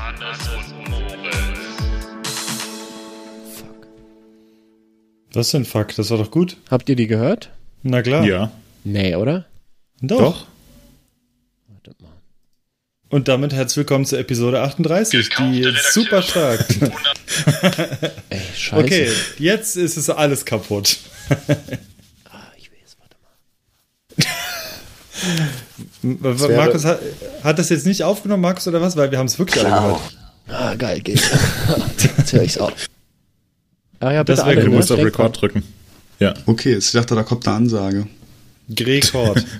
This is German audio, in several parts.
Hannes und Moritz. Was denn Fuck? Das war doch gut. Habt ihr die gehört? Na klar. Ja. Nee, oder? Doch. Doch. Warte mal. Und damit herzlich willkommen zur Episode 38, die Gekaufte ist super stark. Ey, scheiße. Okay, jetzt ist es alles kaputt. Ah, ich weiß, warte mal. Markus hat, hat das jetzt nicht aufgenommen, Markus, oder was? Weil wir haben es wirklich alle gehört. Ah, geil, geht. Jetzt höre ich's auf. Ah ja, bitte alle, Du ne? musst auf Direkt Record drücken. Ja. Okay, ich dachte, da kommt eine Ansage. Grekord.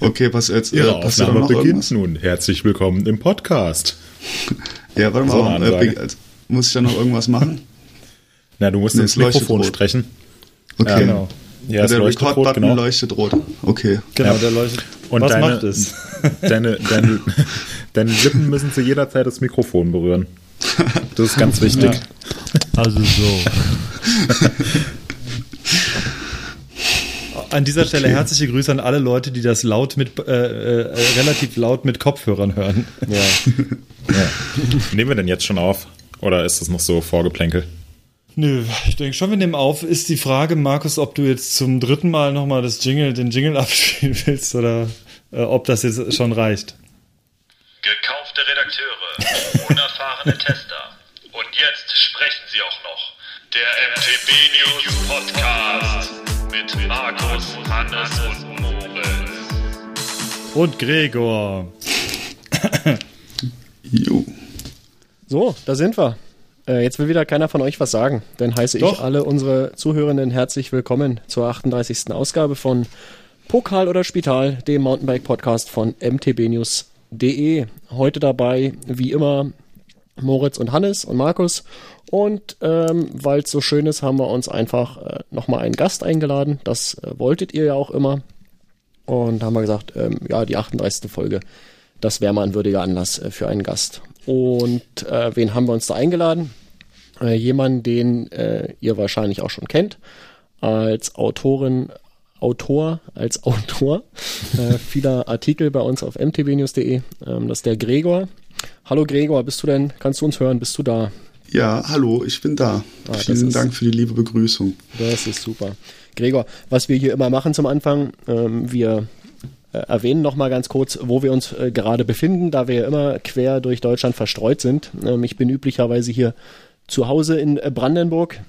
Okay, was jetzt? Ihre äh, passiert Aufnahme noch beginnt irgendwas? nun. Herzlich willkommen im Podcast. Ja, warte So mal, eine äh, also, muss ich da noch irgendwas machen? Na, du musst Nee, ins es Mikrofon sprechen. Okay. genau. Ja, der leuchtet rot, Record-Button genau. leuchtet rot. Okay. Genau, Ja. der leuchtet. Und was deine, macht es? Deine, deine, deine Lippen müssen zu jeder Zeit das Mikrofon berühren. Das ist ganz wichtig. Also so. An dieser Stelle herzliche Grüße an alle Leute, die das laut mit, äh, äh, relativ laut mit Kopfhörern hören. Ja. Ja. Nehmen wir denn jetzt schon auf? Oder ist das noch so Vorgeplänkel? Nö, ich denke schon, wir nehmen auf. Ist die Frage, Markus, ob du jetzt zum dritten Mal nochmal das Jingle, den Jingle abspielen willst oder äh, ob das jetzt schon reicht. Gekaufte Redakteure, unerfahrene Tester. Und jetzt sprechen sie auch noch. Der MTB News Podcast mit Markus, Hannes und Moritz. Und Gregor. Jo. So, da sind wir. Äh, jetzt will wieder keiner von euch was sagen. Dann heiße Doch. ich alle unsere Zuhörenden herzlich willkommen zur 38. Ausgabe von Pokal oder Spital, dem Mountainbike-Podcast von mtbnews.de. Heute dabei, wie immer, Moritz und Hannes und Markus. Und ähm, weil es so schön ist, haben wir uns einfach äh, nochmal einen Gast eingeladen. Das äh, wolltet ihr ja auch immer. Und haben wir gesagt, ähm, ja, die 38. Folge, das wäre mal ein würdiger Anlass äh, für einen Gast. Und äh, wen haben wir uns da eingeladen? Äh, jemanden, den äh, ihr wahrscheinlich auch schon kennt, als Autorin, Autor, als Autor äh, vieler Artikel bei uns auf mtbnews.de. Ähm, das ist der Gregor. Hallo Gregor, bist du denn, kannst du uns hören, bist du da? Ja, hallo, ich bin da. Ah, Vielen ist- Dank für die liebe Begrüßung. Das ist super. Gregor, was wir hier immer machen zum Anfang, ähm, wir äh, erwähnen nochmal ganz kurz, wo wir uns äh, gerade befinden, da wir ja immer quer durch Deutschland verstreut sind. Ähm, ich bin üblicherweise hier zu Hause in äh, Brandenburg,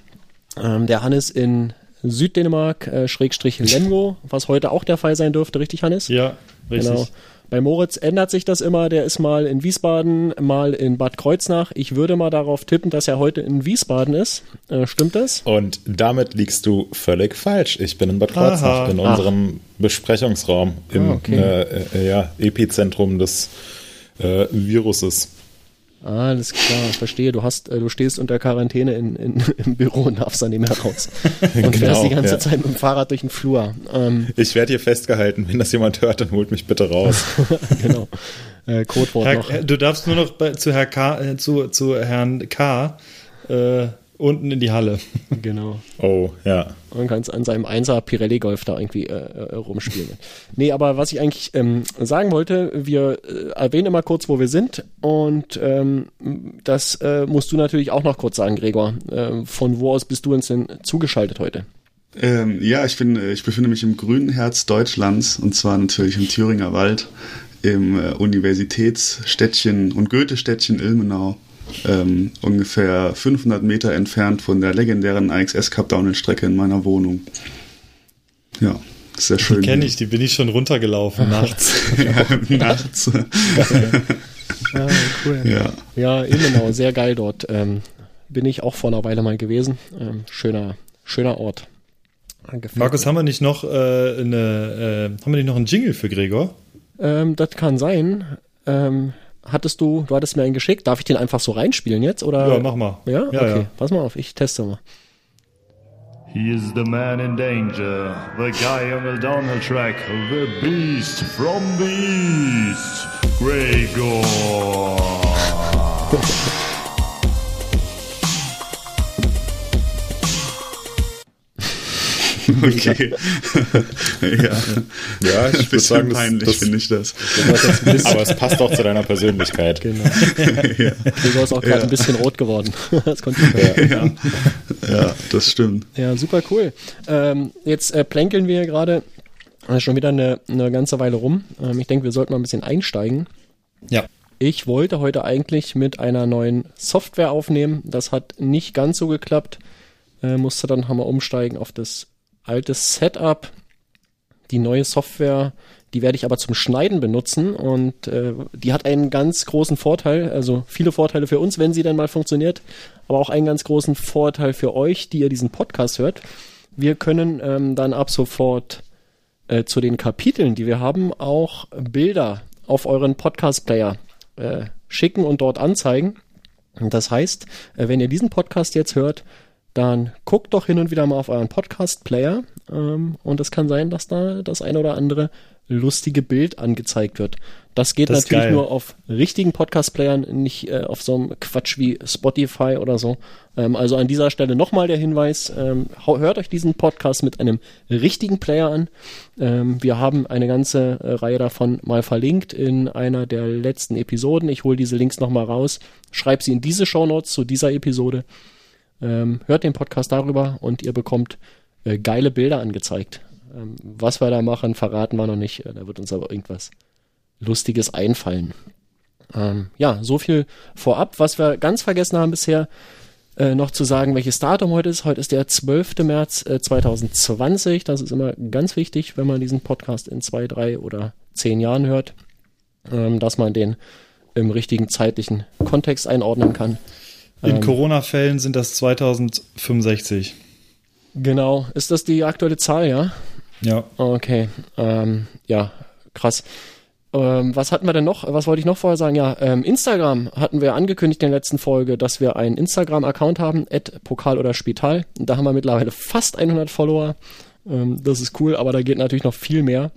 ähm, der Hannes in Süddänemark, äh, Schrägstrich Lemgo, was heute auch der Fall sein dürfte, richtig Hannes? Ja, richtig. Genau. Bei Moritz ändert sich das immer. Der ist mal in Wiesbaden, mal in Bad Kreuznach. Ich würde mal darauf tippen, dass er heute in Wiesbaden ist. Äh, stimmt das? Und damit liegst du völlig falsch. Ich bin in Bad Aha. Kreuznach, in unserem Besprechungsraum, im Ah, okay. äh, äh, ja, Epizentrum des äh, Viruses. Ah, alles klar, verstehe. Du hast, äh, du stehst unter Quarantäne in, in, im Büro und darfst dann nicht mehr raus. Und fährst die ganze ja. Zeit mit dem Fahrrad durch den Flur. Ähm, Ich werde hier festgehalten. Wenn das jemand hört, dann holt mich bitte raus. genau. Äh, Codewort noch. Herr, du darfst nur noch bei, zu, Herr K, äh, zu, zu Herrn K. Äh, unten in die Halle. Genau. Oh, ja. Und kannst an seinem Einser Pirelli Golf da irgendwie äh, äh, rumspielen. Nee, aber was ich eigentlich ähm, sagen wollte, wir äh, erwähnen immer kurz, wo wir sind. Und ähm, das äh, musst du natürlich auch noch kurz sagen, Gregor. Äh, von wo aus bist du uns denn zugeschaltet heute? Ähm, ja, ich, bin, äh, ich befinde mich im grünen Herz Deutschlands und zwar natürlich im Thüringer Wald, im äh, Universitätsstädtchen und Goethestädtchen Ilmenau, ähm, ungefähr 500 Meter entfernt von der legendären AXS Cup Downhill Strecke in meiner Wohnung. Ja, sehr schön. Die kenne ich, die bin ich schon runtergelaufen nachts. ja, nachts. Ah, cool. ja. Ja, Ilmenau, sehr geil dort. Ähm, bin ich auch vor einer Weile mal gewesen. Ähm, schöner, schöner Ort. Gefällt Markus, mir. haben wir nicht noch äh, eine, äh, haben wir nicht noch einen Jingle für Gregor? Ähm, das kann sein. Ähm, hattest du, du hattest mir einen geschickt. Darf ich den einfach so reinspielen jetzt? Oder? Ja, mach mal. Ja, Ja, okay. ja. Pass mal auf, ich teste mal. He is the man in danger, the guy on the downhill track, the beast from the east, Gregor. Okay. ja. Ja, ich würde Bisschen sagen, das, peinlich das, finde ich das. aber es passt auch zu deiner Persönlichkeit. Genau. Gregor ist auch gerade Ja. ein bisschen rot geworden. Das konnte ich. Ja. ja, das stimmt. Ja, super cool. Ähm, jetzt äh, plänkeln wir gerade äh, schon wieder eine, eine ganze Weile rum. Ähm, ich denke, wir sollten mal ein bisschen einsteigen. Ja. Ich wollte heute eigentlich mit einer neuen Software aufnehmen. Das hat nicht ganz so geklappt. Äh, musste dann haben wir umsteigen auf das alte Setup. Die neue Software, die werde ich aber zum Schneiden benutzen und äh, die hat einen ganz großen Vorteil, also viele Vorteile für uns, wenn sie dann mal funktioniert, aber auch einen ganz großen Vorteil für euch, die ihr diesen Podcast hört. Wir können ähm, dann ab sofort äh, zu den Kapiteln, die wir haben, auch Bilder auf euren Podcast-Player äh, schicken und dort anzeigen. Das heißt, äh, wenn ihr diesen Podcast jetzt hört, dann guckt doch hin und wieder mal auf euren Podcast-Player ähm, und es kann sein, dass da das eine oder andere lustige Bild angezeigt wird. Das geht Das natürlich nur auf richtigen Podcast-Playern, nicht äh, auf so einem Quatsch wie Spotify oder so. Ähm, also an dieser Stelle nochmal der Hinweis, ähm, hört euch diesen Podcast mit einem richtigen Player an. Ähm, wir haben eine ganze äh, Reihe davon mal verlinkt in einer der letzten Episoden. Ich hole diese Links nochmal raus, schreibe sie in diese Shownotes zu dieser Episode. Ähm, hört den Podcast darüber und ihr bekommt äh, geile Bilder angezeigt. Ähm, was wir da machen, verraten wir noch nicht. Äh, da wird uns aber irgendwas Lustiges einfallen. Ähm, ja, so viel vorab. Was wir ganz vergessen haben bisher, äh, noch zu sagen, welches Datum heute ist. Heute ist der 12. März äh, 2020. Das ist immer ganz wichtig, wenn man diesen Podcast in zwei, drei oder zehn Jahren hört, ähm, dass man den im richtigen zeitlichen Kontext einordnen kann. In Ähm, Corona-Fällen sind das 2065. Genau. Ist das die aktuelle Zahl, ja? Ja. Okay. Ähm, ja, krass. Ähm, was hatten wir denn noch? Was wollte ich noch vorher sagen? Ja, ähm, Instagram hatten wir angekündigt in der letzten Folge, dass wir einen Instagram-Account haben, Pokal oder Spital. Da haben wir mittlerweile fast 100 Follower. Ähm, das ist cool, aber da geht natürlich noch viel mehr.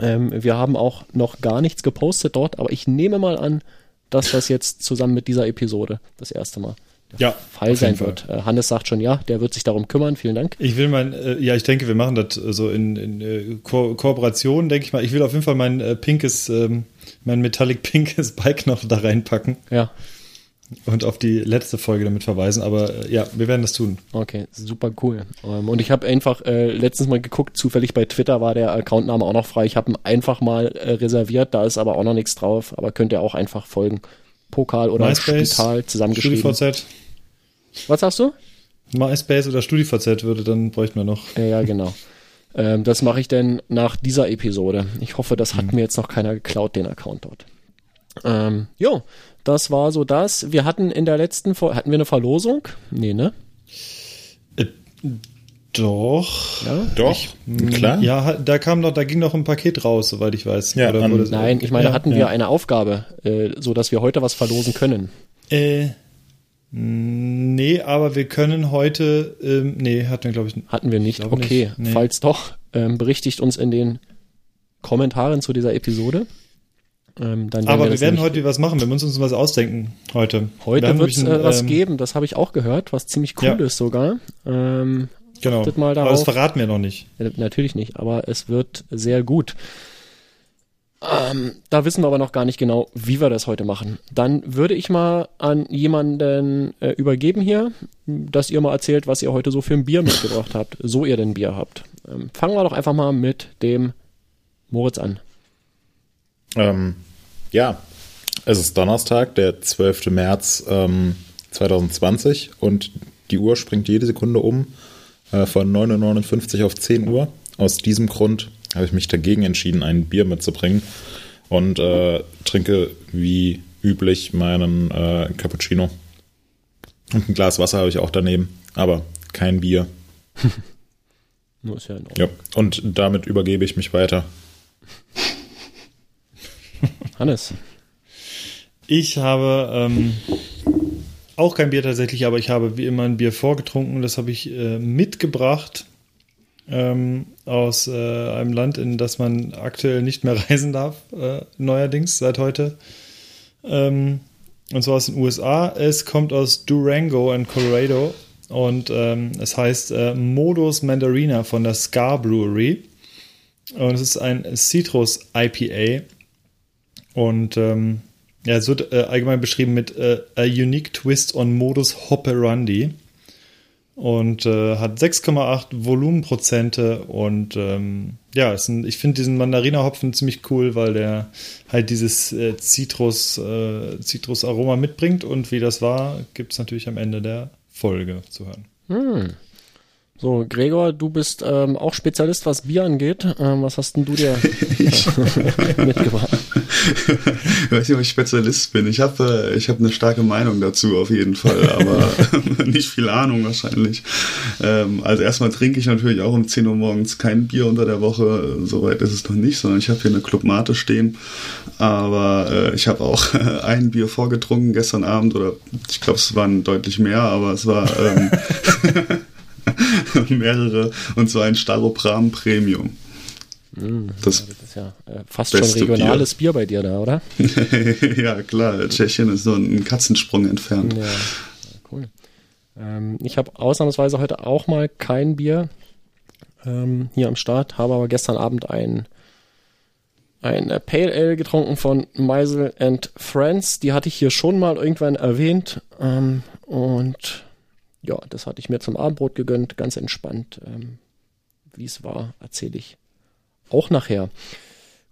Ähm, wir haben auch noch gar nichts gepostet dort, aber ich nehme mal an, dass das jetzt zusammen mit dieser Episode das erste Mal Ja, Fall sein jeden Fall. wird. Äh, Hannes sagt schon, ja, der wird sich darum kümmern. Vielen Dank. Ich will mein, äh, ja, ich denke, wir machen das äh, so in, in äh, Ko Kooperation, denke ich mal. Ich will auf jeden Fall mein äh, pinkes, ähm, mein Metallic pinkes Bike noch da reinpacken Ja, und auf die letzte Folge damit verweisen. Aber äh, ja, wir werden das tun. Okay, super cool. Ähm, und ich habe einfach äh, letztens mal geguckt, zufällig bei Twitter war der Accountname auch noch frei. Ich habe ihn einfach mal äh, reserviert, da ist aber auch noch nichts drauf, aber könnt ihr auch einfach folgen. Pokal oder MySpace, Spital zusammengeschrieben. StudiVZ. Was sagst du? MySpace oder StudiVZ würde, dann bräuchten wir noch. Ja, ja, genau. ähm, das mache ich denn nach dieser Episode. Ich hoffe, das hat mir jetzt noch keiner geklaut, den Account dort. Ähm, jo, das war so das. Wir hatten in der letzten Folge, hatten wir eine Verlosung? Nee, ne? Äh, doch. Ja? Doch, klar. Ja, da kam doch, da ging noch ein Paket raus, soweit ich weiß. Ja, an- wurde- Nein, ich meine, ja, hatten ja. wir eine Aufgabe, äh, so dass wir heute was verlosen können. Äh, nee, aber wir können heute, ähm, nee, hatten wir, glaube ich, Hatten wir nicht. glaube nicht. Okay, Nee. falls doch, ähm, berichtigt uns in den Kommentaren zu dieser Episode. Ähm, dann Aber wir werden heute was machen. Wir müssen uns was ausdenken heute. Heute wird es äh, was ähm, geben, das habe ich auch gehört, was ziemlich cool Ja. ist sogar. Ähm, Genau. Mal Aber das darauf. verraten wir noch nicht. äh, natürlich nicht, aber es wird sehr gut. Ähm, da wissen wir aber noch gar nicht genau, wie wir das heute machen. Dann würde ich mal an jemanden äh, übergeben hier, dass ihr mal erzählt, was ihr heute so für ein Bier mitgebracht habt, so ihr denn Bier habt. Ähm, fangen wir doch einfach mal mit dem Moritz an. Ähm, ja, es ist Donnerstag, der 12. März ähm, 2020 und die Uhr springt jede Sekunde um äh, von 9.59 Uhr auf 10 Uhr. Aus diesem Grund habe ich mich dagegen entschieden, ein Bier mitzubringen und äh, trinke wie üblich meinen äh, Cappuccino. Und ein Glas Wasser habe ich auch daneben, aber kein Bier. Nur ist ja in Ordnung. Ja, und damit übergebe ich mich weiter. Hannes. Ich habe ähm, auch kein Bier tatsächlich, aber ich habe wie immer ein Bier vorgetrunken. Das habe ich äh, mitgebracht ähm, aus äh, einem Land, in das man aktuell nicht mehr reisen darf, äh, neuerdings seit heute. Ähm, und zwar aus den USA. Es kommt aus Durango in Colorado und ähm, es heißt äh, Modus Mandarina von der Scar Brewery. Und es ist ein Citrus IPA. Und ähm, ja, es wird äh, allgemein beschrieben mit äh, a unique twist on Modus Hopperandi. Und äh, hat 6,8 Volumenprozente und ähm, ja, ist ein, ich finde diesen Mandarina-Hopfen ziemlich cool, weil der halt dieses äh, Zitrus, äh, Zitrusaroma mitbringt und wie das war, gibt es natürlich am Ende der Folge zu hören. Hm. So, Gregor, du bist ähm, auch Spezialist, was Bier angeht. Ähm, was hast denn du dir mitgebracht? Ich weiß nicht, ob ich Spezialist bin. Ich habe äh, ich hab eine starke Meinung dazu auf jeden Fall, aber nicht viel Ahnung wahrscheinlich. Ähm, also erstmal trinke ich natürlich auch um 10 Uhr morgens kein Bier unter der Woche. Soweit ist es noch nicht, sondern ich habe hier eine Club Mate stehen. Aber äh, ich habe auch ein Bier vorgetrunken gestern Abend oder ich glaube, es waren deutlich mehr, aber es war... Ähm, mehrere, und zwar ein Staropram Premium. Mm, das, das, ist ja äh, fast schon regionales Bier. Bier. bei dir da, oder? ja, klar. Tschechien ist so ein Katzensprung entfernt. Ja, cool. Ähm, ich habe ausnahmsweise heute auch mal kein Bier ähm, hier am Start, habe aber gestern Abend ein, ein Pale Ale getrunken von Meisel and Friends. Die hatte ich hier schon mal irgendwann erwähnt. Ähm, und ja, das hatte ich mir zum Abendbrot gegönnt, ganz entspannt. Ähm, Wie es war, erzähle ich auch nachher.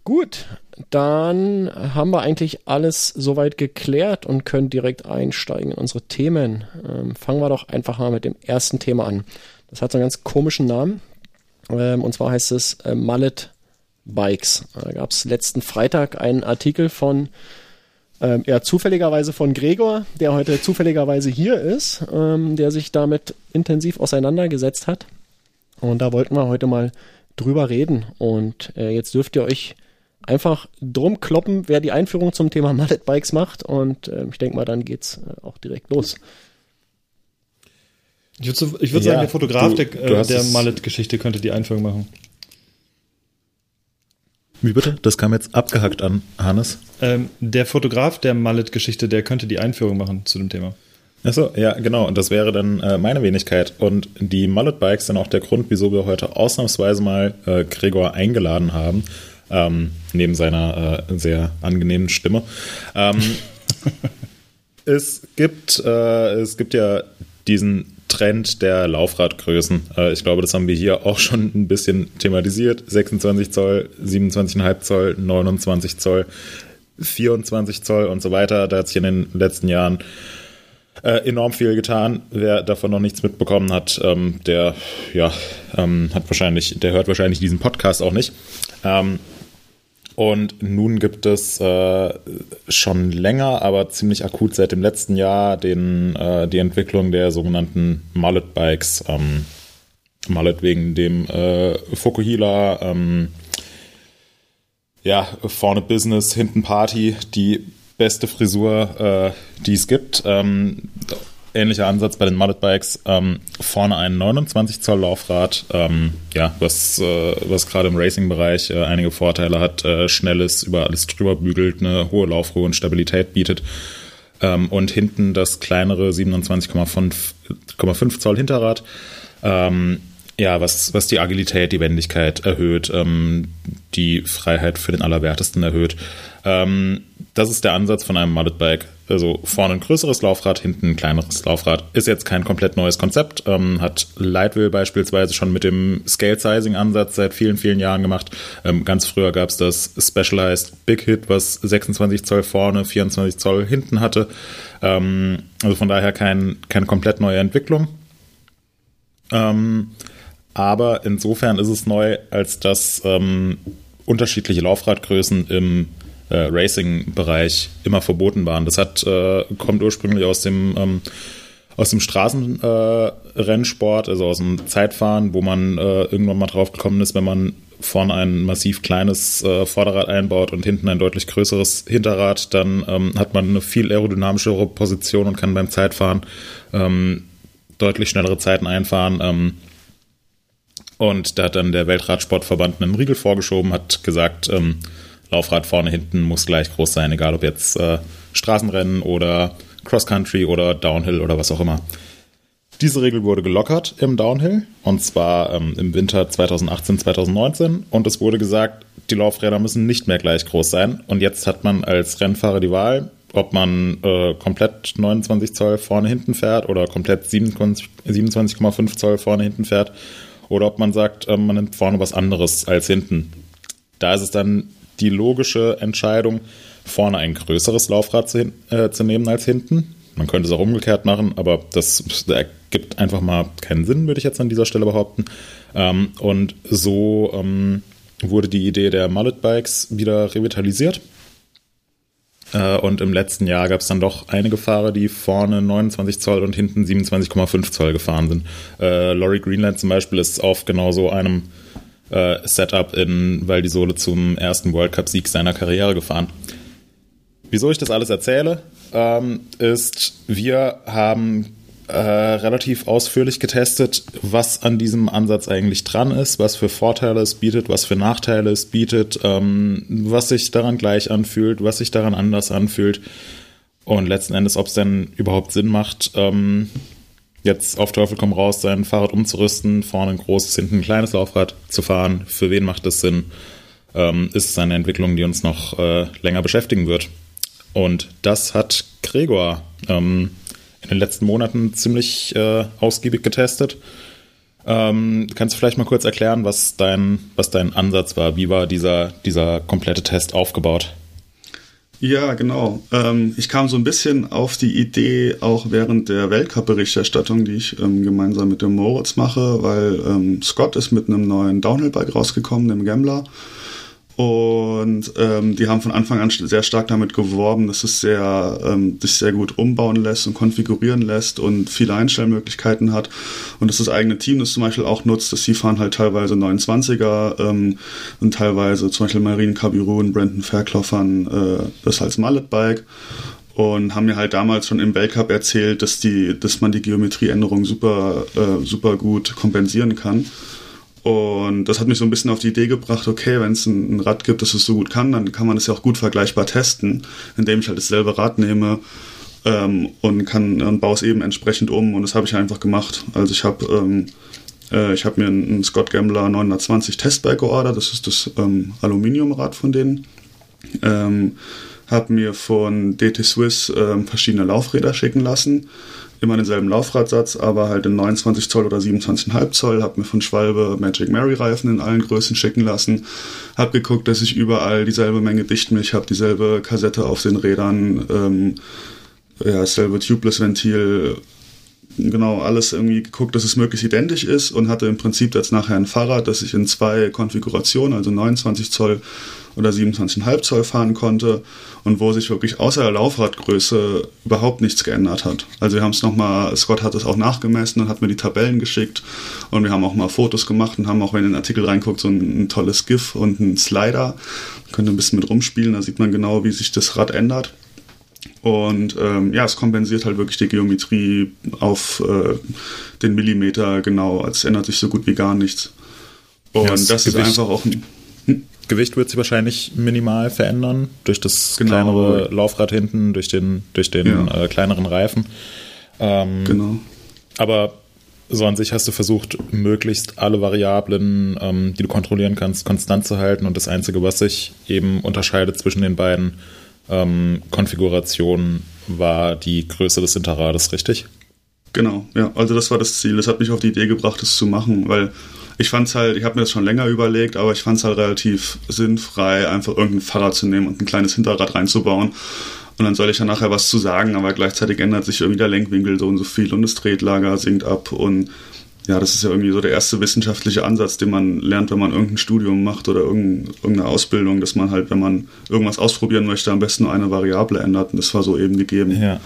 Gut, dann haben wir eigentlich alles soweit geklärt und können direkt einsteigen in unsere Themen. Ähm, fangen wir doch einfach mal mit dem ersten Thema an. Das hat so einen ganz komischen Namen. Ähm, und zwar heißt es äh, Mallet Bikes. Da gab es letzten Freitag einen Artikel von ähm, ja, zufälligerweise von Gregor, der heute zufälligerweise hier ist, ähm, der sich damit intensiv auseinandergesetzt hat. Und da wollten wir heute mal drüber reden. Und äh, jetzt dürft ihr euch einfach drum kloppen, wer die Einführung zum Thema Mallet Bikes macht. Und äh, ich denke mal, dann geht's äh, auch direkt los. Ich würde würd ja, sagen, der Fotograf du, der, äh, der Mallet-Geschichte könnte die Einführung machen. Wie bitte? Das kam jetzt abgehackt an, Hannes. Ähm, der Fotograf der Mallet-Geschichte, der könnte die Einführung machen zu dem Thema. Achso, ja, genau. Und das wäre dann äh, meine Wenigkeit. Und die Mallet Bikes sind auch der Grund, wieso wir heute ausnahmsweise mal äh, Gregor eingeladen haben. Ähm, neben seiner äh, sehr angenehmen Stimme. Ähm, es gibt, äh, es gibt ja diesen Trend der Laufradgrößen. Äh, ich glaube, das haben wir hier auch schon ein bisschen thematisiert. 26 Zoll, 27,5 Zoll, 29 Zoll, 24 Zoll und so weiter. Da hat sich in den letzten Jahren äh, enorm viel getan. Wer davon noch nichts mitbekommen hat, ähm, der ja ähm, hat wahrscheinlich, der hört wahrscheinlich diesen Podcast auch nicht. Ähm, und nun gibt es äh, schon länger, aber ziemlich akut seit dem letzten Jahr den, äh, die Entwicklung der sogenannten Mullet Bikes. Ähm, Mullet wegen dem äh, Fukuhila, ähm, ja, vorne Business, hinten Party, die beste Frisur, äh, die es gibt. Ähm, ähnlicher Ansatz bei den Mullet Bikes. Ähm, vorne ein 29 Zoll Laufrad, ähm, ja, was, äh, was gerade im Racing-Bereich äh, einige Vorteile hat, äh, schnelles, über alles drüber bügelt, eine hohe Laufruhe und Stabilität bietet. Ähm, und hinten das kleinere 27,5 Zoll Hinterrad. Ähm, ja, was, was die Agilität, die Wendigkeit erhöht, ähm, die Freiheit für den Allerwertesten erhöht. Ähm, das ist der Ansatz von einem Mullet Bike. Also vorne ein größeres Laufrad, hinten ein kleineres Laufrad. Ist jetzt kein komplett neues Konzept. Ähm, hat Lightwheel beispielsweise schon mit dem Scale-Sizing-Ansatz seit vielen, vielen Jahren gemacht. Ähm, ganz früher gab es das Specialized Big Hit, was 26 Zoll vorne, 24 Zoll hinten hatte. Ähm, also von daher kein, keine komplett neue Entwicklung. Ähm, aber insofern ist es neu, als dass ähm, unterschiedliche Laufradgrößen im äh, Racing-Bereich immer verboten waren. Das hat, äh, kommt ursprünglich aus dem ähm, aus dem Straßenrennsport, äh, also aus dem Zeitfahren, wo man äh, irgendwann mal drauf gekommen ist, wenn man vorne ein massiv kleines äh, Vorderrad einbaut und hinten ein deutlich größeres Hinterrad, dann ähm, hat man eine viel aerodynamischere Position und kann beim Zeitfahren ähm, deutlich schnellere Zeiten einfahren. Und da hat dann der Weltradsportverband einen Riegel vorgeschoben, hat gesagt, ähm, Laufrad vorne, hinten muss gleich groß sein, egal ob jetzt äh, Straßenrennen oder Cross-Country oder Downhill oder was auch immer. Diese Regel wurde gelockert im Downhill und zwar ähm, im Winter 2018, 2019 und es wurde gesagt, die Laufräder müssen nicht mehr gleich groß sein. Und jetzt hat man als Rennfahrer die Wahl, ob man äh, komplett 29 Zoll vorne hinten fährt oder komplett 27,5 27 Zoll vorne hinten fährt oder ob man sagt, äh, man nimmt vorne was anderes als hinten. Da ist es dann die logische Entscheidung, vorne ein größeres Laufrad zu, äh, zu nehmen als hinten. Man könnte es auch umgekehrt machen, aber das ergibt einfach mal keinen Sinn, würde ich jetzt an dieser Stelle behaupten. Ähm, und so ähm, wurde die Idee der Mullet Bikes wieder revitalisiert. Äh, und im letzten Jahr gab es dann doch einige Fahrer, die vorne 29 Zoll und hinten 27,5 Zoll gefahren sind. Äh, Laurie Greenland zum Beispiel ist auf genau so einem äh, Setup in Val di Sole zum ersten World Cup-Sieg seiner Karriere gefahren. Wieso ich das alles erzähle, ähm, ist, wir haben äh, relativ ausführlich getestet, was an diesem Ansatz eigentlich dran ist, was für Vorteile es bietet, was für Nachteile es bietet, ähm, was sich daran gleich anfühlt, was sich daran anders anfühlt und letzten Endes, ob es denn überhaupt Sinn macht, ähm, jetzt auf Teufel komm raus, sein Fahrrad umzurüsten, vorne ein großes, hinten ein kleines Laufrad zu fahren. Für wen macht das Sinn? Ähm, ist es eine Entwicklung, die uns noch äh, länger beschäftigen wird? Und das hat Gregor ähm, in den letzten Monaten ziemlich äh, ausgiebig getestet. Ähm, kannst du vielleicht mal kurz erklären, was dein, was dein Ansatz war? Wie war dieser, dieser komplette Test aufgebaut? Ja, genau. Ähm, ich kam so ein bisschen auf die Idee auch während der Weltcup-Berichterstattung, die ich ähm, gemeinsam mit dem Moritz mache, weil ähm, Scott ist mit einem neuen Downhill-Bike rausgekommen, dem Gambler. Und ähm, die haben von Anfang an sehr stark damit geworben, dass es sehr, ähm, sich sehr gut umbauen lässt und konfigurieren lässt und viele Einstellmöglichkeiten hat. Und dass das eigene Team das zum Beispiel auch nutzt, dass sie fahren halt teilweise 29er ähm, und teilweise zum Beispiel Marine Cabiru und Brandon fahren äh, das als Mallet-Bike und haben mir halt damals schon im Weltcup erzählt, dass die, dass man die Geometrieänderung super, äh, super gut kompensieren kann. Und das hat mich so ein bisschen auf die Idee gebracht, okay, wenn es ein, Rad gibt, das es so gut kann, dann kann man es ja auch gut vergleichbar testen, indem ich halt dasselbe Rad nehme ähm, und kann und baue es eben entsprechend um. Und das habe ich einfach gemacht. Also ich habe ähm, äh, ich mir ein, Scott Gambler 920 Testbike geordert, das ist das ähm, Aluminiumrad von denen. Ähm, habe mir von DT Swiss ähm, verschiedene Laufräder schicken lassen immer denselben Laufradsatz, aber halt in 29 Zoll oder 27,5 Zoll. Hab mir von Schwalbe Magic Mary Reifen in allen Größen schicken lassen. Hab geguckt, dass ich überall dieselbe Menge Dichtmilch habe, dieselbe Kassette auf den Rädern, ähm, ja, dasselbe Tubeless-Ventil, genau alles irgendwie geguckt, dass es möglichst identisch ist und hatte im Prinzip jetzt nachher ein Fahrrad, das ich in zwei Konfigurationen, also 29 Zoll oder 27,5 Zoll fahren konnte und wo sich wirklich außer der Laufradgröße überhaupt nichts geändert hat. Also wir haben es nochmal, Scott hat es auch nachgemessen und hat mir die Tabellen geschickt und wir haben auch mal Fotos gemacht und haben auch, wenn ihr in den Artikel reinguckt, so ein, ein tolles GIF und einen Slider. Könnt ihr ein bisschen mit rumspielen, da sieht man genau, wie sich das Rad ändert. Und ähm, ja, es kompensiert halt wirklich die Geometrie auf äh, den Millimeter genau. Es ändert sich so gut wie gar nichts. Und ja, das, das ist einfach auch ein. Hm? Gewicht wird sich wahrscheinlich minimal verändern durch das genau. kleinere Laufrad hinten, durch den, durch den ja. äh, kleineren Reifen. Ähm, genau. Aber so an sich hast du versucht, möglichst alle Variablen, ähm, die du kontrollieren kannst, konstant zu halten. Und das Einzige, was sich eben unterscheidet zwischen den beiden ähm, Konfigurationen, war die Größe des Hinterrades, richtig? Genau, ja. Also das war das Ziel. Das hat mich auf die Idee gebracht, das zu machen, weil ich fand es halt, ich habe mir das schon länger überlegt, aber ich fand es halt relativ sinnfrei, einfach irgendein Fahrrad zu nehmen und ein kleines Hinterrad reinzubauen. Und dann soll ich ja nachher was zu sagen, aber gleichzeitig ändert sich irgendwie der Lenkwinkel so und so viel und das Tretlager sinkt ab und ja, das ist ja irgendwie so der erste wissenschaftliche Ansatz, den man lernt, wenn man irgendein Studium macht oder irgendeine Ausbildung, dass man halt, wenn man irgendwas ausprobieren möchte, am besten nur eine Variable ändert. Und das war so eben gegeben. Ja.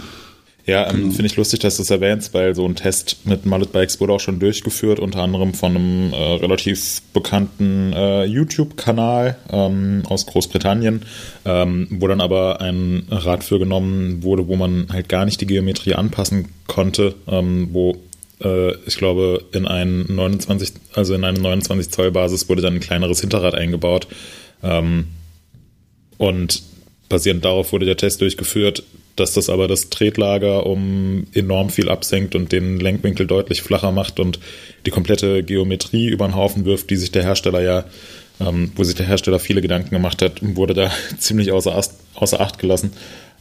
Ja, ähm, genau. finde ich lustig, dass du es erwähnst, weil so ein Test mit Mullet Bikes wurde auch schon durchgeführt, unter anderem von einem äh, relativ bekannten äh, YouTube-Kanal ähm, aus Großbritannien, ähm, wo dann aber ein Rad für genommen wurde, wo man halt gar nicht die Geometrie anpassen konnte, ähm, wo äh, ich glaube in ein 29, also in eine 29 Zoll Basis wurde dann ein kleineres Hinterrad eingebaut ähm, und basierend darauf wurde der Test durchgeführt dass das aber das Tretlager um enorm viel absenkt und den Lenkwinkel deutlich flacher macht und die komplette Geometrie über den Haufen wirft, die sich der Hersteller ja, ähm, wo sich der Hersteller viele Gedanken gemacht hat, wurde da ziemlich außer, außer Acht gelassen.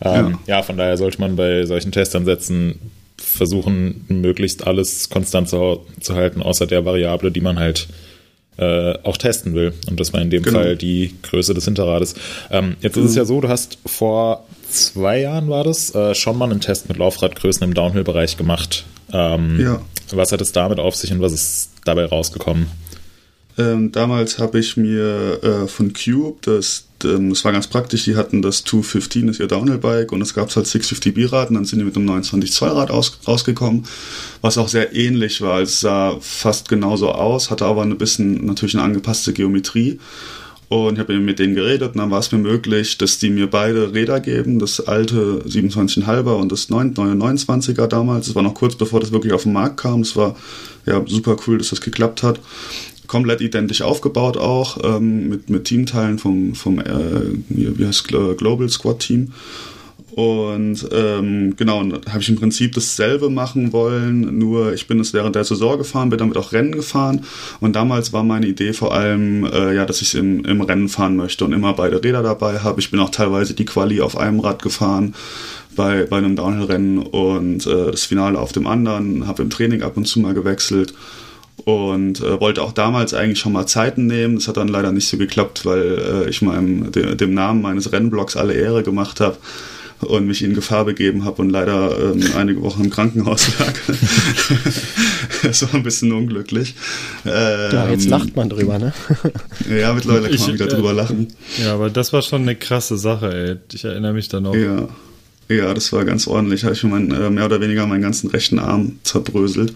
Ähm, ja. ja, von daher sollte man bei solchen Testansätzen versuchen, möglichst alles konstant zu, zu halten, außer der Variable, die man halt äh, auch testen will. Und das war in dem genau. Fall die Größe des Hinterrades. Ähm, jetzt mhm. ist es ja so, du hast vor zwei Jahren war das, äh, schon mal einen Test mit Laufradgrößen im Downhill-Bereich gemacht. Ähm, ja. Was hat es damit auf sich und was ist dabei rausgekommen? Ähm, damals habe ich mir äh, von Cube, das, ähm, das war ganz praktisch, die hatten das 215, das ist ihr Downhill-Bike, und es gab halt 650B-Rad, und dann sind die mit einem 29-Zoll-Rad rausgekommen, was auch sehr ähnlich war. Es sah fast genauso aus, hatte aber ein bisschen natürlich eine angepasste Geometrie. Und ich habe mit denen geredet und dann war es mir möglich, dass die mir beide Räder geben, das alte 27,5er und das 29er damals. Das war noch kurz bevor das wirklich auf den Markt kam. Es war ja super cool, dass das geklappt hat. Komplett identisch aufgebaut auch, ähm, mit, mit Teamteilen vom, vom äh, wie heißt Global Squad Team. Und ähm, genau, habe ich im Prinzip dasselbe machen wollen, nur ich bin es während der Saison gefahren, bin damit auch Rennen gefahren. Und damals war meine Idee vor allem, äh, ja, dass ich im, im Rennen fahren möchte und immer beide Räder dabei habe. Ich bin auch teilweise die Quali auf einem Rad gefahren bei, bei einem Downhill-Rennen und äh, das Finale auf dem anderen, habe im Training ab und zu mal gewechselt und äh, wollte auch damals eigentlich schon mal Zeiten nehmen. Das hat dann leider nicht so geklappt, weil äh, ich meinem, dem, dem Namen meines Rennblocks alle Ehre gemacht habe und mich in Gefahr begeben habe und leider ähm, einige Wochen im Krankenhaus lag. das war ein bisschen unglücklich. Ähm, ja, jetzt lacht man drüber, ne? ja, mittlerweile kann ich, man wieder äh, drüber lachen. Ja, aber das war schon eine krasse Sache, ey. Ich erinnere mich dann auch. Ja. Ja, das war ganz ordentlich. Habe ich mein, äh, mehr oder weniger meinen ganzen rechten Arm zerbröselt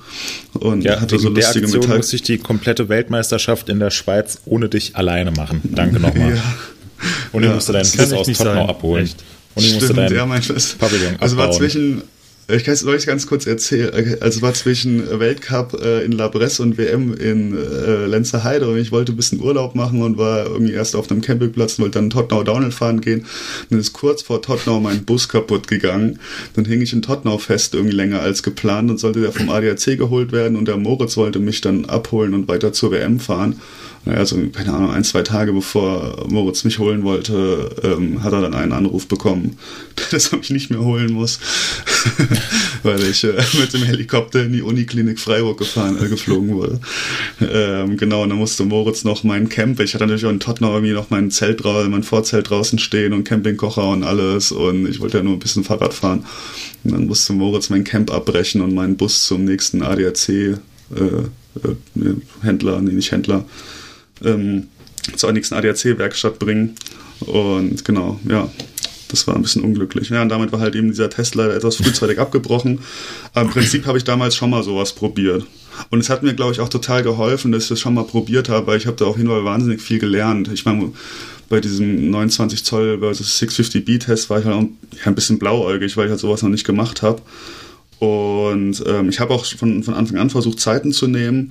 und ja, hatte so lustige der Aktion Metall. musste ich die komplette Weltmeisterschaft in der Schweiz ohne dich alleine machen. Danke nochmal. Ja. Und ich ja, musste deinen Kiss aus Tottenau abholen. Echt? Und ich musste deinen ja, mein, Pavillon Also war zwischen, ich kann es euch ganz kurz erzählen. Also es war zwischen Weltcup äh, in La Bresse und WM in äh, Lenzerheide und ich wollte ein bisschen Urlaub machen und war irgendwie erst auf einem Campingplatz und wollte dann Tottenau Downhill fahren gehen. dann ist kurz vor Tottenau mein Bus kaputt gegangen. Dann hing ich in Tottenau fest irgendwie länger als geplant und sollte der vom ADAC geholt werden und der Moritz wollte mich dann abholen und weiter zur WM fahren also keine Ahnung, ein, zwei Tage bevor Moritz mich holen wollte, ähm, hat er dann einen Anruf bekommen, dass er mich nicht mehr holen muss, weil ich äh, mit dem Helikopter in die Uniklinik Freiburg gefahren, äh, geflogen wurde. Ähm, genau, und dann musste Moritz noch mein Camp, ich hatte natürlich auch in Tottenham irgendwie noch mein Zelt mein Vorzelt draußen stehen und Campingkocher und alles und ich wollte ja nur ein bisschen Fahrrad fahren. Und dann musste Moritz mein Camp abbrechen und meinen Bus zum nächsten ADAC äh, äh, Händler, nee, nicht Händler, ähm, zur nächsten ADAC-Werkstatt bringen. Und genau, ja, das war ein bisschen unglücklich. Ja, und damit war halt eben dieser Test leider etwas frühzeitig abgebrochen. Aber im Prinzip habe ich damals schon mal sowas probiert. Und es hat mir, glaube ich, auch total geholfen, dass ich das schon mal probiert habe, weil ich habe da auf jeden Fall wahnsinnig viel gelernt. Ich meine, bei diesem 29 Zoll versus 650B Test war ich halt auch ein bisschen blauäugig, weil ich halt sowas noch nicht gemacht habe. Und ähm, ich habe auch von, von Anfang an versucht, Zeiten zu nehmen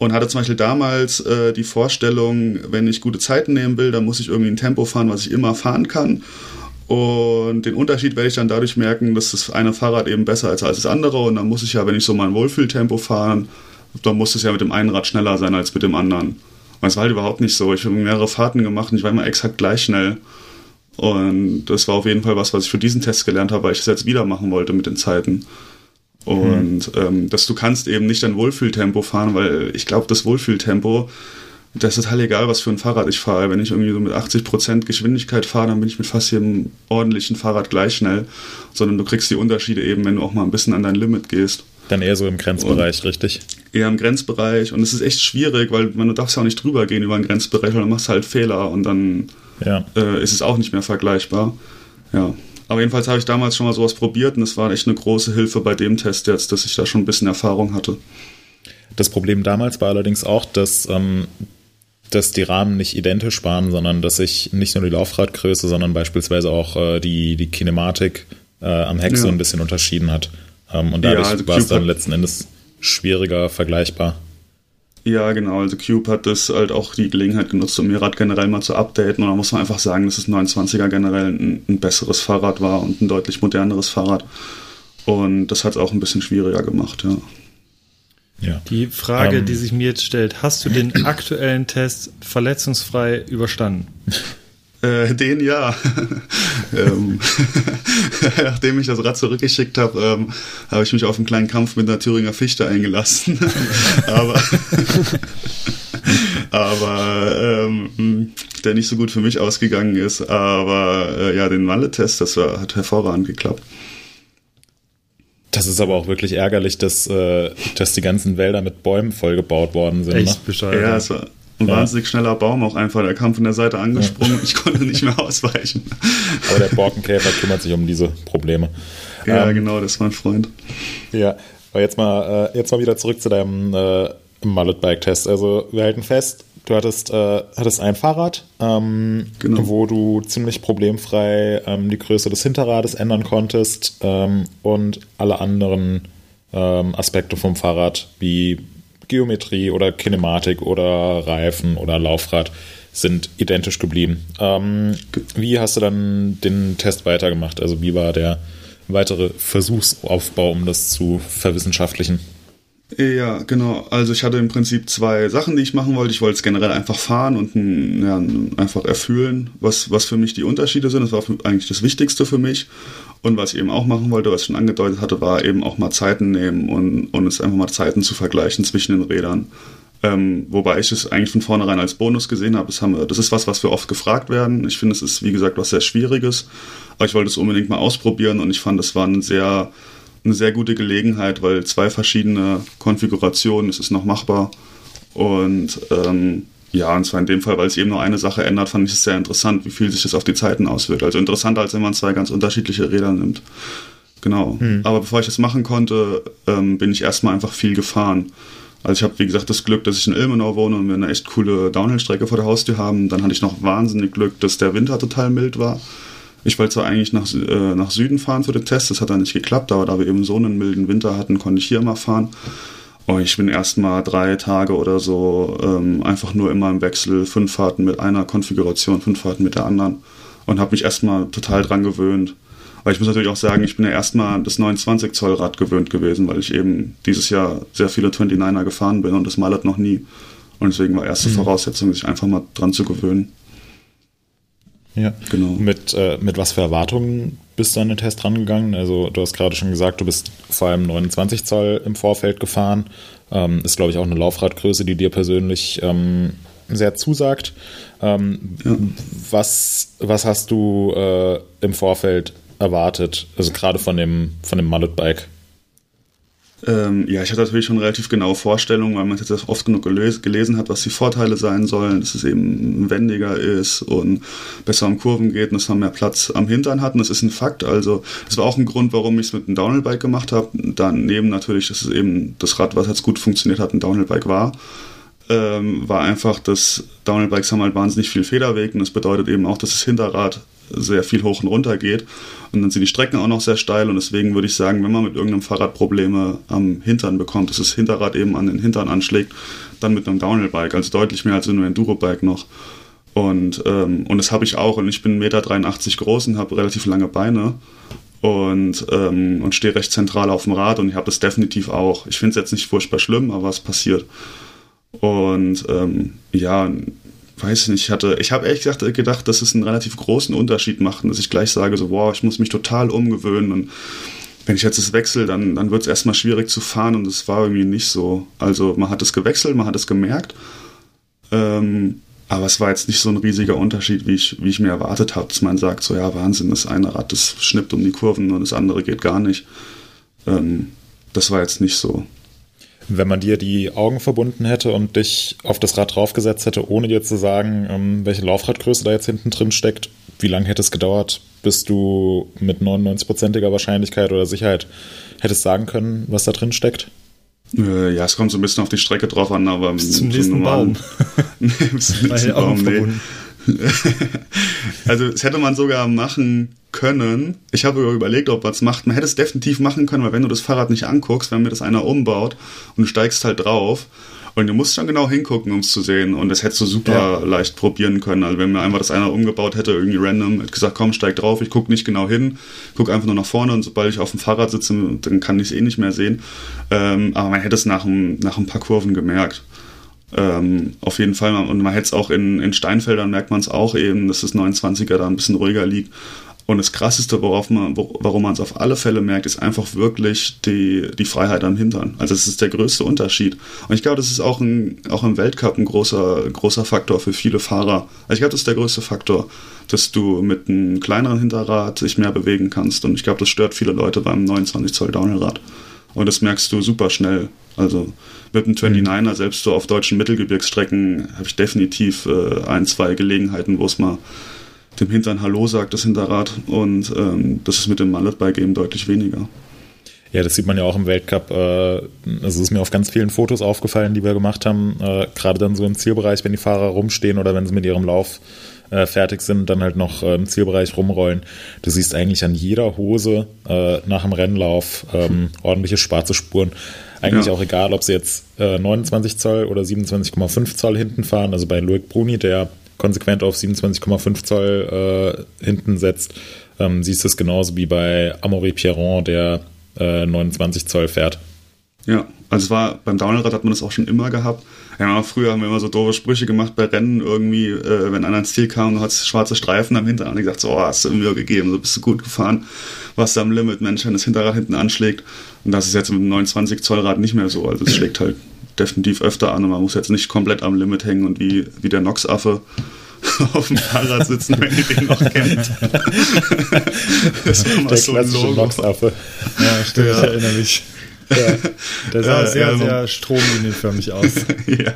und hatte zum Beispiel damals äh, die Vorstellung, wenn ich gute Zeiten nehmen will, dann muss ich irgendwie ein Tempo fahren, was ich immer fahren kann. Und den Unterschied werde ich dann dadurch merken, dass das eine Fahrrad eben besser ist als das andere. Und dann muss ich ja, wenn ich so mein Wohlfühltempo fahren, dann muss es ja mit dem einen Rad schneller sein als mit dem anderen. Und es war halt überhaupt nicht so. Ich habe mehrere Fahrten gemacht und ich war immer exakt gleich schnell. Und das war auf jeden Fall was, was ich für diesen Test gelernt habe, weil ich es jetzt wieder machen wollte mit den Zeiten. Und mhm. ähm, dass du kannst eben nicht dein Wohlfühltempo fahren, weil ich glaube, das Wohlfühltempo, das ist total egal, was für ein Fahrrad ich fahre. Wenn ich irgendwie so mit 80% Geschwindigkeit fahre, dann bin ich mit fast jedem ordentlichen Fahrrad gleich schnell. Sondern du kriegst die Unterschiede eben, wenn du auch mal ein bisschen an dein Limit gehst. Dann eher so im Grenzbereich, und richtig? Eher im Grenzbereich. Und es ist echt schwierig, weil man, du darfst ja auch nicht drüber gehen über einen Grenzbereich, weil dann machst du halt Fehler und dann ja. äh, ist es auch nicht mehr vergleichbar. Ja. Aber jedenfalls habe ich damals schon mal sowas probiert und es war echt eine große Hilfe bei dem Test jetzt, dass ich da schon ein bisschen Erfahrung hatte. Das Problem damals war allerdings auch, dass, ähm, dass die Rahmen nicht identisch waren, sondern dass sich nicht nur die Laufradgröße, sondern beispielsweise auch äh, die, die Kinematik äh, am Heck ja. so ein bisschen unterschieden hat. Ähm, und dadurch ja, also war es dann letzten Endes schwieriger vergleichbar. Ja, genau. Also Cube hat das halt auch die Gelegenheit genutzt, um ihr Rad generell mal zu updaten. Und da muss man einfach sagen, dass das 29er generell ein, ein besseres Fahrrad war und ein deutlich moderneres Fahrrad. Und das hat es auch ein bisschen schwieriger gemacht, ja. Ja. Die Frage, Ähm. die sich mir jetzt stellt, hast du den aktuellen Test verletzungsfrei überstanden? Äh, den ja. ähm, nachdem ich das Rad zurückgeschickt habe, ähm, habe ich mich auf einen kleinen Kampf mit einer Thüringer Fichte eingelassen. aber aber ähm, der nicht so gut für mich ausgegangen ist. Aber äh, ja, den Malle-Test, das war, hat hervorragend geklappt. Das ist aber auch wirklich ärgerlich, dass, äh, dass die ganzen Wälder mit Bäumen vollgebaut worden sind. Echt Ne? bescheuert. Ja, es war ein Ja. wahnsinnig schneller Baum auch einfach. Der kam von der Seite angesprungen und ich konnte nicht mehr ausweichen. Aber der Borkenkäfer kümmert sich um diese Probleme. Ja, Ähm, genau, das ist mein Freund. Ja, aber jetzt mal, äh, jetzt mal wieder zurück zu deinem äh, Mullet-Bike-Test. Also wir halten fest, du hattest, äh, hattest ein Fahrrad, ähm, Genau. wo du ziemlich problemfrei ähm, die Größe des Hinterrades ändern konntest ähm, und alle anderen ähm, Aspekte vom Fahrrad wie Geometrie oder Kinematik oder Reifen oder Laufrad sind identisch geblieben. Ähm, wie hast du dann den Test weitergemacht? Also wie war der weitere Versuchsaufbau, um das zu verwissenschaftlichen? Ja, genau. Also ich hatte im Prinzip zwei Sachen, die ich machen wollte. Ich wollte es generell einfach fahren und ja, einfach erfühlen, was, was für mich die Unterschiede sind. Das war eigentlich das Wichtigste für mich. Und was ich eben auch machen wollte, was ich schon angedeutet hatte, war eben auch mal Zeiten nehmen und, und es einfach mal Zeiten zu vergleichen zwischen den Rädern. Ähm, wobei ich es eigentlich von vornherein als Bonus gesehen habe. Das, haben wir, das ist was, was wir oft gefragt werden. Ich finde, es ist, wie gesagt, was sehr Schwieriges. Aber ich wollte es unbedingt mal ausprobieren und ich fand, es war ein sehr, eine sehr gute Gelegenheit, weil zwei verschiedene Konfigurationen, es ist noch machbar. Und ähm, ja, und zwar in dem Fall, weil es eben nur eine Sache ändert, fand ich es sehr interessant, wie viel sich das auf die Zeiten auswirkt. Also interessanter, als wenn man zwei ganz unterschiedliche Räder nimmt. Genau. Aber bevor ich das machen konnte, ähm, bin ich erstmal einfach viel gefahren. Also ich habe, wie gesagt, das Glück, dass ich in Ilmenau wohne und wir eine echt coole Downhill-Strecke vor der Haustür haben. Dann hatte ich noch wahnsinnig Glück, dass der Winter total mild war. Ich wollte zwar eigentlich nach, äh, nach Süden fahren für den Test, das hat dann nicht geklappt, aber da wir eben so einen milden Winter hatten, konnte ich hier mal fahren. Und ich bin erst mal drei Tage oder so ähm, einfach nur immer im Wechsel, fünf Fahrten mit einer Konfiguration, fünf Fahrten mit der anderen und habe mich erstmal total dran gewöhnt. Aber ich muss natürlich auch sagen, ich bin ja erstmal das 29 Zoll Rad gewöhnt gewesen, weil ich eben dieses Jahr sehr viele 29er gefahren bin und das Mallet noch nie. Und deswegen war erste Voraussetzung, sich einfach mal dran zu gewöhnen. Ja, Genau. Mit, äh, mit was für Erwartungen bist du an den Test rangegangen? Also du hast gerade schon gesagt, du bist vor allem 29 Zoll im Vorfeld gefahren. Ähm, ist, glaube ich, auch eine Laufradgröße, die dir persönlich ähm, sehr zusagt. Ähm, was, was hast du äh, im Vorfeld erwartet? Also gerade von dem, von dem Mullet-Bike. Ähm, ja, ich hatte natürlich schon relativ genaue Vorstellungen, weil man es jetzt oft genug geles gelesen hat, was die Vorteile sein sollen, dass es eben wendiger ist und besser um Kurven geht und dass man mehr Platz am Hintern hat. Und das ist ein Fakt. Also, das war auch ein Grund, warum ich es mit einem Downhill-Bike gemacht habe. Daneben natürlich, dass es eben das Rad, was jetzt gut funktioniert hat, ein Downhill-Bike war. Ähm, war einfach, dass Downhill-Bikes haben halt wahnsinnig viel Federweg und das bedeutet eben auch, dass das Hinterrad sehr viel hoch und runter geht. Und dann sind die Strecken auch noch sehr steil und deswegen würde ich sagen, wenn man mit irgendeinem Fahrrad Probleme am Hintern bekommt, dass das Hinterrad eben an den Hintern anschlägt, dann mit einem Downhill-Bike, also deutlich mehr als in einem Enduro-Bike noch. Und, ähm, und das habe ich auch und ich bin 1,83 Meter groß und habe relativ lange Beine und, ähm, und stehe recht zentral auf dem Rad und ich habe das definitiv auch. Ich finde es jetzt nicht furchtbar schlimm, aber es passiert. Und ähm, ja, weiß ich nicht, ich hatte, ich habe ehrlich gesagt gedacht, dass es einen relativ großen Unterschied macht dass ich gleich sage, so, wow, ich muss mich total umgewöhnen und wenn ich jetzt das wechsle, dann, dann wird es erstmal schwierig zu fahren und es war irgendwie nicht so. Also man hat es gewechselt, man hat es gemerkt, ähm, aber es war jetzt nicht so ein riesiger Unterschied, wie ich, wie ich mir erwartet habe, dass man sagt, so ja, Wahnsinn, das eine Rad, das schnippt um die Kurven und das andere geht gar nicht. Ähm, das war jetzt nicht so. Wenn man dir die Augen verbunden hätte und dich auf das Rad draufgesetzt hätte, ohne dir zu sagen, ähm, welche Laufradgröße da jetzt hinten drin steckt, wie lange hätte es gedauert, bis du mit 99%iger Wahrscheinlichkeit oder Sicherheit hättest sagen können, was da drin steckt? Äh, Ja, es kommt so ein bisschen auf die Strecke drauf an, aber Bis zum nächsten normalen- Baum. nee, bis zum nächsten Baum, nee. verbunden. Also, das hätte man sogar machen können. Ich habe überlegt, ob man es macht. Man hätte es definitiv machen können, weil wenn du das Fahrrad nicht anguckst, wenn mir das einer umbaut und du steigst halt drauf Und du musst schon genau hingucken, um es zu sehen. Und das hättest du super Ja. leicht probieren können. Also wenn mir einfach das einer umgebaut hätte, irgendwie random, hätte gesagt, komm, steig drauf, ich guck nicht genau hin, guck einfach nur nach vorne und sobald ich auf dem Fahrrad sitze, dann kann ich es eh nicht mehr sehen. Ähm, aber man hätte es nach nach ein paar Kurven gemerkt. Ähm, auf jeden Fall. Und man hätte es auch in, in Steinfeldern, merkt man es auch eben, dass das 29er da ein bisschen ruhiger liegt. Und das Krasseste, worauf man, warum man es auf alle Fälle merkt, ist einfach wirklich die, die Freiheit am Hintern. Also das ist der größte Unterschied. Und ich glaube, das ist auch, ein, auch im Weltcup ein großer, großer Faktor für viele Fahrer. Also ich glaube, das ist der größte Faktor, dass du mit einem kleineren Hinterrad dich mehr bewegen kannst. Und ich glaube, das stört viele Leute beim 29 Zoll Downhillrad. Und das merkst du super schnell. Also mit dem 29er, selbst so auf deutschen Mittelgebirgsstrecken, habe ich definitiv äh, ein, zwei Gelegenheiten, wo es mal dem Hintern Hallo sagt, das Hinterrad. Und ähm, das ist mit dem Mallet-Bike eben deutlich weniger. Ja, das sieht man ja auch im Weltcup. Äh, es ist mir auf ganz vielen Fotos aufgefallen, die wir gemacht haben. Äh, Gerade dann so im Zielbereich, wenn die Fahrer rumstehen oder wenn sie mit ihrem Lauf äh, fertig sind, dann halt noch im Zielbereich rumrollen. Du siehst eigentlich an jeder Hose nach dem Rennlauf ähm, ordentliche schwarze Spuren. Eigentlich Ja. auch egal, ob sie jetzt äh, 29 Zoll oder 27,5 Zoll hinten fahren. Also bei Loic Bruni, der konsequent auf 27,5 Zoll äh, hinten setzt, ähm, siehst du es genauso wie bei Amaury Pierron, der äh, 29 Zoll fährt. Ja, also es war, beim Downhillrad hat man das auch schon immer gehabt. Ja, früher haben wir immer so doofe Sprüche gemacht bei Rennen irgendwie, äh, wenn einer ins Ziel kam und hat schwarze Streifen am Hintern und gesagt, so, oh, hast du mir gegeben, so bist du gut gefahren, warst du am Limit, Mensch, wenn das Hinterrad hinten anschlägt. Und das ist jetzt mit dem 29 Zoll Rad nicht mehr so, also es schlägt halt definitiv öfter an und man muss jetzt nicht komplett am Limit hängen und wie, wie der Nox-Affe auf dem Fahrrad sitzen, wenn ihr den noch kennt. das war mal Der so ein klassische Logo. Nox-Affe. Ja, stimmt, Ja. ich erinnere mich. Der sah Ja, sehr, ja, so- sehr stromlinienförmig aus. ja.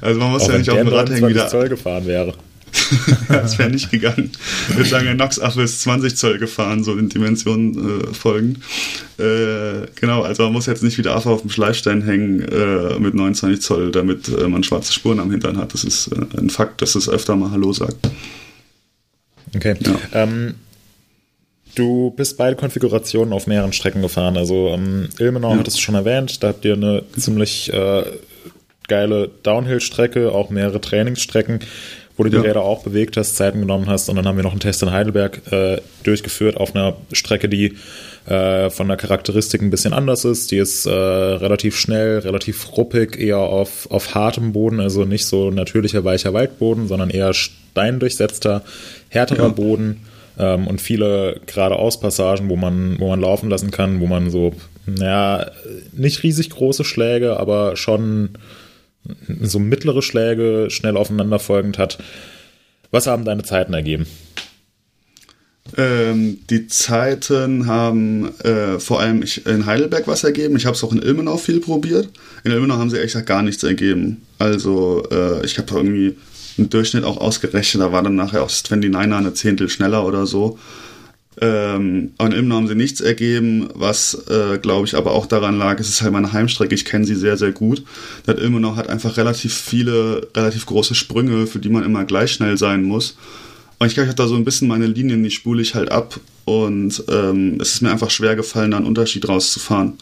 Also man muss Auch ja wenn nicht auf der dem Rad hängen 29 wieder. Zoll gefahren wäre. das wäre nicht gegangen. Ich würde sagen, der Nox-Affe ist 20 Zoll gefahren, so in Dimensionen äh, folgend. Äh, genau, also man muss jetzt nicht wie der Affe auf dem Schleifstein hängen äh, mit 29 Zoll, damit äh, man schwarze Spuren am Hintern hat. Das ist äh, ein Fakt, dass es öfter mal Hallo sagt. Okay. Ja. Ähm, du bist beide Konfigurationen auf mehreren Strecken gefahren. Also ähm, Ilmenau Ja. hattest du schon erwähnt, da habt ihr eine ziemlich äh, geile Downhill-Strecke, auch mehrere Trainingsstrecken, wo du die Ja. Räder auch bewegt hast, Zeiten genommen hast. Und dann haben wir noch einen Test in Heidelberg äh, durchgeführt auf einer Strecke, die äh, von der Charakteristik ein bisschen anders ist. Die ist äh, relativ schnell, relativ ruppig, eher auf, auf hartem Boden, also nicht so natürlicher weicher Waldboden, sondern eher steindurchsetzter, härterer Ja. Boden ähm, und viele geradeaus-Passagen, wo man, wo man laufen lassen kann, wo man so, naja, nicht riesig große Schläge, aber schon so mittlere Schläge schnell aufeinanderfolgend hat. Was haben deine Zeiten ergeben? Ähm, die Zeiten haben äh, vor allem ich, in Heidelberg was ergeben. Ich habe es auch in Ilmenau viel probiert. In Ilmenau haben sie ehrlich gesagt gar nichts ergeben. Also äh, ich habe irgendwie einen Durchschnitt auch ausgerechnet. Da war dann nachher auch das 29er eine Zehntel schneller oder so. Ähm, in Ilmenau haben sie nichts ergeben, was äh, glaube ich aber auch daran lag, es ist halt meine Heimstrecke, ich kenne sie sehr, sehr gut. Das Ilmenau hat einfach relativ viele, relativ große Sprünge, für die man immer gleich schnell sein muss. Und ich glaube, ich habe da so ein bisschen meine Linien, die spule ich halt ab. Und ähm, es ist mir einfach schwer gefallen, da einen Unterschied rauszufahren.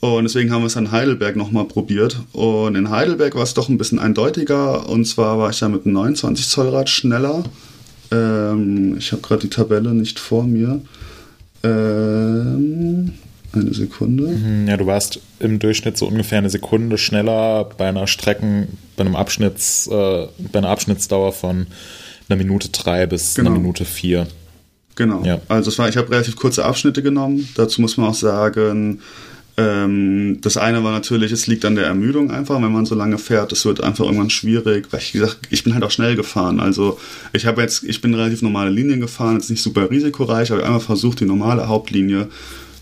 Und deswegen haben wir es in Heidelberg nochmal probiert. Und in Heidelberg war es doch ein bisschen eindeutiger. Und zwar war ich da mit einem 29 Zoll Rad schneller. Ähm, ich habe gerade die Tabelle nicht vor mir. Ähm, eine Sekunde. Ja, du warst im Durchschnitt so ungefähr eine Sekunde schneller bei einer Strecken, bei einem Abschnitts, äh, bei einer Abschnittsdauer von einer Minute drei bis Genau. einer Minute vier. Genau. Ja. Also es war, ich habe relativ kurze Abschnitte genommen. Dazu muss man auch sagen, ähm, das eine war natürlich, es liegt an der Ermüdung einfach, wenn man so lange fährt. Es wird einfach irgendwann schwierig, weil ich gesagt, ich bin halt auch schnell gefahren. Also ich habe jetzt, ich bin relativ normale Linien gefahren, jetzt nicht super risikoreich, aber einfach versucht, die normale Hauptlinie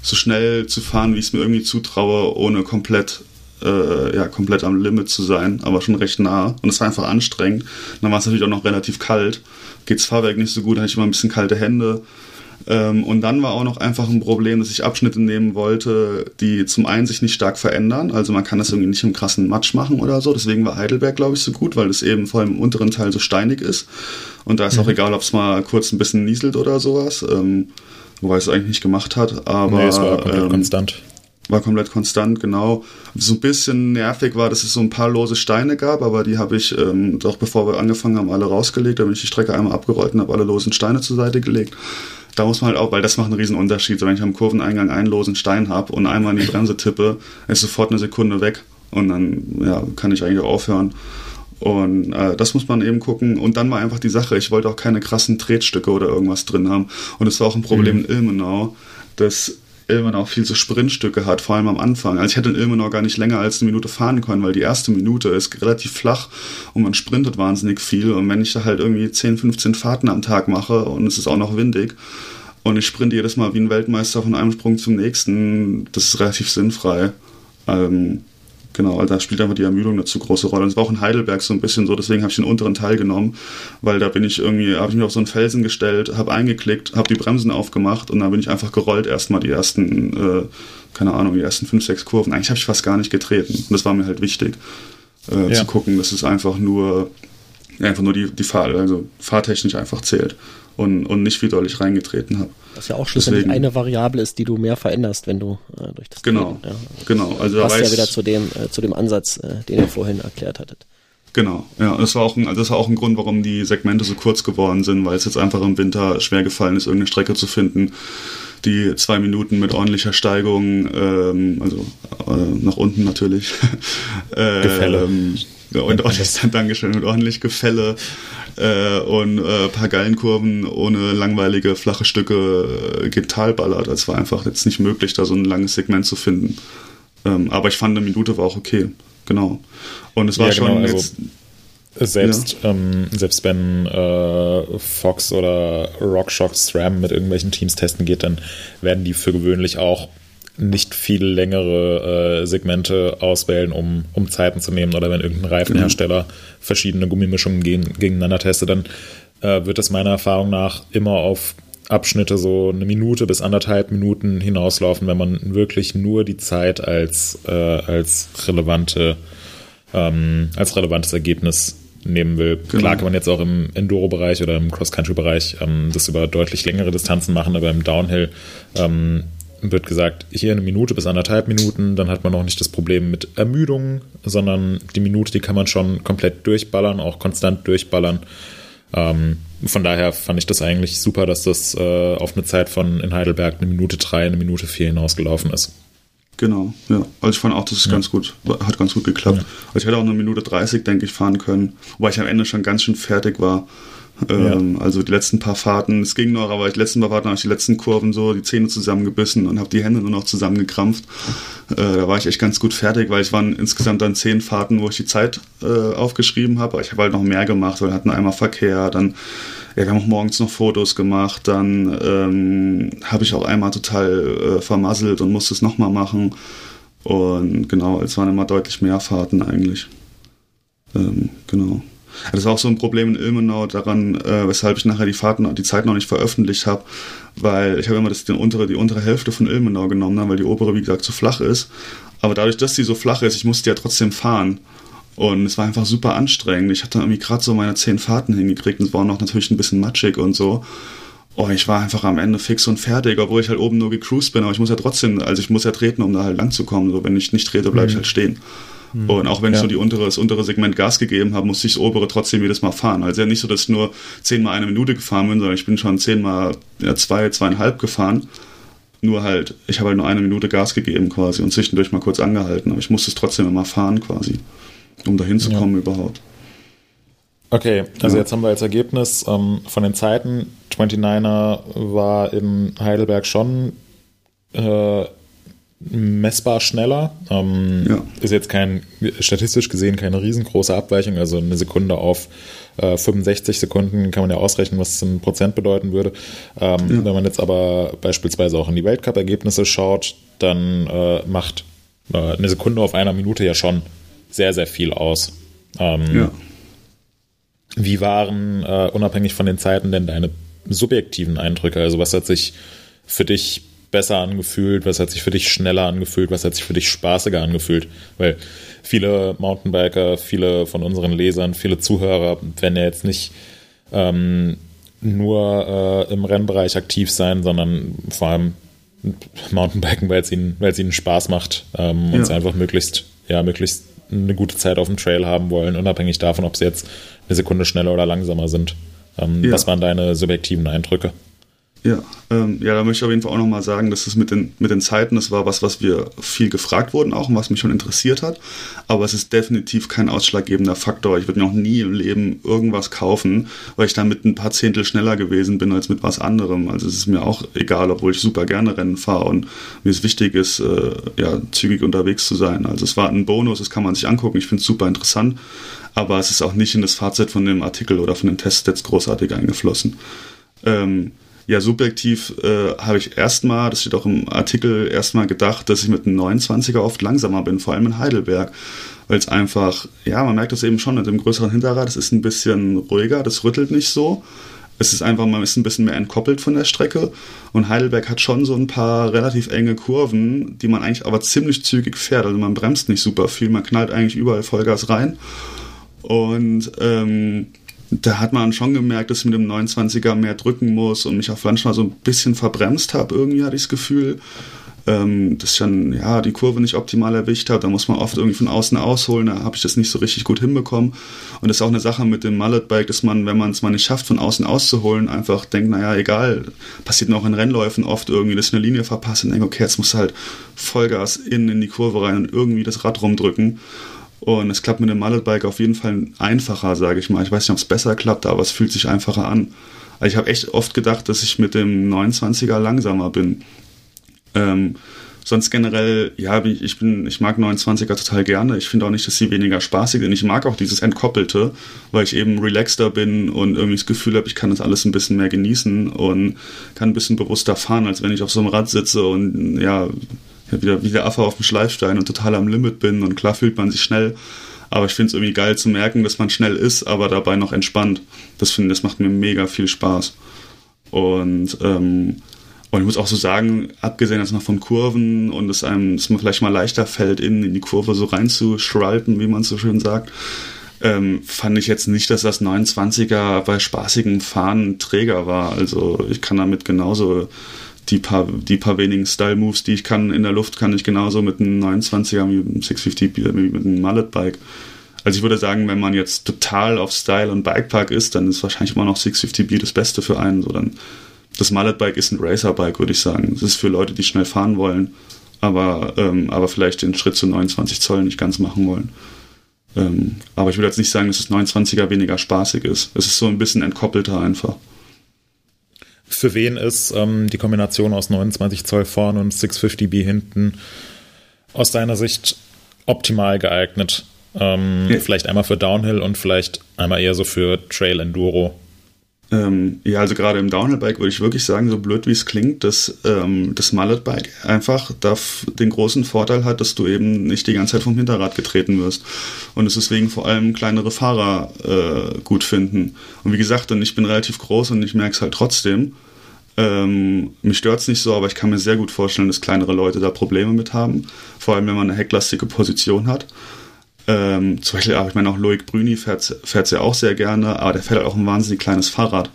so schnell zu fahren, wie ich es mir irgendwie zutraue, ohne komplett äh, ja, komplett am Limit zu sein, aber schon recht nah. Und es war einfach anstrengend. dann war es natürlich auch noch relativ kalt. Geht's Fahrwerk nicht so gut, hatte ich immer ein bisschen kalte Hände. Ähm, und dann war auch noch einfach ein Problem, dass ich Abschnitte nehmen wollte, die zum einen sich nicht stark verändern. Also man kann das irgendwie nicht im krassen Matsch machen oder so. Deswegen war Heidelberg, glaube ich, so gut, weil es eben vor allem im unteren Teil so steinig ist. Und da ist auch egal, ob es mal kurz ein bisschen nieselt oder sowas. Ähm, wobei es eigentlich nicht gemacht hat. Aber nee, es war komplett ähm, konstant. war komplett konstant, genau. So ein bisschen nervig war, dass es so ein paar lose Steine gab, aber die habe ich ähm, doch bevor wir angefangen haben, alle rausgelegt. Da bin ich die Strecke einmal abgerollt und habe alle losen Steine zur Seite gelegt. Da muss man halt auch, weil das macht einen riesen Unterschied. So, wenn ich am Kurveneingang einen losen Stein habe und einmal in die Bremse tippe, ist sofort eine Sekunde weg und dann ja, kann ich eigentlich auch aufhören. Und äh, das muss man eben gucken. Und dann war einfach die Sache, ich wollte auch keine krassen Tretstücke oder irgendwas drin haben. Und es war auch ein Problem mhm. in Ilmenau, dass Ilmenau viel so Sprintstücke hat, vor allem am Anfang. Also ich hätte in Ilmenau gar nicht länger als eine Minute fahren können, weil die erste Minute ist relativ flach und man sprintet wahnsinnig viel. Und wenn ich da halt irgendwie 10, 15 Fahrten am Tag mache und es ist auch noch windig und ich sprinte jedes Mal wie ein Weltmeister von einem Sprung zum nächsten, das ist relativ sinnfrei. Ähm, Genau, also da spielt einfach die Ermüdung eine zu große Rolle. Und es war auch in Heidelberg so ein bisschen so, deswegen habe ich den unteren Teil genommen, weil da bin ich irgendwie, habe ich mich auf so einen Felsen gestellt, habe eingeklickt, habe die Bremsen aufgemacht und dann bin ich einfach gerollt erstmal die ersten, äh, keine Ahnung, die ersten fünf, sechs Kurven. Eigentlich habe ich fast gar nicht getreten. Und das war mir halt wichtig, äh, ja. zu gucken, dass es einfach nur, einfach nur die, die Fahrt, also fahrtechnisch einfach zählt und, und nicht wie doll ich reingetreten habe. Was ja auch schlussendlich Deswegen, eine Variable ist, die du mehr veränderst, wenn du äh, durch das Genau, Treten, ja. genau. Also passt ja wieder zu dem, äh, zu dem Ansatz, äh, den ihr vorhin erklärt hattet. Genau, ja, das war auch ein, also das war auch ein Grund, warum die Segmente so kurz geworden sind, weil es jetzt einfach im Winter schwer gefallen ist, irgendeine Strecke zu finden, die zwei Minuten mit ordentlicher Steigung, ähm, also äh, nach unten natürlich, äh, Gefälle. Ähm, und ordentlich, Dankeschön, mit ordentlich Gefälle äh, und äh, paar Gallenkurven ohne langweilige flache Stücke äh, geht talballert. Es war einfach jetzt nicht möglich, da so ein langes Segment zu finden. Ähm, aber ich fand, eine Minute war auch okay. Genau. Und es war ja, genau, schon also jetzt, selbst, ja. ähm, selbst wenn äh, Fox oder Rockshock SRAM mit irgendwelchen Teams testen geht, dann werden die für gewöhnlich auch nicht viel längere äh, Segmente auswählen, um, um Zeiten zu nehmen. Oder wenn irgendein Reifenhersteller mhm. verschiedene Gummimischungen gegen, gegeneinander testet, dann äh, wird es meiner Erfahrung nach immer auf Abschnitte so eine Minute bis anderthalb Minuten hinauslaufen, wenn man wirklich nur die Zeit als, äh, als relevante ähm, als relevantes Ergebnis nehmen will. Genau. Klar kann man jetzt auch im Enduro-Bereich oder im Cross-Country-Bereich ähm, das über deutlich längere Distanzen machen, aber im Downhill ähm, wird gesagt, hier eine Minute bis anderthalb Minuten, dann hat man auch nicht das Problem mit Ermüdung, sondern die Minute, die kann man schon komplett durchballern, auch konstant durchballern. Ähm, von daher fand ich das eigentlich super, dass das äh, auf eine Zeit von in Heidelberg eine Minute drei, eine Minute vier hinausgelaufen ist. Genau, ja. Also ich fand auch, das ist ja. ganz gut, hat ganz gut geklappt. Ja. Also ich hätte auch eine Minute 30, denke ich, fahren können, wobei ich am Ende schon ganz schön fertig war. Ähm, ja. Also die letzten paar Fahrten, es ging noch, aber die letzten paar Fahrten habe ich die letzten Kurven so die Zähne zusammengebissen und habe die Hände nur noch zusammengekrampft. Äh, da war ich echt ganz gut fertig, weil es waren insgesamt dann zehn Fahrten, wo ich die Zeit äh, aufgeschrieben habe. Ich habe halt noch mehr gemacht, weil wir hatten einmal Verkehr, dann ja, wir haben auch morgens noch Fotos gemacht, dann ähm, habe ich auch einmal total äh, vermasselt und musste es nochmal machen. Und genau, es waren immer deutlich mehr Fahrten eigentlich. Ähm, genau. Das war auch so ein Problem in Ilmenau daran, äh, weshalb ich nachher die Fahrten, die Zeit noch nicht veröffentlicht habe, weil ich habe immer das, den untere, die untere Hälfte von Ilmenau genommen, ne, weil die obere, wie gesagt, zu flach ist. Aber dadurch, dass die so flach ist, ich musste ja trotzdem fahren. Und es war einfach super anstrengend. Ich hatte irgendwie gerade so meine zehn Fahrten hingekriegt und es war auch noch natürlich ein bisschen matschig und so. Oh, ich war einfach am Ende fix und fertig, obwohl ich halt oben nur gecruised bin, aber ich muss ja trotzdem, also ich muss ja treten, um da halt lang zu kommen. So, wenn ich nicht trete, bleibe mhm. ich halt stehen. Mhm. Und auch wenn ja. ich so die untere, das untere Segment Gas gegeben habe, musste ich das obere trotzdem jedes Mal fahren. Also ja nicht so, dass ich nur zehnmal eine Minute gefahren bin, sondern ich bin schon zehnmal ja, zwei, zweieinhalb gefahren. Nur halt, ich habe halt nur eine Minute Gas gegeben quasi und zwischendurch mal kurz angehalten. Aber ich musste es trotzdem immer fahren quasi, um da hinzukommen ja. überhaupt. Okay, also ja. jetzt haben wir als Ergebnis ähm, von den Zeiten, 29er war in Heidelberg schon äh, messbar schneller. Ähm, ja. Ist jetzt kein, statistisch gesehen keine riesengroße Abweichung, also eine Sekunde auf äh, 65 Sekunden kann man ja ausrechnen, was es in Prozent bedeuten würde. Ähm, ja. Wenn man jetzt aber beispielsweise auch in die Weltcup-Ergebnisse schaut, dann äh, macht äh, eine Sekunde auf einer Minute ja schon sehr, sehr viel aus. Ähm, ja. Wie waren, äh, unabhängig von den Zeiten, denn deine subjektiven Eindrücke? Also was hat sich für dich besser angefühlt, was hat sich für dich schneller angefühlt, was hat sich für dich spaßiger angefühlt. Weil viele Mountainbiker, viele von unseren Lesern, viele Zuhörer werden ja jetzt nicht ähm, nur äh, im Rennbereich aktiv sein, sondern vor allem Mountainbiken, weil es ihnen, weil es ihnen Spaß macht ähm, und Ja. sie einfach möglichst, ja, möglichst eine gute Zeit auf dem Trail haben wollen, unabhängig davon, ob sie jetzt eine Sekunde schneller oder langsamer sind. Ähm, Ja. Was waren deine subjektiven Eindrücke? Ja, ähm, ja, da möchte ich auf jeden Fall auch nochmal sagen, dass es mit den, mit den Zeiten, das war was, was wir viel gefragt wurden auch und was mich schon interessiert hat. Aber es ist definitiv kein ausschlaggebender Faktor. Ich würde auch nie im Leben irgendwas kaufen, weil ich damit ein paar Zehntel schneller gewesen bin als mit was anderem. Also es ist mir auch egal, obwohl ich super gerne Rennen fahre und mir es wichtig ist, äh, ja, zügig unterwegs zu sein. Also es war ein Bonus, das kann man sich angucken. Ich finde es super interessant. Aber es ist auch nicht in das Fazit von dem Artikel oder von den Tests jetzt großartig eingeflossen. Ähm, ja, subjektiv äh, habe ich erstmal, das steht auch im Artikel, erstmal gedacht, dass ich mit einem 29er oft langsamer bin, vor allem in Heidelberg. Weil es einfach, ja, man merkt das eben schon mit dem größeren Hinterrad, es ist ein bisschen ruhiger, das rüttelt nicht so. Es ist einfach, man ist ein bisschen mehr entkoppelt von der Strecke. Und Heidelberg hat schon so ein paar relativ enge Kurven, die man eigentlich aber ziemlich zügig fährt. Also man bremst nicht super viel, man knallt eigentlich überall Vollgas rein. Und ähm, da hat man schon gemerkt, dass ich mit dem 29er mehr drücken muss und mich auf manchmal so ein bisschen verbremst habe. Irgendwie hatte ich das Gefühl, ähm, dass ich dann ja, die Kurve nicht optimal erwischt habe. Da muss man oft irgendwie von außen ausholen. Da habe ich das nicht so richtig gut hinbekommen. Und das ist auch eine Sache mit dem Mullet-Bike, dass man, wenn man es mal nicht schafft, von außen auszuholen, einfach denkt, naja, egal. Passiert noch in Rennläufen oft irgendwie, dass ich eine Linie verpasse und denke, okay, jetzt musst du halt Vollgas innen in die Kurve rein und irgendwie das Rad rumdrücken. Und es klappt mit dem Mullet-Bike auf jeden Fall einfacher, sage ich mal. Ich weiß nicht, ob es besser klappt, aber es fühlt sich einfacher an. Also ich habe echt oft gedacht, dass ich mit dem 29er langsamer bin. Ähm, sonst generell, ja, ich, bin, ich mag 29er total gerne. Ich finde auch nicht, dass sie weniger spaßig sind. Ich mag auch dieses Entkoppelte, weil ich eben relaxter bin und irgendwie das Gefühl habe, ich kann das alles ein bisschen mehr genießen und kann ein bisschen bewusster fahren, als wenn ich auf so einem Rad sitze und ja, wieder wie der Affe auf dem Schleifstein und total am Limit bin und klar fühlt man sich schnell. Aber ich finde es irgendwie geil zu merken, dass man schnell ist, aber dabei noch entspannt. Das finde das macht mir mega viel Spaß. Und, ähm, und ich muss auch so sagen, abgesehen jetzt noch von Kurven und dass einem, dass man vielleicht mal leichter fällt, in, in die Kurve so reinzuschralten, wie man so schön sagt, ähm, fand ich jetzt nicht, dass das 29er bei spaßigem Fahren Träger war. Also ich kann damit genauso die paar, die paar wenigen Style-Moves, die ich kann in der Luft, kann ich genauso mit einem 29er, wie mit einem 650, wie mit einem Mullet-Bike. Also ich würde sagen, wenn man jetzt total auf Style und Bikepark ist, dann ist wahrscheinlich immer noch 650B das Beste für einen. So dann, das Mullet-Bike ist ein Racer-Bike, würde ich sagen. Das ist für Leute, die schnell fahren wollen, aber, ähm, aber vielleicht den Schritt zu 29 Zoll nicht ganz machen wollen. Ähm, aber ich würde jetzt nicht sagen, dass das 29er weniger spaßig ist. Es ist so ein bisschen entkoppelter einfach. Für wen ist ähm, die Kombination aus 29 Zoll vorn und 650B hinten aus deiner Sicht optimal geeignet? Ähm, Ja. Vielleicht einmal für Downhill und vielleicht einmal eher so für Trail Enduro. Ähm, ja, also gerade im Downhill-Bike würde ich wirklich sagen, so blöd wie es klingt, dass ähm, das Mullet-Bike einfach den großen Vorteil hat, dass du eben nicht die ganze Zeit vom Hinterrad getreten wirst. Und es deswegen vor allem kleinere Fahrer äh, gut finden. Und wie gesagt, und ich bin relativ groß und ich merke es halt trotzdem. Ähm, mich stört es nicht so, aber ich kann mir sehr gut vorstellen, dass kleinere Leute da Probleme mit haben. Vor allem, wenn man eine hecklastige Position hat. Ähm, zum Beispiel, aber ich meine auch Loic Brüni fährt fährt's ja auch sehr gerne, aber der fährt halt auch ein wahnsinnig kleines Fahrrad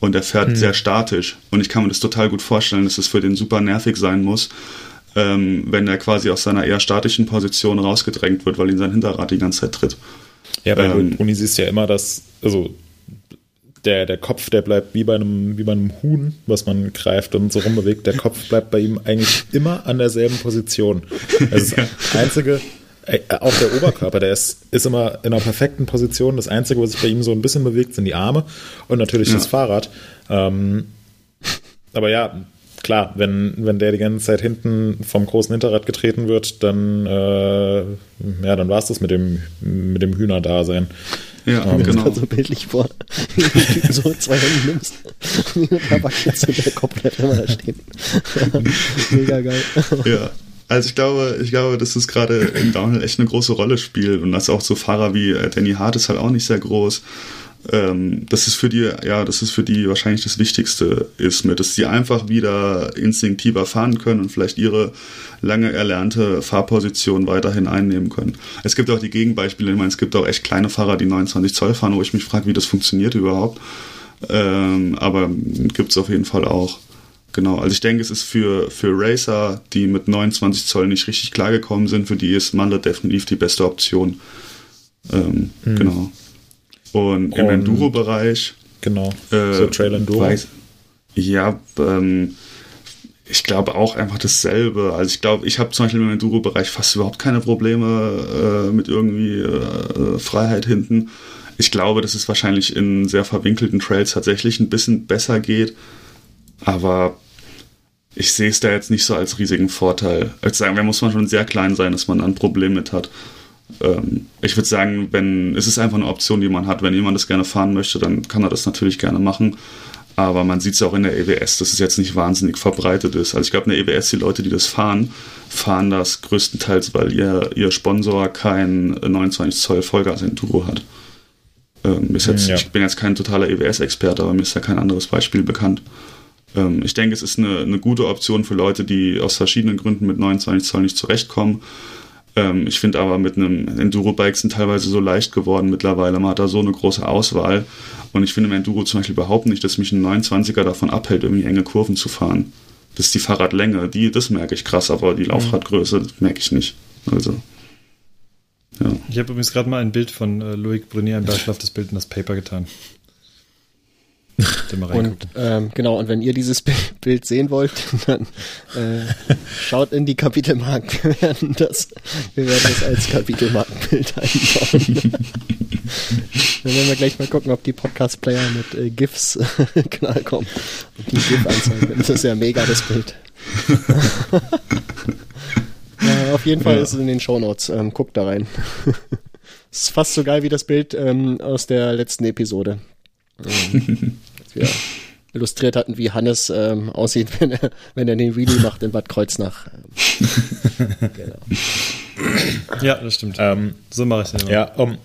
und der fährt sehr statisch und ich kann mir das total gut vorstellen, dass es für den super nervig sein muss, ähm, wenn er quasi aus seiner eher statischen Position rausgedrängt wird, weil ihn sein Hinterrad die ganze Zeit tritt. Ja, bei Ähm. Uni siehst du ja immer, dass, also der, der Kopf, der bleibt wie bei, einem, wie bei einem Huhn, was man greift und so rumbewegt. Der Kopf bleibt bei ihm eigentlich immer an derselben Position. Das ist das einzige, auch der Oberkörper, der ist, ist immer in einer perfekten Position. Das Einzige, was sich bei ihm so ein bisschen bewegt, sind die Arme und natürlich Ja. das Fahrrad. Ähm, aber ja, klar, wenn, wenn der die ganze Zeit hinten vom großen Hinterrad getreten wird, dann, äh, ja, dann war es das mit dem, mit dem Hühnerdasein. Ja, Mir genau. so bildlich vor, so zwei Hände nimmst, wie ein Tabakschnitzel und der Kopf bleibt immer da stehen. Mega geil. Ja. Also ich glaube, ich glaube, dass es gerade im Downhill echt eine große Rolle spielt und dass auch so Fahrer wie äh, Danny Hart ist halt auch nicht sehr groß. Ähm, das ist für die, ja, das ist für die wahrscheinlich das Wichtigste ist mit, dass sie einfach wieder instinktiver fahren können und vielleicht ihre lange erlernte Fahrposition weiterhin einnehmen können. Es gibt auch die Gegenbeispiele, ich meine, es gibt auch echt kleine Fahrer, die 29 Zoll fahren, wo ich mich frage, wie das funktioniert überhaupt. Ähm, aber gibt es auf jeden Fall auch. Genau. Also ich denke, es ist für, für Racer, die mit 29 Zoll nicht richtig klargekommen sind, für die ist Mullet definitiv die beste Option. Ähm, Genau. Und im Enduro-Bereich Genau. äh, so Trail Enduro. Weiß, ja, ähm, ich glaube auch einfach dasselbe. Also ich glaube, ich habe zum Beispiel im Enduro-Bereich fast überhaupt keine Probleme äh, mit irgendwie äh, Freiheit hinten. Ich glaube, dass es wahrscheinlich in sehr verwinkelten Trails tatsächlich ein bisschen besser geht. Aber ich sehe es da jetzt nicht so als riesigen Vorteil. Als sagen, da muss man schon sehr klein sein, dass man da ein Problem mit hat. Ähm, ich würde sagen, wenn es ist einfach eine Option, die man hat. Wenn jemand das gerne fahren möchte, dann kann er das natürlich gerne machen. Aber man sieht es auch in der EWS, dass es jetzt nicht wahnsinnig verbreitet ist. Also ich glaube, in der EWS, die Leute, die das fahren, fahren das größtenteils, weil ihr, ihr Sponsor kein 29 Zoll Vollgas-Enduro hat. Ähm, jetzt, Ja. Ich bin jetzt kein totaler EWS-Experte, aber mir ist ja kein anderes Beispiel bekannt. Ähm, ich denke, es ist eine, eine gute Option für Leute, die aus verschiedenen Gründen mit 29 Zoll nicht zurechtkommen. Ähm, ich finde aber mit einem Enduro-Bike sind teilweise so leicht geworden mittlerweile. Man hat da so eine große Auswahl. Und ich finde im Enduro zum Beispiel überhaupt nicht, dass mich ein 29er davon abhält, irgendwie enge Kurven zu fahren. Das ist die Fahrradlänge, die, das merke ich krass, aber die Laufradgröße, das merke ich nicht. Also, ja. Ich habe übrigens gerade mal ein Bild von äh, Loic Brunier Berglauf das Bild in das Paper getan. Und ähm, genau, und wenn ihr dieses Bi- Bild sehen wollt, dann äh, schaut in die Kapitelmarken. Wir werden das, wir werden das als Kapitelmarkenbild einbauen. dann werden wir gleich mal gucken, ob die Podcast-Player mit äh, GIFs klarkommen. Und die GIF anzeigen. Das ist ja mega, das Bild. ja, auf jeden Fall ist es in den Shownotes. Ähm, guckt da rein. Es ist fast so geil wie das Bild ähm, aus der letzten Episode. Ähm, als wir illustriert hatten, wie Hannes ähm, aussieht, wenn er, wenn er den Wheelie macht in Bad Kreuznach. Genau. Ja, das stimmt. Ähm, so mache ich es immer. Ja, um,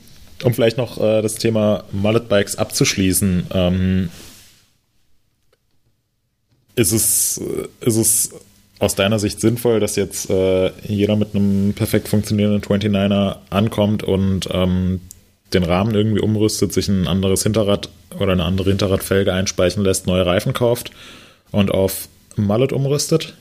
um vielleicht noch äh, das Thema Mullet Bikes abzuschließen, ähm, ist, es, äh, ist es aus deiner Sicht sinnvoll, dass jetzt äh, jeder mit einem perfekt funktionierenden 29er ankommt und ähm, den Rahmen irgendwie umrüstet, sich ein anderes Hinterrad oder eine andere Hinterradfelge einspeichen lässt, neue Reifen kauft und auf Mullet umrüstet?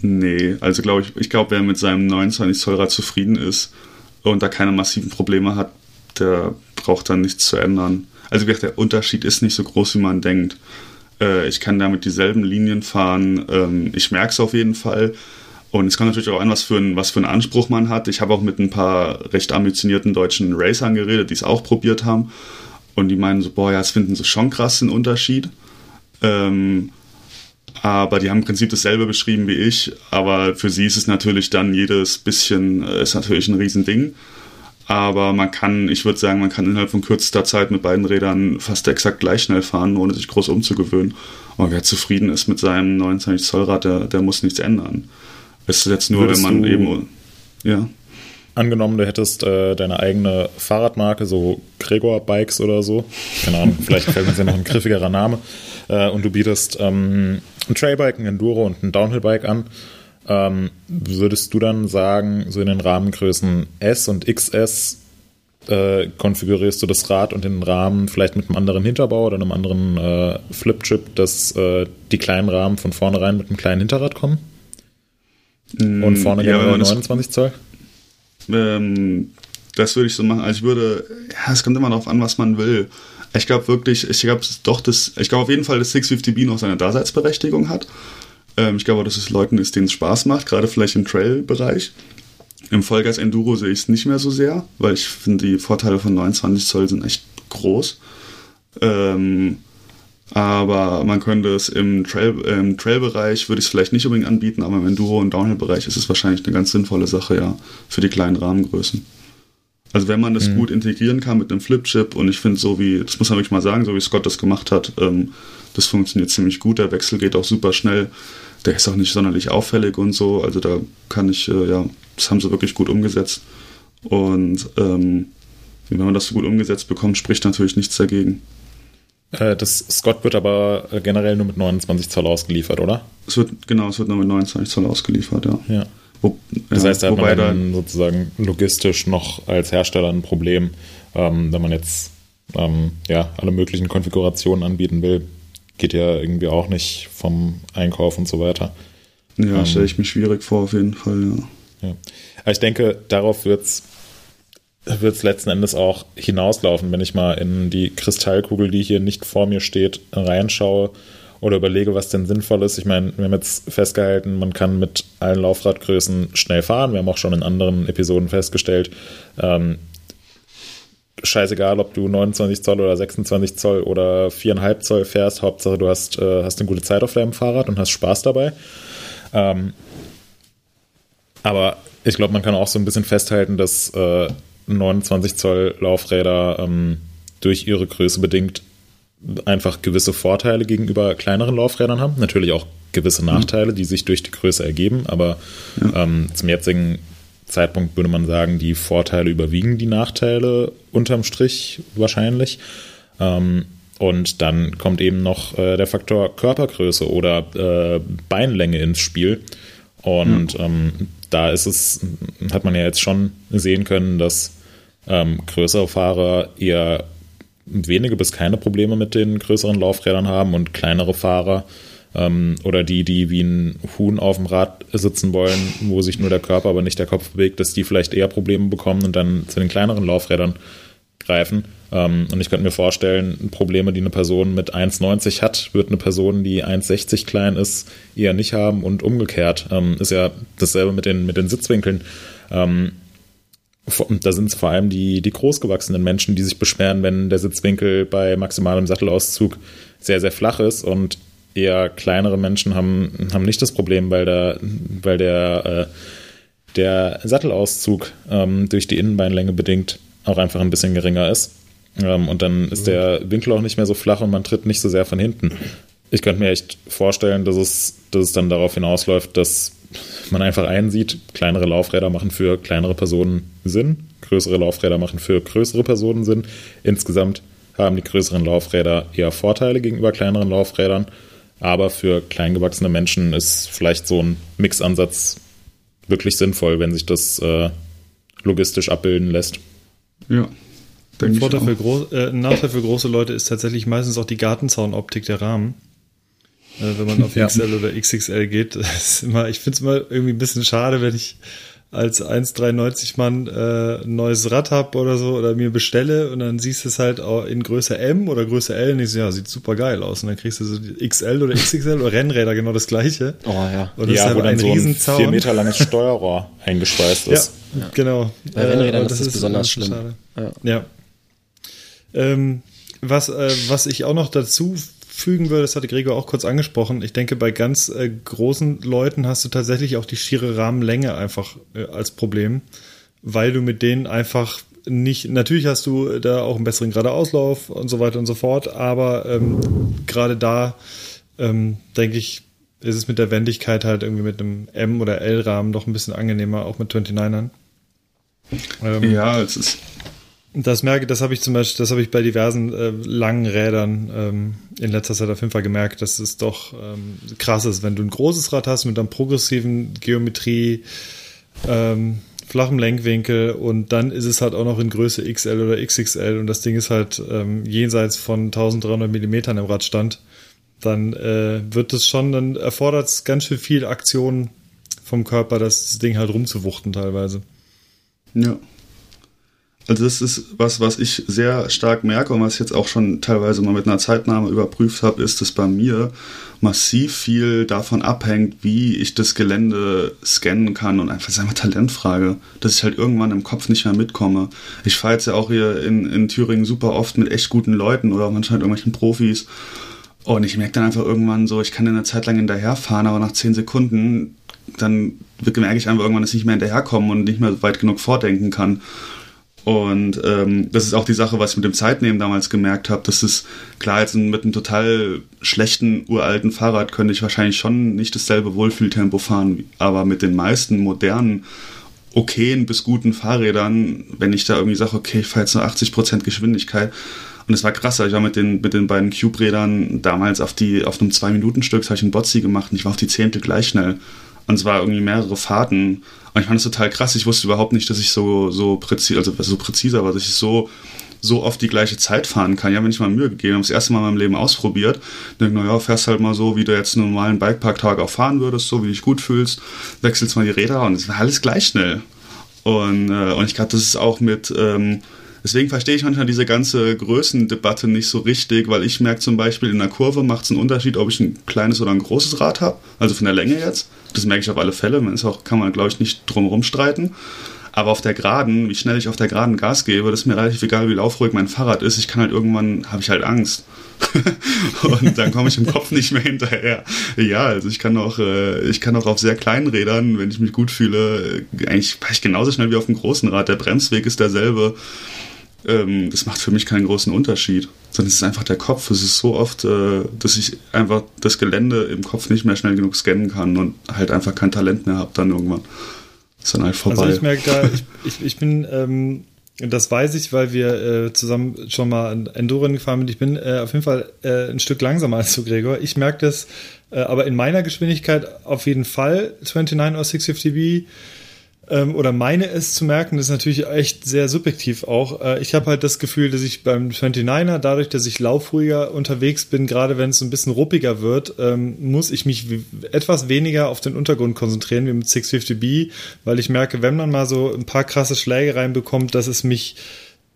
Nee, also glaube ich, ich glaube, wer mit seinem 29 Zoll Rad zufrieden ist und da keine massiven Probleme hat, der braucht dann nichts zu ändern. Also wie gesagt, der Unterschied ist nicht so groß, wie man denkt. Äh, ich kann damit dieselben Linien fahren. Ähm, ich merke es auf jeden Fall. Und es kommt natürlich auch an, was für, ein, was für einen Anspruch man hat. Ich habe auch mit ein paar recht ambitionierten deutschen Racern geredet, die es auch probiert haben. Und die meinen so, boah, ja, das finden sie schon krass, den Unterschied. Ähm, aber die haben im Prinzip dasselbe beschrieben wie ich. Aber für sie ist es natürlich dann jedes bisschen, äh, ist natürlich ein Riesending. Aber man kann, ich würde sagen, man kann innerhalb von kürzester Zeit mit beiden Rädern fast exakt gleich schnell fahren, ohne sich groß umzugewöhnen. Und wer zufrieden ist mit seinem 29 Zoll Rad, der, der muss nichts ändern. Es ist jetzt nur, Würdest wenn man eben, ja. Angenommen, du hättest äh, deine eigene Fahrradmarke, so Gregor Bikes oder so. Keine Ahnung, vielleicht fällt uns ja noch ein griffigerer Name. Äh, und du bietest ähm, ein Trailbike, ein Enduro und ein Downhillbike an. Ähm, würdest du dann sagen, so in den Rahmengrößen S und XS äh, konfigurierst du das Rad und den Rahmen vielleicht mit einem anderen Hinterbau oder einem anderen äh, Flipchip, dass äh, die kleinen Rahmen von vornherein mit einem kleinen Hinterrad kommen? Und vorne Mm, ja, das- 29 Zoll? Ähm, das würde ich so machen. Also ich würde, ja, es kommt immer darauf an, was man will. Ich glaube wirklich, ich glaube doch, das, ich glaube auf jeden Fall, dass 650B noch seine Daseinsberechtigung hat. Ähm, ich glaube, dass es Leuten ist, denen es Spaß macht, gerade vielleicht im Trail-Bereich. Im Vollgas Enduro sehe ich es nicht mehr so sehr, weil ich finde, die Vorteile von 29 Zoll sind echt groß. Ähm, aber man könnte es im Trail, im Trail-Bereich würde ich es vielleicht nicht unbedingt anbieten, aber im Enduro- und Downhill-Bereich ist es wahrscheinlich eine ganz sinnvolle Sache, ja, für die kleinen Rahmengrößen. Also wenn man das gut integrieren kann mit einem Flipchip und ich finde so wie, das muss man wirklich mal sagen, so wie Scott das gemacht hat, ähm, das funktioniert ziemlich gut, der Wechsel geht auch super schnell, der ist auch nicht sonderlich auffällig und so, also da kann ich, äh, ja, das haben sie wirklich gut umgesetzt und ähm, wenn man das so gut umgesetzt bekommt, spricht natürlich nichts dagegen. Äh, Das Scott wird aber äh, generell nur mit 29 Zoll ausgeliefert, oder? Es wird, genau, es wird nur mit 29 Zoll ausgeliefert, ja. Ja. Wo, Das heißt, da hat man dann sozusagen logistisch noch als Hersteller ein Problem, ähm, wenn man jetzt ähm, ja, alle möglichen Konfigurationen anbieten will. geht ja irgendwie auch nicht vom Einkauf und so weiter. Ja, Ähm. stelle ich mir schwierig vor, auf jeden Fall, ja. Ja. Aber ich denke, darauf wird's wird's letzten Endes auch hinauslaufen, wenn ich mal in die Kristallkugel, die hier nicht vor mir steht, reinschaue oder überlege, was denn sinnvoll ist. Ich meine, wir haben jetzt festgehalten, man kann mit allen Laufradgrößen schnell fahren. Wir haben auch schon in anderen Episoden festgestellt, ähm, scheißegal, ob du 29 Zoll oder 26 Zoll oder 4,5 Zoll fährst, Hauptsache du hast, äh, hast eine gute Zeit auf deinem Fahrrad und hast Spaß dabei. Ähm, aber ich glaube, man kann auch so ein bisschen festhalten, dass äh, 29 Zoll Laufräder ähm, durch ihre Größe bedingt einfach gewisse Vorteile gegenüber kleineren Laufrädern haben. Natürlich auch gewisse Nachteile, die sich durch die Größe ergeben, aber ähm, zum jetzigen Zeitpunkt würde man sagen, die Vorteile überwiegen die Nachteile unterm Strich wahrscheinlich. Ähm, und dann kommt eben noch äh, der Faktor Körpergröße oder äh, Beinlänge ins Spiel. Und ähm, da ist es, hat man ja jetzt schon sehen können, dass ähm, größere Fahrer eher wenige bis keine Probleme mit den größeren Laufrädern haben und kleinere Fahrer ähm, oder die, die wie ein Huhn auf dem Rad sitzen wollen, wo sich nur der Körper, aber nicht der Kopf bewegt, dass die vielleicht eher Probleme bekommen und dann zu den kleineren Laufrädern greifen. Ähm, und ich könnte mir vorstellen, Probleme, die eine Person mit 1,90 hat, wird eine Person, die 1,60 klein ist, eher nicht haben und umgekehrt. Ähm, ist ja dasselbe mit den, mit den Sitzwinkeln. Ähm, da sind es vor allem die, die großgewachsenen Menschen, die sich beschweren, wenn der Sitzwinkel bei maximalem Sattelauszug sehr, sehr flach ist und eher kleinere Menschen haben, haben nicht das Problem, weil der, weil der, äh, der Sattelauszug durch die Innenbeinlänge bedingt auch einfach ein bisschen geringer ist. Ähm, und dann ist der Winkel auch nicht mehr so flach und man tritt nicht so sehr von hinten. Ich könnte mir echt vorstellen, dass es, dass es dann darauf hinausläuft, dass man einfach einsieht, kleinere Laufräder machen für kleinere Personen Sinn, größere Laufräder machen für größere Personen Sinn. Insgesamt haben die größeren Laufräder eher Vorteile gegenüber kleineren Laufrädern, aber für kleingewachsene Menschen ist vielleicht so ein Mixansatz wirklich sinnvoll, wenn sich das äh, logistisch abbilden lässt. Ja. Ein, Denke ich Vorteil für groß, äh, ein Nachteil für große Leute ist tatsächlich meistens auch die Gartenzaunoptik der Rahmen. Äh, wenn man auf Ja. XL oder XXL geht, immer, ich finde es immer irgendwie ein bisschen schade, wenn ich als 1,93 Mann äh, ein neues Rad hab oder so oder mir bestelle und dann siehst du es halt auch in Größe M oder Größe L und ich so, ja, sieht super geil aus. Und dann kriegst du so die XL oder XXL oder Rennräder genau das gleiche. Oh ja. Und das ist ja, halt wo ein dann so ein Riesenzaun. vier Meter langes Steuerrohr eingespeist Ja, ist. genau. Bei Rennrädern und ist das besonders schlimm. schade. Ja. Ja. Ähm, was, äh, was ich auch noch dazu fügen würde, das hatte Gregor auch kurz angesprochen, ich denke, bei ganz äh, großen Leuten hast du tatsächlich auch die schiere Rahmenlänge einfach äh, als Problem, weil du mit denen einfach nicht, natürlich hast du da auch einen besseren Geradeauslauf und so weiter und so fort, aber ähm, gerade da ähm, denke ich, ist es mit der Wendigkeit halt irgendwie mit einem M- oder L-Rahmen doch ein bisschen angenehmer, auch mit 29ern. Ähm, Ja, es ist, das merke, das habe ich zum Beispiel, das habe ich bei diversen äh, langen Rädern ähm, in letzter Zeit auf jeden Fall gemerkt, dass es doch ähm, krass ist, wenn du ein großes Rad hast mit einer progressiven Geometrie, ähm, flachem Lenkwinkel und dann ist es halt auch noch in Größe XL oder XXL und das Ding ist halt ähm, jenseits von 1300 Millimetern im Radstand, dann äh, wird es schon, dann erfordert es ganz schön viel Aktion vom Körper, das Ding halt rumzuwuchten teilweise. Ja. Also das ist was, was ich sehr stark merke und was ich jetzt auch schon teilweise mal mit einer Zeitnahme überprüft habe, ist, dass bei mir massiv viel davon abhängt, wie ich das Gelände scannen kann und einfach seine Talentfrage, dass ich halt irgendwann im Kopf nicht mehr mitkomme. Ich fahre jetzt ja auch hier in, in Thüringen super oft mit echt guten Leuten oder manchmal mit irgendwelchen Profis und ich merke dann einfach irgendwann so, ich kann eine Zeit lang hinterherfahren, aber nach zehn Sekunden dann merke ich einfach irgendwann, dass ich nicht mehr hinterherkomme und nicht mehr weit genug vordenken kann. Und ähm, das ist auch die Sache, was ich mit dem Zeitnehmen damals gemerkt habe. Das ist klar, jetzt mit einem total schlechten, uralten Fahrrad könnte ich wahrscheinlich schon nicht dasselbe Wohlfühltempo fahren, aber mit den meisten modernen, okayen bis guten Fahrrädern, wenn ich da irgendwie sage, okay, ich fahre jetzt nur 80% Geschwindigkeit. Und es war krasser. Ich war mit den, mit den beiden Cube-Rädern damals auf, die, auf einem 2-Minuten-Stück, habe ich einen Botzi gemacht und ich war auf die Zehnte gleich schnell. Und es war irgendwie mehrere Fahrten. Und ich fand das total krass. Ich wusste überhaupt nicht, dass ich so, so präzise, also so präziser war, dass ich so so oft die gleiche Zeit fahren kann. Ja, wenn ich mal Mühe gegeben habe, das erste Mal in meinem Leben ausprobiert, denke, naja, fährst halt mal so, wie du jetzt einen normalen Bikepark-Tag auch fahren würdest, so wie du dich gut fühlst, wechselst mal die Räder und es war alles gleich schnell. Und, äh, und ich glaube, das ist auch mit, ähm, deswegen verstehe ich manchmal diese ganze Größendebatte nicht so richtig, weil ich merke zum Beispiel, in der Kurve macht es einen Unterschied, ob ich ein kleines oder ein großes Rad habe, also von der Länge jetzt. Das merke ich auf alle Fälle, man ist auch, kann man, glaube ich, nicht drum streiten. Aber auf der Geraden, wie schnell ich auf der Geraden Gas gebe, das ist mir relativ egal, wie laufruhig mein Fahrrad ist. Ich kann halt irgendwann, habe ich halt Angst. und dann komme ich im Kopf nicht mehr hinterher. Ja, also ich kann auch, äh, ich kann auch auf sehr kleinen Rädern, wenn ich mich gut fühle, äh, eigentlich fahre ich genauso schnell wie auf dem großen Rad. Der Bremsweg ist derselbe. Ähm, das macht für mich keinen großen Unterschied. Sondern es ist einfach der Kopf. Es ist so oft, äh, dass ich einfach das Gelände im Kopf nicht mehr schnell genug scannen kann und halt einfach kein Talent mehr habe dann irgendwann. Ist dann halt vorbei. Also ich merke da, ich, ich, ich bin, ähm, das weiß ich, weil wir äh, zusammen schon mal Enduren gefahren sind. Ich bin äh, auf jeden Fall äh, ein Stück langsamer als du, Gregor. Ich merke das, äh, aber in meiner Geschwindigkeit auf jeden Fall 29 oder 650B ähm, oder meine es zu merken, das ist natürlich echt sehr subjektiv auch. Äh, ich habe halt das Gefühl, dass ich beim 29er, dadurch, dass ich laufruhiger unterwegs bin, gerade wenn es so ein bisschen ruppiger wird, ähm, muss ich mich etwas weniger auf den Untergrund konzentrieren wie mit 650B, weil ich merke, wenn man mal so ein paar krasse Schläge reinbekommt, dass es mich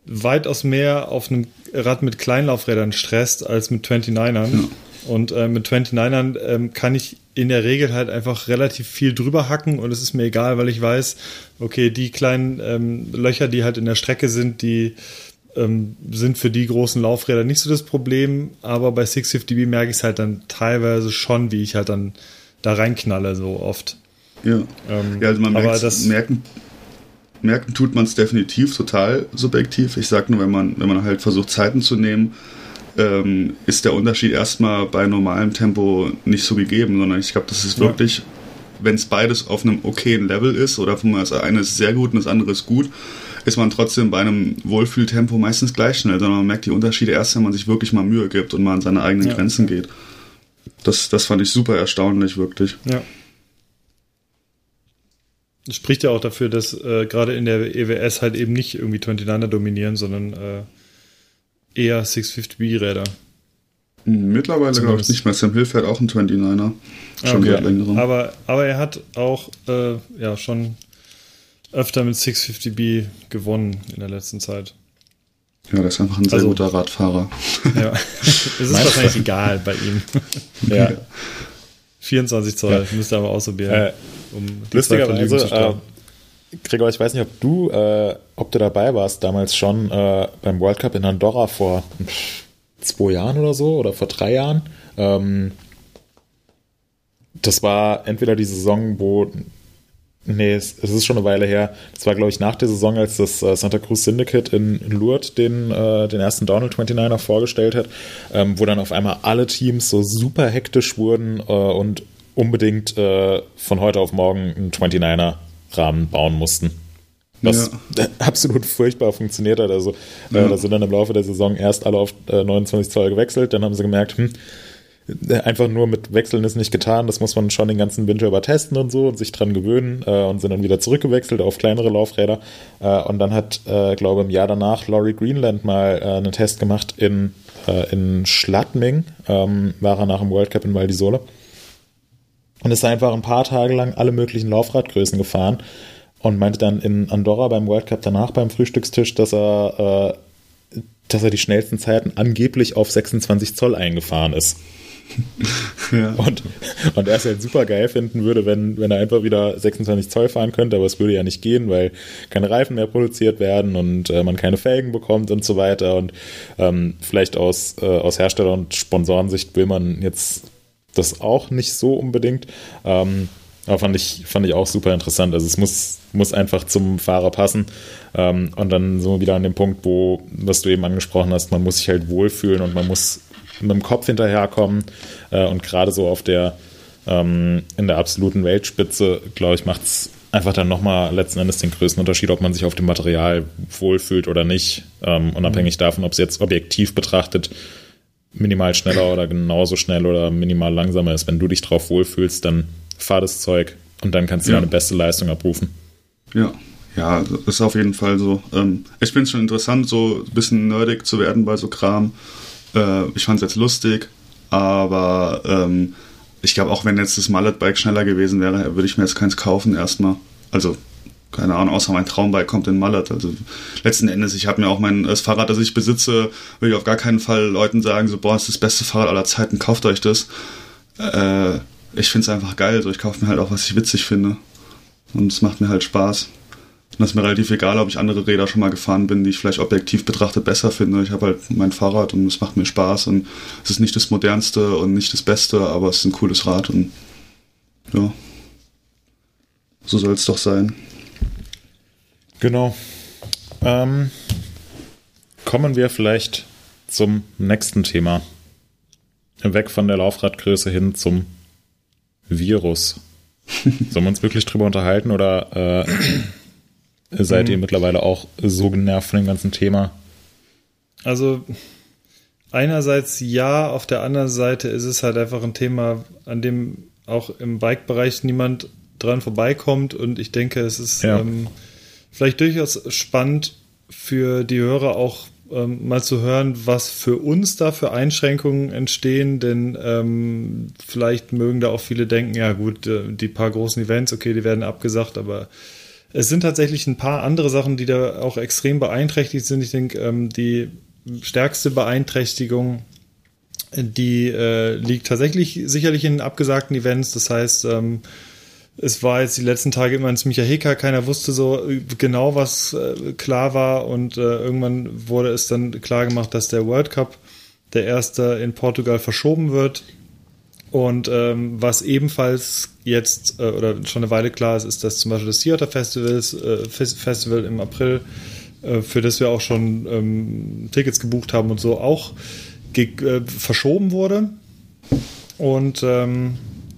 weitaus mehr auf einem Rad mit Kleinlaufrädern stresst als mit 29ern. Ja. Und äh, mit 29ern ähm, kann ich in der Regel halt einfach relativ viel drüber hacken und es ist mir egal, weil ich weiß, okay, die kleinen ähm, Löcher, die halt in der Strecke sind, die ähm, sind für die großen Laufräder nicht so das Problem, aber bei 650B merke ich es halt dann teilweise schon, wie ich halt dann da reinknalle so oft. Ja, ähm, ja also man merkt, das merken, merken tut man es definitiv total subjektiv. Ich sag nur, wenn man, wenn man halt versucht, Zeiten zu nehmen, ähm, ist der Unterschied erstmal bei normalem Tempo nicht so gegeben, sondern ich glaube, das ist wirklich, ja. wenn es beides auf einem okayen Level ist oder von das eine ist sehr gut und das andere ist gut, ist man trotzdem bei einem Wohlfühltempo meistens gleich schnell, sondern man merkt die Unterschiede erst, wenn man sich wirklich mal Mühe gibt und mal an seine eigenen ja. Grenzen geht. Das, das fand ich super erstaunlich, wirklich. Ja. Das spricht ja auch dafür, dass äh, gerade in der EWS halt eben nicht irgendwie 29er dominieren, sondern äh, eher 650B-Räder. Mittlerweile glaube ich nicht mehr. Sam Hill fährt auch einen 29er. Schon okay. seit längerem. Aber, aber er hat auch äh, ja, schon öfter mit 650B gewonnen in der letzten Zeit. Ja, der ist einfach ein sehr also, guter Radfahrer. Ja, es ist wahrscheinlich egal bei ihm. ja. 24 Zoll, ja. müsste aber ausprobieren. Äh, um lustigerweise, äh, Gregor, ich weiß nicht, ob du, äh, ob du dabei warst damals schon äh, beim World Cup in Andorra vor zwei Jahren oder so oder vor drei Jahren. Ähm, das war entweder die Saison, wo Nee, es, es, ist schon eine Weile her. Das war, glaube ich, nach der Saison, als das äh, Santa Cruz Syndicate in, Lourdes den, äh, den ersten Donald 29er vorgestellt hat, ähm, wo dann auf einmal alle Teams so super hektisch wurden äh, und unbedingt äh, von heute auf morgen einen 29er Rahmen bauen mussten. Was ja. absolut furchtbar funktioniert hat. Also, äh, ja. äh, da sind dann im Laufe der Saison erst alle auf äh, 29 Zoll gewechselt, dann haben sie gemerkt, hm, einfach nur mit Wechseln ist nicht getan, das muss man schon den ganzen Winter über testen und so und sich dran gewöhnen äh, und sind dann wieder zurückgewechselt auf kleinere Laufräder. Äh, und dann hat, äh, glaube im Jahr danach Laurie Greenland mal äh, einen Test gemacht in, äh, in Schladming, ähm, war er nach dem World Cup in Val di Sole und ist einfach ein paar Tage lang alle möglichen Laufradgrößen gefahren und meinte dann in Andorra beim World Cup danach beim Frühstückstisch, dass er, äh, dass er die schnellsten Zeiten angeblich auf 26 Zoll eingefahren ist. Ja. Und, und er es halt super geil finden würde, wenn, wenn er einfach wieder 26 Zoll fahren könnte, aber es würde ja nicht gehen, weil keine Reifen mehr produziert werden und äh, man keine Felgen bekommt und so weiter. Und ähm, vielleicht aus, äh, aus Hersteller- und Sponsorensicht will man jetzt das auch nicht so unbedingt. Ähm, aber fand ich, fand ich auch super interessant. Also es muss, muss einfach zum Fahrer passen. Ähm, und dann sind wir wieder an dem Punkt, wo, was du eben angesprochen hast, man muss sich halt wohlfühlen und man muss mit dem Kopf hinterherkommen. Äh, und gerade so auf der, ähm, in der absoluten Weltspitze, glaube ich, macht es einfach dann nochmal letzten Endes den größten Unterschied, ob man sich auf dem Material wohlfühlt oder nicht. Ähm, unabhängig davon, ob es jetzt objektiv betrachtet minimal schneller oder genauso schnell oder minimal langsamer ist. Wenn du dich drauf wohlfühlst, dann fahr das Zeug und dann kannst du ja. deine beste Leistung abrufen. Ja, Ja, ist auf jeden Fall so. Ähm, ich finde es schon interessant, so ein bisschen nerdig zu werden bei so Kram. Äh, ich fand es jetzt lustig, aber ähm, ich glaube, auch wenn jetzt das Mallet-Bike schneller gewesen wäre, würde ich mir jetzt keins kaufen erstmal. Also, keine Ahnung, außer mein Traumbike kommt in Mallet. Also letzten Endes, ich habe mir auch mein das Fahrrad, das ich besitze, will ich auf gar keinen Fall Leuten sagen, so, boah, das ist das beste Fahrrad aller Zeiten, kauft euch das. Äh, ich finde es einfach geil, so ich kaufe mir halt auch, was ich witzig finde. Und es macht mir halt Spaß. Und das ist mir relativ egal, ob ich andere Räder schon mal gefahren bin, die ich vielleicht objektiv betrachtet besser finde. Ich habe halt mein Fahrrad und es macht mir Spaß und es ist nicht das modernste und nicht das Beste, aber es ist ein cooles Rad und ja, so soll es doch sein. Genau. Ähm, kommen wir vielleicht zum nächsten Thema. Weg von der Laufradgröße hin zum Virus. Sollen wir uns wirklich drüber unterhalten oder äh, seid ihr mittlerweile auch so genervt von dem ganzen Thema? Also einerseits ja, auf der anderen Seite ist es halt einfach ein Thema, an dem auch im Bike-Bereich niemand dran vorbeikommt und ich denke, es ist Ja. ähm, vielleicht durchaus spannend für die Hörer auch ähm, mal zu hören, was für uns da für Einschränkungen entstehen, denn ähm, vielleicht mögen da auch viele denken, ja gut, äh, die paar großen Events, okay, die werden abgesagt, aber es sind tatsächlich ein paar andere Sachen, die da auch extrem beeinträchtigt sind. Ich denke, ähm, die stärkste Beeinträchtigung, die äh, liegt tatsächlich sicherlich in abgesagten Events. Das heißt, ähm, es war jetzt die letzten Tage immer ziemlicher Hicker. Keiner wusste so äh, genau, was äh, klar war. Und äh, irgendwann wurde es dann klar gemacht, dass der World Cup, der erste in Portugal, verschoben wird. Und ähm, was ebenfalls jetzt äh, oder schon eine Weile klar ist, ist, dass zum Beispiel das Theater Festivals, äh, Fes Festival im April, äh, für das wir auch schon ähm, Tickets gebucht haben und so, auch verschoben wurde. Und ähm,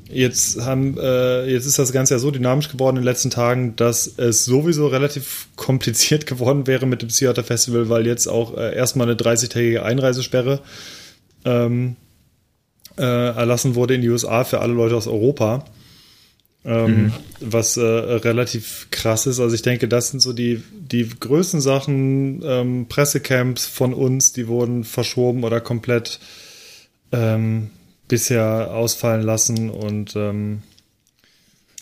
jetzt haben äh, jetzt ist das Ganze ja so dynamisch geworden in den letzten Tagen, dass es sowieso relativ kompliziert geworden wäre mit dem Theater Festival, weil jetzt auch äh, erstmal eine 30-tägige Einreisesperre ähm, äh, erlassen wurde in die USA für alle Leute aus Europa. Ähm, Was äh, relativ krass ist. Also ich denke, das sind so die, die größten Sachen. Ähm, Pressecamps von uns, die wurden verschoben oder komplett ähm, bisher ausfallen lassen. Und ähm,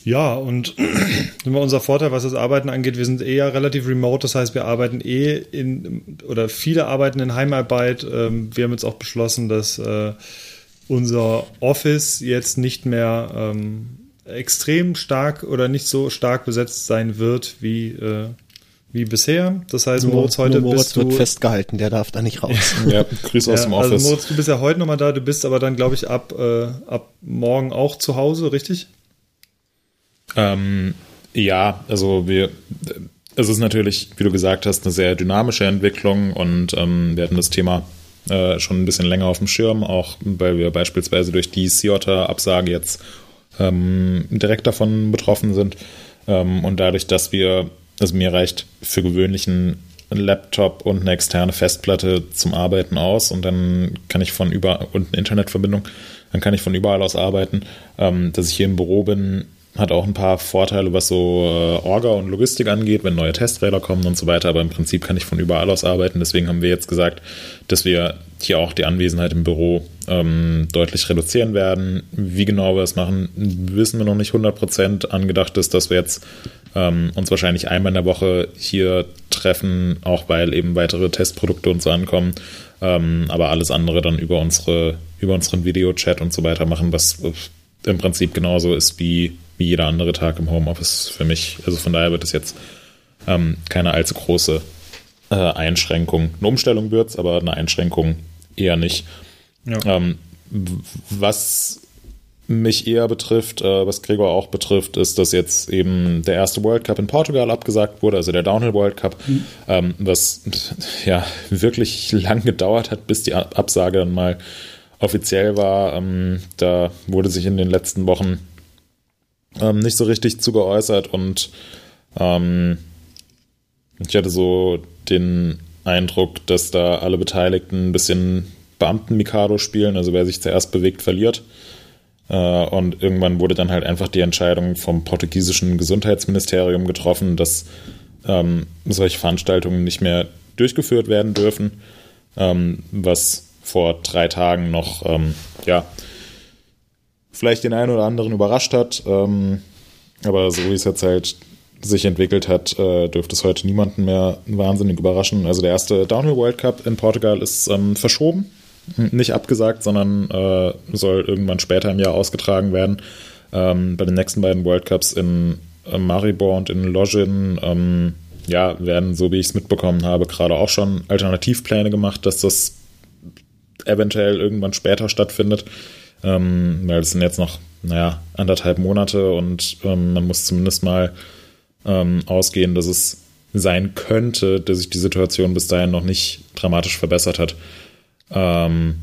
ja, und immer unser Vorteil, was das Arbeiten angeht, wir sind eher relativ remote, das heißt, wir arbeiten eh in, oder viele arbeiten in Heimarbeit. Ähm, wir haben jetzt auch beschlossen, dass äh, unser Office jetzt nicht mehr ähm, extrem stark oder nicht so stark besetzt sein wird wie, äh, wie bisher. Das heißt, Moritz, heute nur Moritz bist du. wird festgehalten, der darf da nicht raus. Ja, Grüße aus Ja, dem also Office. Moritz, du bist ja heute nochmal da, du bist aber dann, glaube ich, ab, äh, ab morgen auch zu Hause, richtig? Ähm, ja, also wir, es ist natürlich, wie du gesagt hast, eine sehr dynamische Entwicklung und ähm, wir hatten das Thema äh, schon ein bisschen länger auf dem Schirm, auch weil wir beispielsweise durch die Seotter-Absage jetzt ähm, direkt davon betroffen sind ähm, und dadurch, dass wir, also mir reicht für gewöhnlichen Laptop und eine externe Festplatte zum Arbeiten aus und dann kann ich von über und eine Internetverbindung, dann kann ich von überall aus arbeiten. Ähm, dass ich hier im Büro bin, hat auch ein paar Vorteile, was so äh, Orga und Logistik angeht, wenn neue Testräder kommen und so weiter, aber im Prinzip kann ich von überall aus arbeiten. Deswegen haben wir jetzt gesagt, dass wir hier auch die Anwesenheit im Büro ähm, deutlich reduzieren werden. Wie genau wir das machen, wissen wir noch nicht 100 Prozent. Angedacht ist, dass wir jetzt ähm, uns wahrscheinlich einmal in der Woche hier treffen, auch weil eben weitere Testprodukte und so ankommen. Ähm, aber alles andere dann über unsere, über unseren Videochat und so weiter machen, was im Prinzip genauso ist wie, wie jeder andere Tag im Homeoffice für mich. Also von daher wird es jetzt ähm, keine allzu große äh, Einschränkung. Eine Umstellung wird es, aber eine Einschränkung eher nicht. Ja. Ähm, was mich eher betrifft, äh, was Gregor auch betrifft, ist, dass jetzt eben der erste World Cup in Portugal abgesagt wurde, also der Downhill World Cup, ähm, was ja wirklich lang gedauert hat, bis die Ab- Absage dann mal offiziell war. Ähm, da wurde sich in den letzten Wochen ähm, nicht so richtig zu geäußert und ähm, ich hatte so den Eindruck, dass da alle Beteiligten ein bisschen Beamten-Mikado spielen, also wer sich zuerst bewegt, verliert. Äh, Und irgendwann wurde dann halt einfach die Entscheidung vom portugiesischen Gesundheitsministerium getroffen, dass ähm, solche Veranstaltungen nicht mehr durchgeführt werden dürfen, ähm, was vor drei Tagen noch, ähm, ja, vielleicht den einen oder anderen überrascht hat. Ähm, aber so wie es jetzt halt sich entwickelt hat, äh, dürfte es heute niemanden mehr wahnsinnig überraschen. Also der erste Downhill World Cup in Portugal ist ähm, verschoben, nicht abgesagt, sondern äh, soll irgendwann später im Jahr ausgetragen werden. Ähm, bei den nächsten beiden World Cups in äh, Maribor und in Login, ähm, ja, werden, so wie ich es mitbekommen habe, gerade auch schon Alternativpläne gemacht, dass das eventuell irgendwann später stattfindet. Ähm, weil es sind jetzt noch, naja, anderthalb Monate und ähm, man muss zumindest mal ähm, ausgehen, dass es sein könnte, dass sich die Situation bis dahin noch nicht dramatisch verbessert hat. Ähm,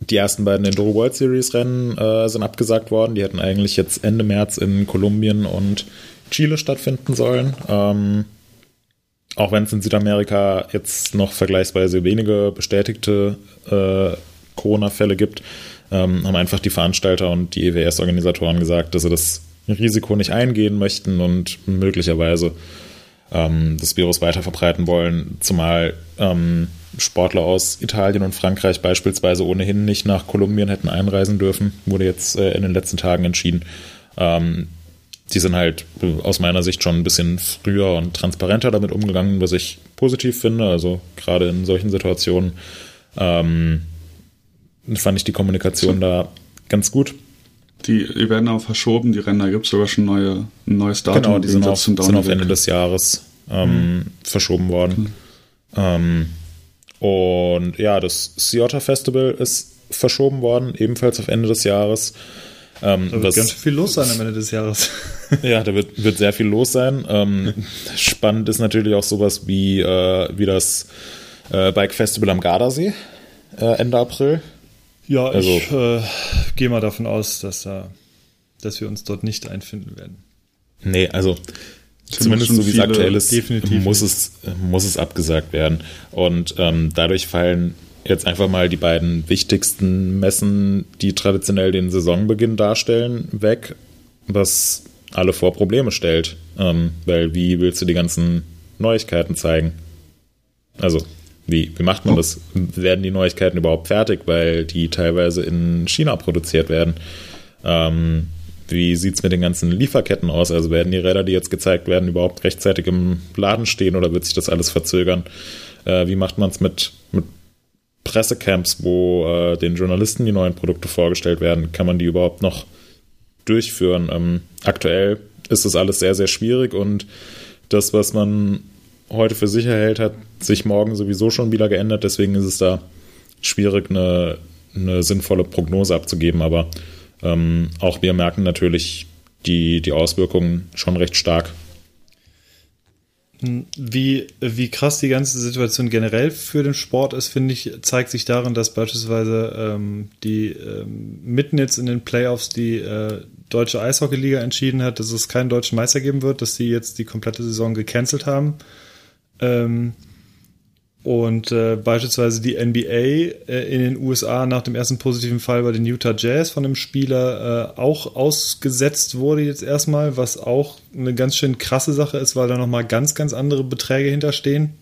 die ersten beiden Enduro World Series Rennen äh, sind abgesagt worden. Die hätten eigentlich jetzt Ende März in Kolumbien und Chile stattfinden sollen. Ähm, auch wenn es in Südamerika jetzt noch vergleichsweise wenige bestätigte äh, Corona-Fälle gibt, ähm, haben einfach die Veranstalter und die EWS-Organisatoren gesagt, dass sie das Risiko nicht eingehen möchten und möglicherweise ähm, das Virus weiter verbreiten wollen, zumal ähm, Sportler aus Italien und Frankreich beispielsweise ohnehin nicht nach Kolumbien hätten einreisen dürfen, wurde jetzt äh, in den letzten Tagen entschieden. Ähm, die sind halt aus meiner Sicht schon ein bisschen früher und transparenter damit umgegangen, was ich positiv finde. Also gerade in solchen Situationen ähm, fand ich die Kommunikation da ganz gut. Die, die werden auch verschoben, die Rennen, da gibt es sogar schon neue, ein neues Datum. Genau, die sind auf, sind auf, Ende des Jahres ähm, mhm. verschoben worden. Mhm. Ähm, und ja, das Seattle Festival ist verschoben worden, ebenfalls auf Ende des Jahres. Ähm, da wird was, ganz viel los sein am Ende des Jahres. ja, da wird, wird sehr viel los sein. Ähm, spannend ist natürlich auch sowas wie, äh, wie das äh, Bike Festival am Gardasee äh, Ende April. Ja, also, ich äh, gehe mal davon aus, dass, dass wir uns dort nicht einfinden werden. Nee, also zumindest so wie es aktuell ist, muss es, muss es abgesagt werden. Und ähm, dadurch fallen jetzt einfach mal die beiden wichtigsten Messen, die traditionell den Saisonbeginn darstellen, weg, was alle vor Probleme stellt. Ähm, weil wie willst du die ganzen Neuigkeiten zeigen? Also wie, wie macht man oh. das? Werden die Neuigkeiten überhaupt fertig, weil die teilweise in China produziert werden? Ähm, wie sieht es mit den ganzen Lieferketten aus? Also werden die Räder, die jetzt gezeigt werden, überhaupt rechtzeitig im Laden stehen oder wird sich das alles verzögern? Äh, wie macht man es mit, mit Pressecamps, wo äh, den Journalisten die neuen Produkte vorgestellt werden? Kann man die überhaupt noch durchführen? Ähm, aktuell ist das alles sehr, sehr schwierig und das, was man heute für sicher hält, hat sich morgen sowieso schon wieder geändert. Deswegen ist es da schwierig, eine, eine sinnvolle Prognose abzugeben. Aber ähm, auch wir merken natürlich die, die Auswirkungen schon recht stark. Wie, wie krass die ganze Situation generell für den Sport ist, finde ich, zeigt sich darin, dass beispielsweise ähm, die ähm, mitten jetzt in den Playoffs die äh, deutsche Eishockeyliga entschieden hat, dass es keinen deutschen Meister geben wird, dass sie jetzt die komplette Saison gecancelt haben. Ähm, und äh, beispielsweise die NBA äh, in den USA nach dem ersten positiven Fall bei den Utah Jazz von einem Spieler äh, auch ausgesetzt wurde jetzt erstmal, was auch eine ganz schön krasse Sache ist, weil da nochmal ganz, ganz andere Beträge hinterstehen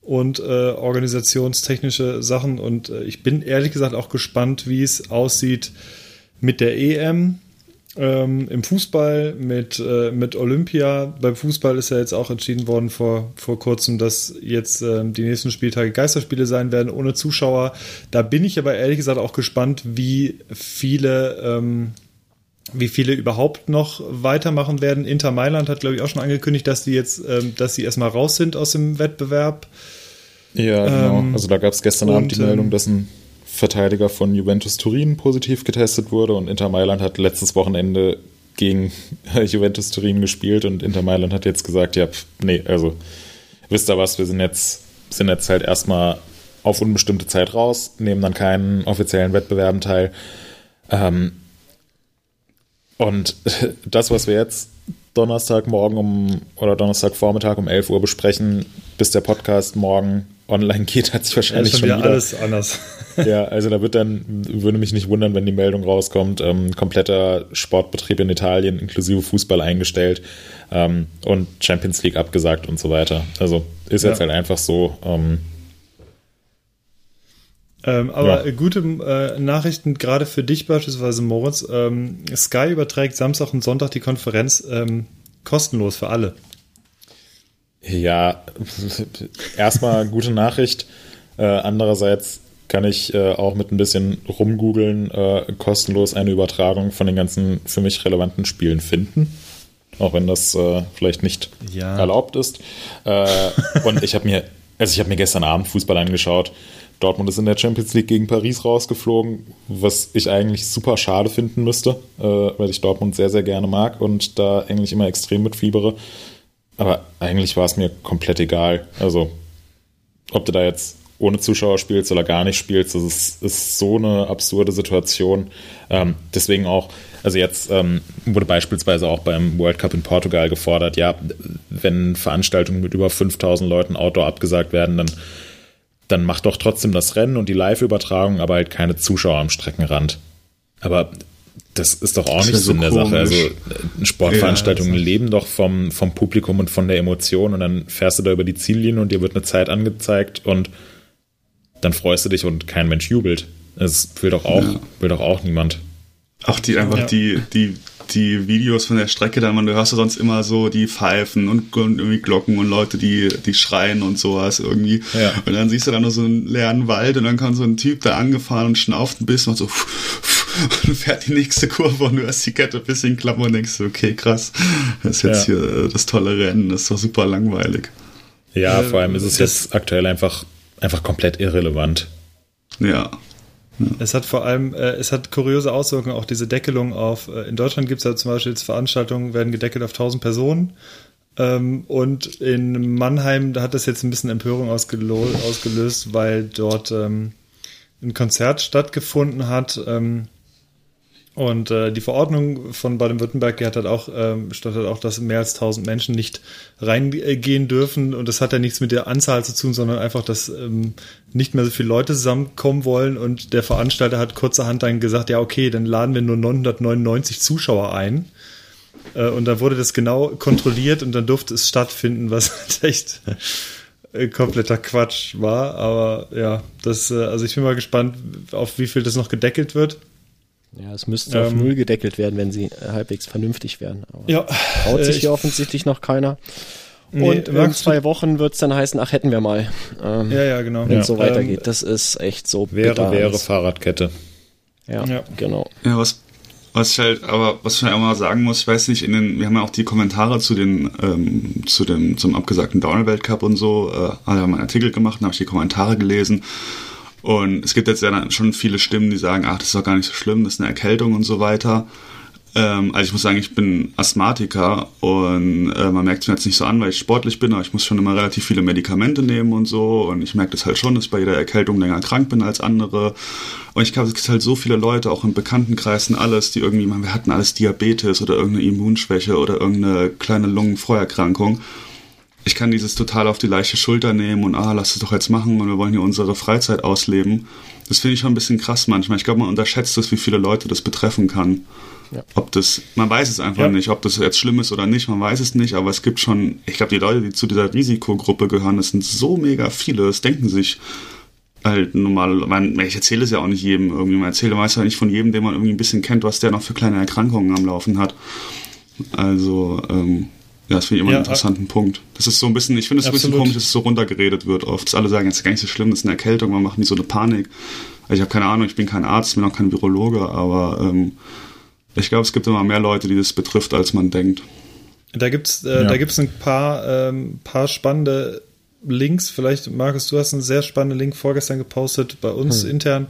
und äh, organisationstechnische Sachen. Und äh, ich bin ehrlich gesagt auch gespannt, wie es aussieht mit der EM ähm, Im Fußball mit, äh, mit Olympia. Beim Fußball ist ja jetzt auch entschieden worden vor, vor kurzem, dass jetzt ähm, die nächsten Spieltage Geisterspiele sein werden ohne Zuschauer. Da bin ich aber ehrlich gesagt auch gespannt, wie viele, ähm, wie viele überhaupt noch weitermachen werden. Inter Mailand hat, glaube ich, auch schon angekündigt, dass die jetzt, ähm, dass sie erstmal raus sind aus dem Wettbewerb. Ja, genau. Ähm, also da gab es gestern Abend die Meldung, ähm, dass ein Verteidiger von Juventus Turin positiv getestet wurde und Inter Mailand hat letztes Wochenende gegen Juventus Turin gespielt und Inter Mailand hat jetzt gesagt, ja, nee, also wisst ihr was, wir sind jetzt, sind jetzt halt erstmal auf unbestimmte Zeit raus, nehmen dann keinen offiziellen Wettbewerben teil. Ähm, und das, was wir jetzt Donnerstagmorgen um oder Donnerstagvormittag um 11 Uhr besprechen, bis der Podcast morgen online geht, hat sich wahrscheinlich Ja, schon schon wieder. wieder alles anders. Ja, also da wird dann, würde mich nicht wundern, wenn die Meldung rauskommt, ähm, kompletter Sportbetrieb in Italien inklusive Fußball eingestellt ähm, und Champions League abgesagt und so weiter. Also ist jetzt Ja. halt einfach so. Ähm, Ähm, aber Ja. gute äh, Nachrichten gerade für dich beispielsweise, Moritz. Ähm, Sky überträgt Samstag und Sonntag die Konferenz ähm, kostenlos für alle. Ja, erstmal gute Nachricht. Äh, andererseits kann ich äh, auch mit ein bisschen rumgoogeln äh, kostenlos eine Übertragung von den ganzen für mich relevanten Spielen finden. Auch wenn das äh, vielleicht nicht Ja. erlaubt ist. Äh, und ich habe mir, also ich habe mir gestern Abend Fußball angeschaut. Dortmund ist in der Champions League gegen Paris rausgeflogen, was ich eigentlich super schade finden müsste, äh, weil ich Dortmund sehr, sehr gerne mag und da eigentlich immer extrem mitfiebere. Aber eigentlich war es mir komplett egal. Also, ob du da jetzt ohne Zuschauer spielst oder gar nicht spielst, das ist, ist so eine absurde Situation. Ähm, deswegen auch, also jetzt ähm, wurde beispielsweise auch beim World Cup in Portugal gefordert, ja, wenn Veranstaltungen mit über 5000 Leuten Outdoor abgesagt werden, dann, dann macht doch trotzdem das Rennen und die Live-Übertragung, aber halt keine Zuschauer am Streckenrand. Aber das ist doch auch nicht so Sinn der Sache. Also äh, Sportveranstaltungen Ja, leben doch vom, vom Publikum und von der Emotion und dann fährst du da über die Ziellinie und dir wird eine Zeit angezeigt und dann freust du dich und kein Mensch jubelt. Es will doch auch, will doch auch niemand. Auch die einfach Ja. die, die, die Videos von der Strecke da, man, du hörst ja sonst immer so die Pfeifen und, und irgendwie Glocken und Leute, die, die schreien und sowas irgendwie. Ja. Und dann siehst du da nur so einen leeren Wald und dann kommt so ein Typ da angefahren und schnauft ein bisschen und so und fährt die nächste Kurve und du hörst die Kette ein bisschen klappen und denkst okay, krass, das ist jetzt Ja. hier äh, das tolle Rennen, das ist doch super langweilig. Ja, Äh, vor allem ist es jetzt aktuell einfach, einfach komplett irrelevant. Ja. Es hat vor allem, äh, es hat kuriose Auswirkungen, auch diese Deckelung auf, äh, in Deutschland gibt es ja zum Beispiel jetzt Veranstaltungen, werden gedeckelt auf 1000 Personen. Ähm, und in Mannheim, da hat das jetzt ein bisschen Empörung ausgelöst, weil dort ähm, ein Konzert stattgefunden hat. Ähm, und äh, die Verordnung von Baden-Württemberg hat halt auch, ähm, stand halt auch, dass mehr als 1000 Menschen nicht reingehen dürfen. Und das hat ja nichts mit der Anzahl zu tun, sondern einfach, dass ähm, nicht mehr so viele Leute zusammenkommen wollen. Und der Veranstalter hat kurzerhand dann gesagt, ja, okay, dann laden wir nur 999 Zuschauer ein. Äh, und dann wurde das genau kontrolliert und dann durfte es stattfinden, was halt echt äh, kompletter Quatsch war. Aber ja, das, äh, also ich bin mal gespannt, auf wie viel das noch gedeckelt wird. Ja, es müsste auf Ähm, Null gedeckelt werden, wenn sie äh, halbwegs vernünftig wären. Aber Ja, traut äh, sich ich- hier offensichtlich noch keiner. Nee, Und in zwei Wochen wird es dann heißen, ach, hätten wir mal. Ähm, Ja, ja, genau. Wenn ja. es so Ähm, weitergeht. Das ist echt so Wäre, bitter wäre alles. Fahrradkette. Ja, Ja. genau. Ja, was, was ich halt, aber was ich halt auch mal sagen muss, ich weiß nicht, in den, wir haben ja auch die Kommentare zu den, ähm, zu dem, zum abgesagten Downhill-Weltcup und so, äh, alle haben einen Artikel gemacht, dann habe ich die Kommentare gelesen. Und es gibt jetzt ja schon viele Stimmen, die sagen, ach, das ist doch gar nicht so schlimm, das ist eine Erkältung und so weiter. Ähm, also ich muss sagen, ich bin Asthmatiker und äh, man merkt es mir jetzt nicht so an, weil ich sportlich bin, aber ich muss schon immer relativ viele Medikamente nehmen und so und ich merke das halt schon, dass ich bei jeder Erkältung länger krank bin als andere und ich glaube, es gibt halt so viele Leute, auch im Bekanntenkreisen alles, die irgendwie, man, wir hatten alles Diabetes oder irgendeine Immunschwäche oder irgendeine kleine Lungenvorerkrankung. Ich kann dieses total auf die leichte Schulter nehmen und ah, lass es doch jetzt machen und wir wollen hier unsere Freizeit ausleben. Das finde ich schon ein bisschen krass manchmal. Ich glaube, man unterschätzt es, wie viele Leute das betreffen kann. Ja. Ob das, man weiß es einfach Ja. nicht, ob das jetzt schlimm ist oder nicht, man weiß es nicht, aber es gibt schon, ich glaube, die Leute, die zu dieser Risikogruppe gehören, das sind so mega viele, das denken sich halt normal, man, ich erzähle es ja auch nicht jedem irgendwie, man erzähle weiß ja nicht von jedem, den man irgendwie ein bisschen kennt, was der noch für kleine Erkrankungen am Laufen hat. Also, ähm, ja, das finde ich immer Ja, einen interessanten Punkt. Das ist so ein bisschen, ich finde es ein bisschen komisch, dass es so runtergeredet wird oft. Dass alle sagen, es ist gar nicht so schlimm, das ist eine Erkältung, man macht nicht so eine Panik. Also ich habe keine Ahnung, ich bin kein Arzt, bin auch kein Virologe, aber ähm, ich glaube, es gibt immer mehr Leute, die das betrifft, als man denkt. Da gibt's, äh, Ja. da gibt's ein paar, ähm, paar spannende Links. Vielleicht, Markus, du hast einen sehr spannenden Link vorgestern gepostet bei uns intern.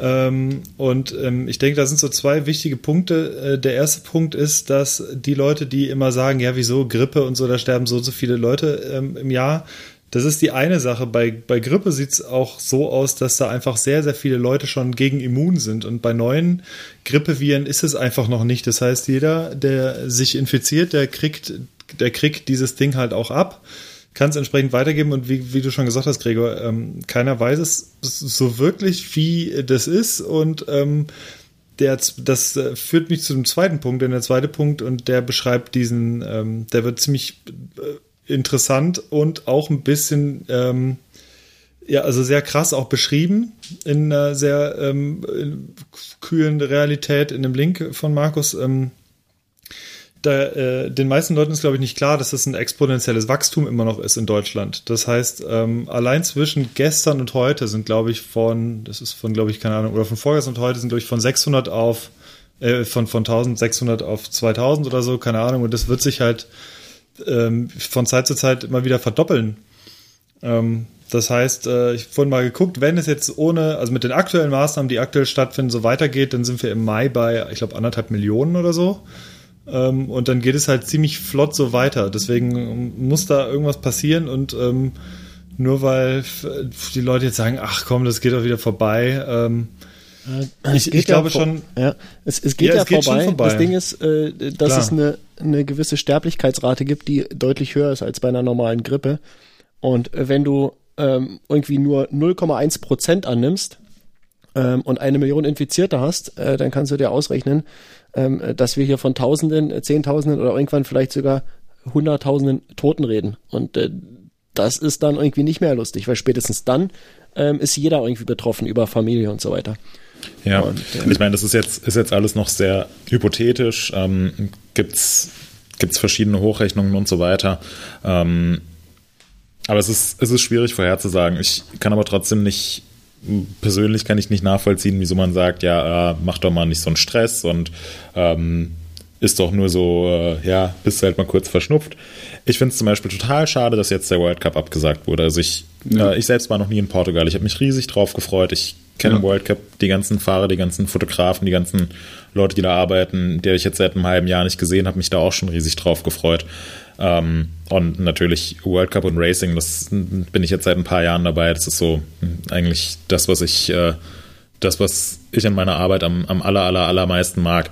Ähm, und ähm, ich denke, da sind so zwei wichtige Punkte. Äh, der erste Punkt ist, dass die Leute, die immer sagen, ja, wieso Grippe und so, da sterben so und so viele Leute ähm, im Jahr. Das ist die eine Sache. Bei, bei Grippe sieht's auch so aus, dass da einfach sehr, sehr viele Leute schon gegen immun sind. Und bei neuen Grippeviren ist es einfach noch nicht. Das heißt, jeder, der sich infiziert, der kriegt, der kriegt dieses Ding halt auch ab. Kann es entsprechend weitergeben. Und wie, wie du schon gesagt hast, Gregor, ähm, keiner weiß es so wirklich, wie das ist. Und ähm, der, das äh, führt mich zu dem zweiten Punkt, denn der zweite Punkt und der beschreibt diesen, ähm, der wird ziemlich äh, interessant und auch ein bisschen, ähm, ja, also sehr krass auch beschrieben in einer sehr ähm, kühlen Realität in dem Link von Markus. Ähm, da, äh, den meisten Leuten ist, glaube ich, nicht klar, dass das ein exponentielles Wachstum immer noch ist in Deutschland. Das heißt, ähm, allein zwischen gestern und heute sind, glaube ich, von, das ist von, glaube ich, keine Ahnung, oder von vorgestern und heute sind, glaube ich, von 600 auf, äh, von, von 1600 auf 2000 oder so, keine Ahnung. Und das wird sich halt ähm, von Zeit zu Zeit immer wieder verdoppeln. Ähm, das heißt, äh, ich vorhin mal geguckt, wenn es jetzt ohne, also mit den aktuellen Maßnahmen, die aktuell stattfinden, so weitergeht, dann sind wir im Mai bei, ich glaube, anderthalb Millionen oder so. Ähm, und dann geht es halt ziemlich flott so weiter. Deswegen muss da irgendwas passieren und ähm, nur weil die Leute jetzt sagen, ach komm, das geht doch wieder vorbei. Ähm, ich, ich glaube ja schon. Ja, es, es geht Ja, ja, es geht vorbei. vorbei. Das Ding ist, äh, dass Klar. es eine, eine gewisse Sterblichkeitsrate gibt, die deutlich höher ist als bei einer normalen Grippe. Und äh, wenn du ähm, irgendwie nur 0,1 Prozent annimmst ähm, und eine Million Infizierte hast, äh, dann kannst du dir ausrechnen, ähm, dass wir hier von Tausenden, äh, Zehntausenden oder irgendwann vielleicht sogar Hunderttausenden Toten reden. Und äh, das ist dann irgendwie nicht mehr lustig, weil spätestens dann ähm, ist jeder irgendwie betroffen über Familie und so weiter. Ja, Und, äh, ich meine, das ist jetzt, ist jetzt alles noch sehr hypothetisch. Ähm, gibt's gibt's verschiedene Hochrechnungen und so weiter. Ähm, aber es ist, es ist schwierig vorherzusagen. Ich kann aber trotzdem nicht, persönlich kann ich nicht nachvollziehen, wieso man sagt, ja, äh, mach doch mal nicht so einen Stress und ähm, ist doch nur so, äh, ja, bist halt mal kurz verschnupft. Ich finde es zum Beispiel total schade, dass jetzt der World Cup abgesagt wurde. Also ich, Ja. äh, ich selbst war noch nie in Portugal. Ich habe mich riesig drauf gefreut. Ich kenne Ja. im World Cup die ganzen Fahrer, die ganzen Fotografen, die ganzen Leute, die da arbeiten, die ich jetzt seit einem halben Jahr nicht gesehen habe, mich da auch schon riesig drauf gefreut. Ähm, und natürlich World Cup und Racing, das bin ich jetzt seit ein paar Jahren dabei. Das ist so eigentlich das, was ich, äh, das, was ich an meiner Arbeit am, am aller, aller, allermeisten mag.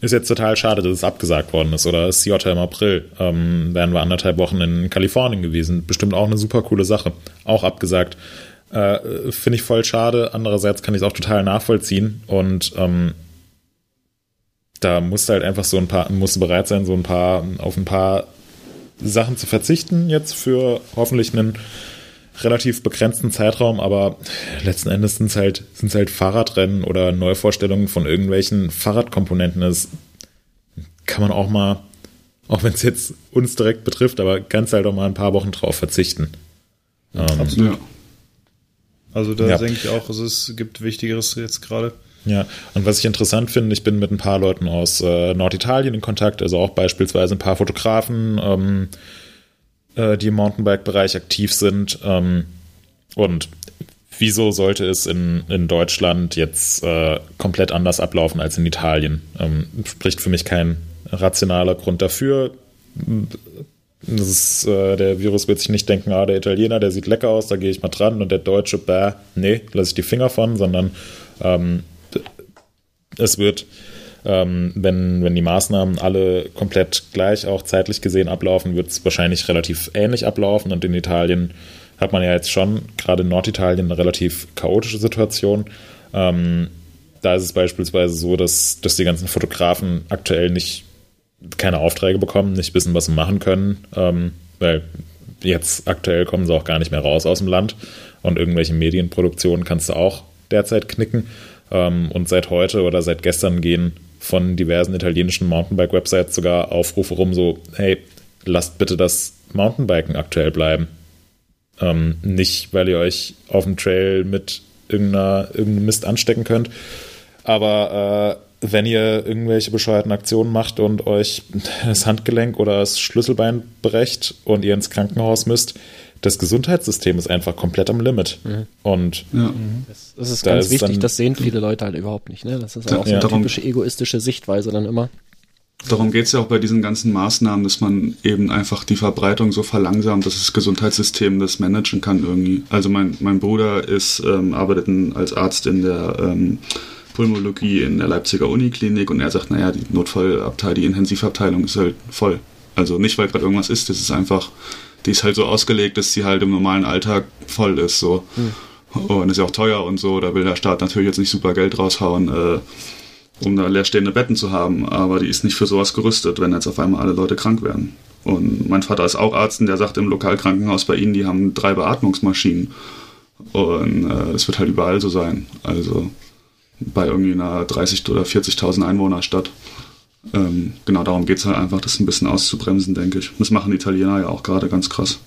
Ist jetzt total schade, dass es abgesagt worden ist. Oder ist Jota im April. Ähm, wären wir anderthalb Wochen in Kalifornien gewesen. Bestimmt auch eine super coole Sache. Auch abgesagt. Äh, Finde ich voll schade. Andererseits kann ich es auch total nachvollziehen. Und ähm, da musst du halt einfach so ein paar, musst du bereit sein, so ein paar, auf ein paar Sachen zu verzichten, jetzt für hoffentlich einen relativ begrenzten Zeitraum, aber letzten Endes sind es halt, sind's halt Fahrradrennen oder Neuvorstellungen von irgendwelchen Fahrradkomponenten. Das kann man auch mal, auch wenn es jetzt uns direkt betrifft, aber kannst halt auch mal ein paar Wochen drauf verzichten. Ähm, Ja. Also da Ja. denke ich auch, also es gibt Wichtigeres jetzt gerade. Ja, und was ich interessant finde, ich bin mit ein paar Leuten aus äh, Norditalien in Kontakt, also auch beispielsweise ein paar Fotografen, ähm, äh, die im Mountainbike-Bereich aktiv sind. Ähm, und wieso sollte es in, in Deutschland jetzt äh, komplett anders ablaufen als in Italien? Ähm, spricht für mich kein rationaler Grund dafür. Ist, äh, der Virus wird sich nicht denken, ah, der Italiener, der sieht lecker aus, da gehe ich mal dran und der Deutsche, bäh, nee, lasse ich die Finger von, sondern ähm, es wird, ähm, wenn, wenn die Maßnahmen alle komplett gleich auch zeitlich gesehen ablaufen, wird es wahrscheinlich relativ ähnlich ablaufen. Und in Italien hat man ja jetzt schon, gerade in Norditalien, eine relativ chaotische Situation. Ähm, da ist es beispielsweise so, dass, dass die ganzen Fotografen aktuell nicht keine Aufträge bekommen, nicht wissen, was sie machen können, ähm, weil jetzt aktuell kommen sie auch gar nicht mehr raus aus dem Land und irgendwelche Medienproduktionen kannst du auch derzeit knicken. Ähm, und seit heute oder seit gestern gehen von diversen italienischen Mountainbike-Websites sogar Aufrufe rum, so, hey, lasst bitte das Mountainbiken aktuell bleiben. Ähm, nicht, weil ihr euch auf dem Trail mit irgendeiner, irgendeinem Mist anstecken könnt, aber äh, wenn ihr irgendwelche bescheuerten Aktionen macht und euch das Handgelenk oder das Schlüsselbein brecht und ihr ins Krankenhaus müsst, das Gesundheitssystem ist einfach komplett am Limit. Und Ja. Das ist Da ganz ist wichtig, dann- das sehen viele Leute halt überhaupt nicht. Ne? Das ist Ja, auch so eine typische egoistische Sichtweise dann immer. Darum geht es ja auch bei diesen ganzen Maßnahmen, dass man eben einfach die Verbreitung so verlangsamt, dass das Gesundheitssystem das managen kann irgendwie. Also mein, mein Bruder ist, ähm, arbeitet als Arzt in der ähm, Pulmologie in der Leipziger Uniklinik und er sagt, naja, die Notfallabteilung, die Intensivabteilung ist halt voll. Also nicht, weil gerade irgendwas ist, das ist einfach, die ist halt so ausgelegt, dass sie halt im normalen Alltag voll ist. So. Mhm. Und ist ja auch teuer und so. Da will der Staat natürlich jetzt nicht super Geld raushauen, äh, um da leerstehende Betten zu haben. Aber die ist nicht für sowas gerüstet, wenn jetzt auf einmal alle Leute krank werden. Und mein Vater ist auch Arzt und der sagt im Lokalkrankenhaus bei ihnen, die haben drei Beatmungsmaschinen. Und äh, das wird halt überall so sein. Also bei irgendwie einer 30.000 oder 40.000 Einwohnerstadt. Ähm, genau darum geht es halt einfach, das ein bisschen auszubremsen, denke ich. Das machen die Italiener ja auch gerade ganz krass.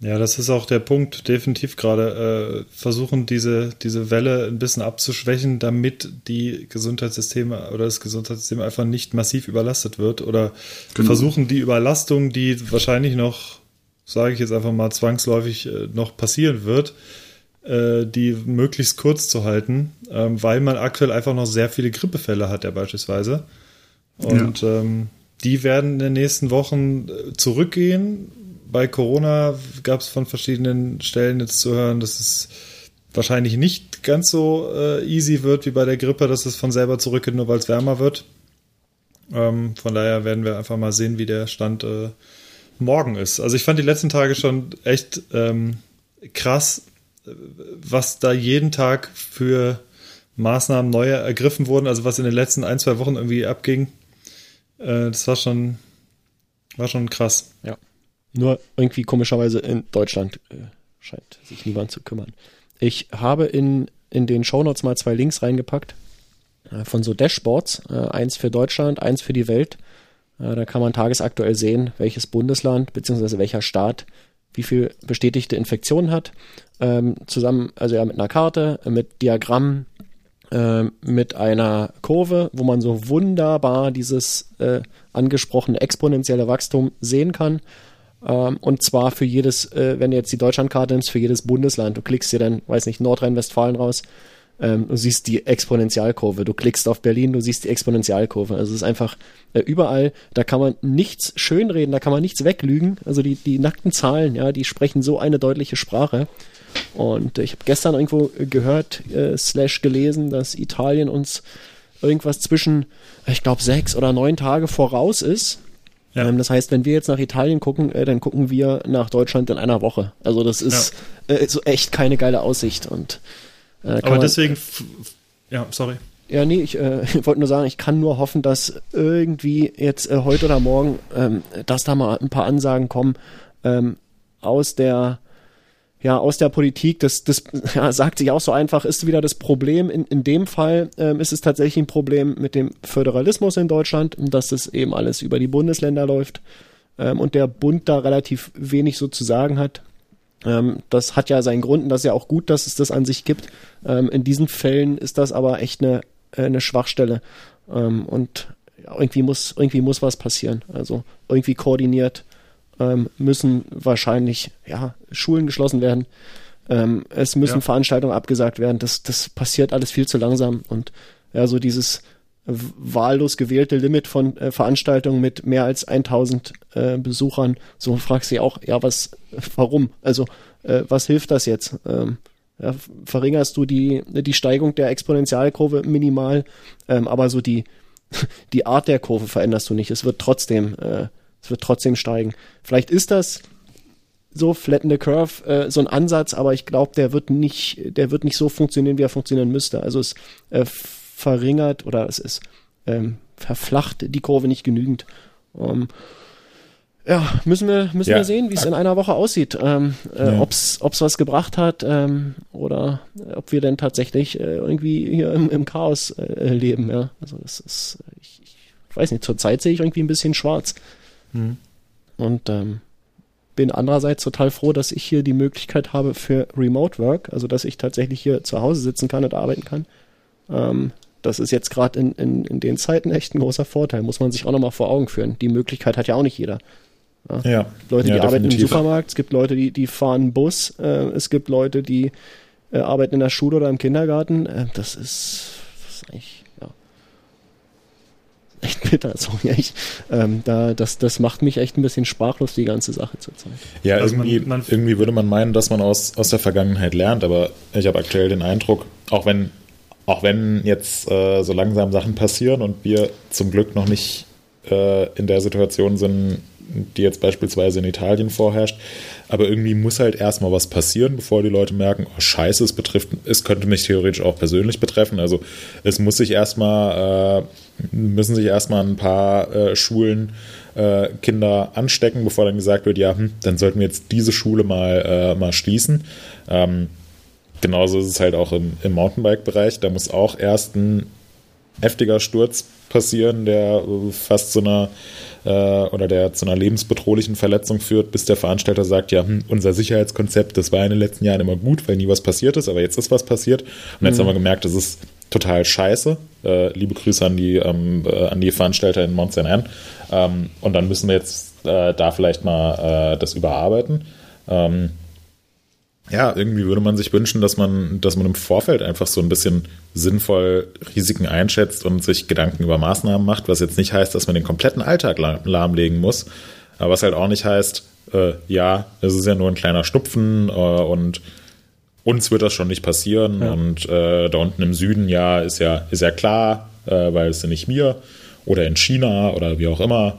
Ja, das ist auch der Punkt, definitiv gerade äh, versuchen, diese, diese Welle ein bisschen abzuschwächen, damit die Gesundheitssysteme oder das Gesundheitssystem einfach nicht massiv überlastet wird oder genau. versuchen die Überlastung, die wahrscheinlich noch, sage ich jetzt einfach mal, zwangsläufig äh, noch passieren wird, die möglichst kurz zu halten, ähm, weil man aktuell einfach noch sehr viele Grippefälle hat, ja beispielsweise. Und ja. ähm, die werden in den nächsten Wochen äh, zurückgehen bei Corona gab es von verschiedenen Stellen jetzt zu hören, dass es wahrscheinlich nicht ganz so äh, easy wird wie bei der Grippe, dass es von selber zurückgeht, nur weil es wärmer wird. Ähm, von daher werden wir einfach mal sehen, wie der Stand äh, morgen ist. Also ich fand die letzten Tage schon echt krass, was da jeden Tag für Maßnahmen neu ergriffen wurden, also was in den letzten ein, zwei Wochen irgendwie abging. Äh, das war schon, war schon krass. Ja. Nur irgendwie komischerweise in Deutschland äh, scheint sich niemand zu kümmern. Ich habe in, in den Shownotes mal zwei Links reingepackt äh, von so Dashboards. Äh, eins für Deutschland, eins für die Welt. Äh, da kann man tagesaktuell sehen, welches Bundesland bzw. welcher Staat wie viel bestätigte Infektionen hat. Ähm, zusammen, also ja mit einer Karte, mit Diagrammen, äh, mit einer Kurve, wo man so wunderbar dieses äh, angesprochene exponentielle Wachstum sehen kann. Ähm, und zwar für jedes, äh, wenn du jetzt die Deutschlandkarte nimmst, für jedes Bundesland. Du klickst dir dann, weiß nicht, Nordrhein-Westfalen raus. Ähm, du siehst die Exponentialkurve. Du klickst auf Berlin, du siehst die Exponentialkurve. Also es ist einfach äh, überall, da kann man nichts schönreden, da kann man nichts weglügen. Also die, die nackten Zahlen, ja, die sprechen so eine deutliche Sprache. Und ich habe gestern irgendwo gehört, äh, slash gelesen, dass Italien uns irgendwas zwischen, ich glaube, sechs oder neun Tage voraus ist ja. Ähm, das heißt, wenn wir jetzt nach Italien gucken, äh, dann gucken wir nach Deutschland in einer Woche. Also das ist ja. äh, so echt keine geile Aussicht. Und, äh, Aber deswegen, ja, sorry. Ja, nee, ich äh, wollte nur sagen, ich kann nur hoffen, dass irgendwie jetzt äh, heute oder morgen, ähm, dass da mal ein paar Ansagen kommen ähm, aus der ja, aus der Politik, das, das ja, sagt sich auch so einfach, ist wieder das Problem. In, in dem Fall ähm, ist es tatsächlich ein Problem mit dem Föderalismus in Deutschland, dass es eben alles über die Bundesländer läuft ähm, und der Bund da relativ wenig so zu sagen hat. Ähm, das hat ja seinen Grund und das ist ja auch gut, dass es das an sich gibt. Ähm, in diesen Fällen ist das aber echt eine, äh, eine Schwachstelle ähm, und irgendwie muss, irgendwie muss was passieren. Also irgendwie koordiniert ähm, müssen wahrscheinlich ja, Schulen geschlossen werden. Ähm, es müssen ja. Veranstaltungen abgesagt werden. Das, das passiert alles viel zu langsam. Und ja, so dieses wahllos gewählte Limit von äh, Veranstaltungen mit mehr als 1000 äh, Besuchern, so fragst du auch, ja, was, warum? Also, äh, was hilft das jetzt? Ähm, ja, verringerst du die, die Steigung der Exponentialkurve minimal, ähm, aber so die, die Art der Kurve veränderst du nicht. Es wird trotzdem äh, es wird trotzdem steigen. Vielleicht ist das so flatten the curve äh, so ein Ansatz, aber ich glaube, der wird nicht, der wird nicht so funktionieren, wie er funktionieren müsste. Also es äh, verringert oder es ist ähm, verflacht die Kurve nicht genügend. Um, ja, müssen wir müssen ja. wir sehen, wie es in einer Woche aussieht, ähm, äh, ja. ob's ob's was gebracht hat ähm, oder ob wir denn tatsächlich äh, irgendwie hier im, im Chaos äh, leben. Ja, also das ist, ich, ich weiß nicht. Zurzeit sehe ich irgendwie ein bisschen schwarz. Mhm. Und ähm, bin andererseits total froh, dass ich hier die Möglichkeit habe für Remote Work, also dass ich tatsächlich hier zu Hause sitzen kann und arbeiten kann. Ähm, das ist jetzt gerade in, in, in den Zeiten echt ein großer Vorteil, muss man sich auch nochmal vor Augen führen. Die Möglichkeit hat ja auch nicht jeder. Ja. ja. Leute, die ja, arbeiten im Supermarkt, es gibt Leute, die, die fahren Bus, äh, es gibt Leute, die äh, arbeiten in der Schule oder im Kindergarten. Äh, das ist, das ist eigentlich echt bitter. So, ja, ich, ähm, da, das, das macht mich echt ein bisschen sprachlos, die ganze Sache zurzeit. Ja, also irgendwie, man, man irgendwie würde man meinen, dass man aus, aus der Vergangenheit lernt, aber ich habe aktuell den Eindruck, auch wenn, auch wenn jetzt äh, so langsam Sachen passieren und wir zum Glück noch nicht äh, in der Situation sind, die jetzt beispielsweise in Italien vorherrscht. Aber irgendwie muss halt erstmal was passieren, bevor die Leute merken, oh scheiße, es betrifft, es könnte mich theoretisch auch persönlich betreffen. Also es muss sich erstmal, äh, müssen sich erstmal ein paar äh, Schulen äh, Kinder anstecken, bevor dann gesagt wird, ja, hm, dann sollten wir jetzt diese Schule mal, äh, mal schließen. Ähm, genauso ist es halt auch im, im Mountainbike-Bereich. Da muss auch erst ein heftiger Sturz passieren, der fast zu einer äh, oder der zu einer lebensbedrohlichen Verletzung führt, bis der Veranstalter sagt, ja, hm, unser Sicherheitskonzept, das war in den letzten Jahren immer gut, weil nie was passiert ist, aber jetzt ist was passiert. Und jetzt mhm. haben wir gemerkt, das ist total scheiße. Äh, liebe Grüße an die, ähm, äh, an die Veranstalter in Mount St. Anne. Ähm, und dann müssen wir jetzt äh, da vielleicht mal äh, das überarbeiten. Ähm, ja, irgendwie würde man sich wünschen, dass man, dass man im Vorfeld einfach so ein bisschen sinnvoll Risiken einschätzt und sich Gedanken über Maßnahmen macht, was jetzt nicht heißt, dass man den kompletten Alltag lahmlegen muss, aber was halt auch nicht heißt, äh, ja, es ist ja nur ein kleiner Stupfen äh, und uns wird das schon nicht passieren ja. und äh, da unten im Süden, ja, ist ja, ist ja klar, äh, weil es sind nicht wir oder in China oder wie auch immer,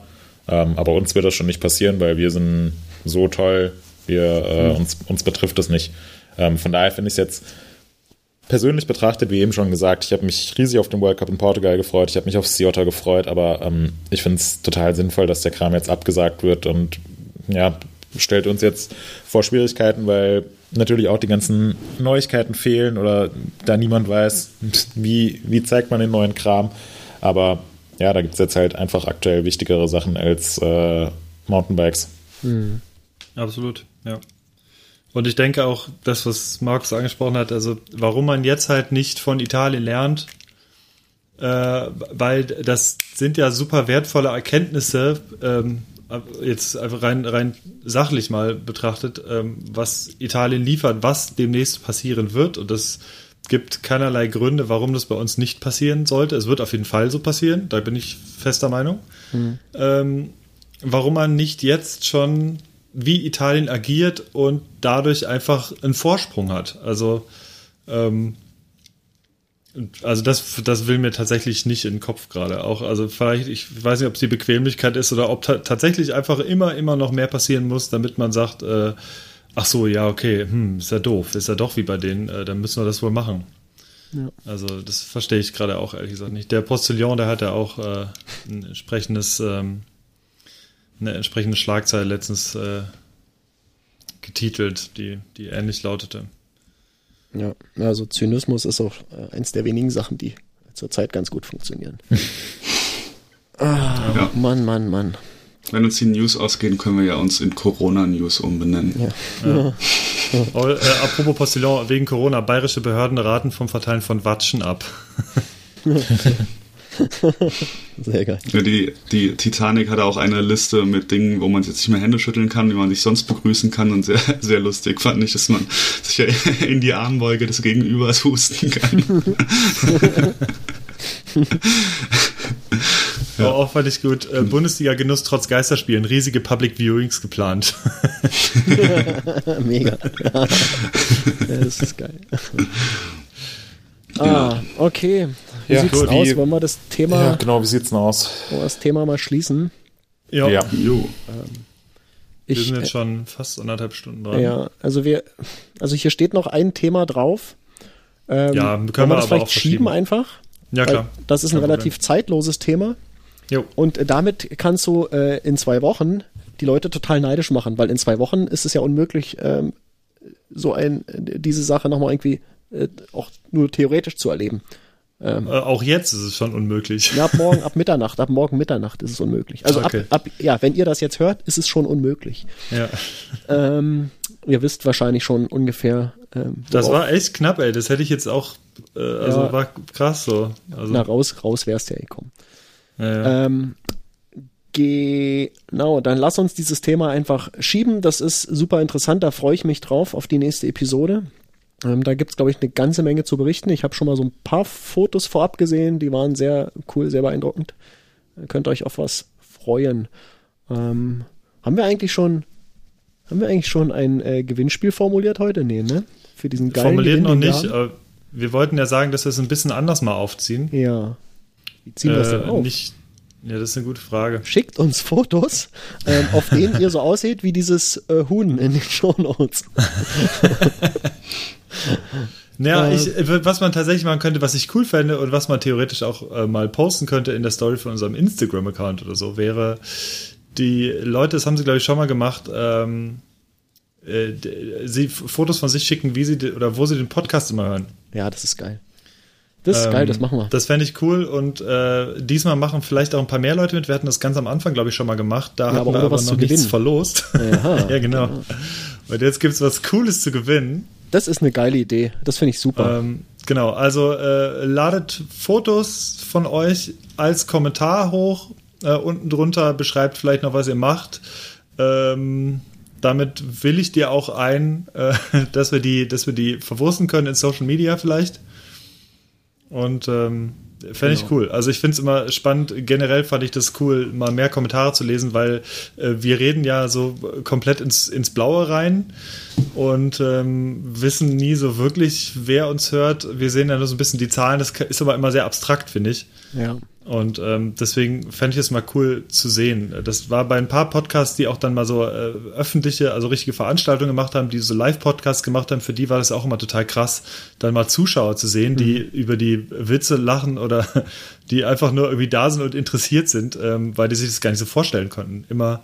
ähm, aber uns wird das schon nicht passieren, weil wir sind so toll, wir, äh, uns, uns betrifft das nicht. Ähm, von daher finde ich es jetzt persönlich betrachtet, wie eben schon gesagt, ich habe mich riesig auf den World Cup in Portugal gefreut, ich habe mich auf Ciota gefreut, aber ähm, ich finde es total sinnvoll, dass der Kram jetzt abgesagt wird und ja, stellt uns jetzt vor Schwierigkeiten, weil natürlich auch die ganzen Neuigkeiten fehlen oder da niemand weiß, wie, wie zeigt man den neuen Kram. Aber ja, da gibt es jetzt halt einfach aktuell wichtigere Sachen als äh, Mountainbikes. Mhm. Absolut, ja. Und ich denke auch, das, was Markus angesprochen hat, also warum man jetzt halt nicht von Italien lernt, äh, weil das sind ja super wertvolle Erkenntnisse, ähm, jetzt einfach rein, rein sachlich mal betrachtet, ähm, was Italien liefert, was demnächst passieren wird. Und es gibt keinerlei Gründe, warum das bei uns nicht passieren sollte. Es wird auf jeden Fall so passieren, da bin ich fester Meinung. Mhm. Ähm, warum man nicht jetzt schon wie Italien agiert und dadurch einfach einen Vorsprung hat. Also, ähm, also das, das will mir tatsächlich nicht in den Kopf gerade. Auch, also vielleicht, ich weiß nicht, ob es die Bequemlichkeit ist oder ob ta tatsächlich einfach immer, immer noch mehr passieren muss, damit man sagt, äh, ach so, ja, okay, hm, ist ja doof, ist ja doch wie bei denen, äh, dann müssen wir das wohl machen. Ja. Also das verstehe ich gerade auch ehrlich gesagt nicht. Der Postillon, der hat ja auch äh, ein entsprechendes ähm, eine entsprechende Schlagzeile letztens äh, getitelt, die, die ähnlich lautete. Ja, also Zynismus ist auch äh, eins der wenigen Sachen, die zurzeit ganz gut funktionieren. ah, ja. Mann, Mann, Mann. Wenn uns die News ausgehen, können wir ja uns in Corona-News umbenennen. Ja. ja. oh, äh, apropos Postillon, wegen Corona, bayerische Behörden raten vom Verteilen von Watschen ab. Sehr geil. Ja, die, die Titanic hatte auch eine Liste mit Dingen, wo man jetzt nicht mehr Hände schütteln kann, wie man sich sonst begrüßen kann und sehr, sehr lustig fand ich, dass man sich ja in die Armbeuge des Gegenübers husten kann. ja. Auch fand ich gut. Äh, Bundesliga-Genuss trotz Geisterspielen. Riesige Public Viewings geplant. Mega. das ist geil. Ah, okay. Wie ja, sieht's denn aus? Wollen wir das Thema. Ja, genau, wie sieht's denn aus? Wollen wir das Thema mal schließen? Ja. ja. Jo. Ähm, wir sind jetzt schon fast anderthalb Stunden dran. Ja, also wir, also hier steht noch ein Thema drauf. Ähm, ja, können wir, wir das vielleicht schieben einfach? Ja, klar. Das ist ein Kein relativ Problem. zeitloses Thema. Jo. Und damit kannst du äh, in zwei Wochen die Leute total neidisch machen, weil in zwei Wochen ist es ja unmöglich, ähm, so ein, diese Sache nochmal irgendwie äh, auch nur theoretisch zu erleben. Ähm, äh, auch jetzt ist es schon unmöglich. Ja, ab morgen, ab Mitternacht, ab morgen Mitternacht ist es unmöglich. Also okay. ab, ab, ja, wenn ihr das jetzt hört, ist es schon unmöglich. Ja. Ähm, ihr wisst wahrscheinlich schon ungefähr. Ähm, das war echt knapp, ey. Das hätte ich jetzt auch, äh, also ja, war krass so. Also. Na, raus, raus wär's ja gekommen. Ja, ja. Ähm, genau, dann lass uns dieses Thema einfach schieben. Das ist super interessant, da freue ich mich drauf auf die nächste Episode. Ähm, da gibt's glaube ich, eine ganze Menge zu berichten. Ich habe schon mal so ein paar Fotos vorab gesehen, die waren sehr cool, sehr beeindruckend. Ihr könnt euch auf was freuen. Ähm, haben wir eigentlich schon, haben wir eigentlich schon ein äh, Gewinnspiel formuliert heute? Nee, ne? Für diesen geilen Formuliert Gewinn, noch nicht. Äh, wir wollten ja sagen, dass wir es ein bisschen anders mal aufziehen. Ja. Wie ziehen wir es denn äh, auf? Nicht, Ja, das ist eine gute Frage. Schickt uns Fotos, ähm, auf denen ihr so aussieht wie dieses äh, Huhn in den Shownotes. Naja, Äh, ich, was man tatsächlich machen könnte, was ich cool fände und was man theoretisch auch äh, mal posten könnte in der Story von unserem Instagram-Account oder so, wäre die Leute, das haben sie glaube ich schon mal gemacht, ähm, äh, sie Fotos von sich schicken, wie sie de- oder wo sie den Podcast immer hören. Ja, das ist geil. Das ist Ähm, geil, das machen wir. Das fände ich cool und äh, diesmal machen vielleicht auch ein paar mehr Leute mit. Wir hatten das ganz am Anfang, glaube ich, schon mal gemacht. Da hatten aber wir aber was noch zu nichts gewinnen. verlost. Ja, genau. Und jetzt gibt's was Cooles zu gewinnen. Das ist eine geile Idee. Das finde ich super. Ähm, genau, also äh, ladet Fotos von euch als Kommentar hoch. Äh, unten drunter beschreibt vielleicht noch, was ihr macht. Ähm, damit will ich dir auch ein, äh, dass wir die, dass wir die verwursten können in Social Media vielleicht. Und ähm, fände ich cool. Also ich finde es immer spannend. Generell fand ich das cool, mal mehr Kommentare zu lesen, weil äh, wir reden ja so komplett ins, ins Blaue rein und ähm, wissen nie so wirklich, wer uns hört. Wir sehen ja nur so ein bisschen die Zahlen. Das ist aber immer sehr abstrakt, finde ich. ja. Und ähm, deswegen fände ich es mal cool zu sehen. Das war bei ein paar Podcasts, die auch dann mal so äh, öffentliche, also richtige Veranstaltungen gemacht haben, die so Live-Podcasts gemacht haben, für die war das auch immer total krass, dann mal Zuschauer zu sehen, die über die Witze lachen oder die einfach nur irgendwie da sind und interessiert sind, ähm, weil die sich das gar nicht so vorstellen konnten. Immer,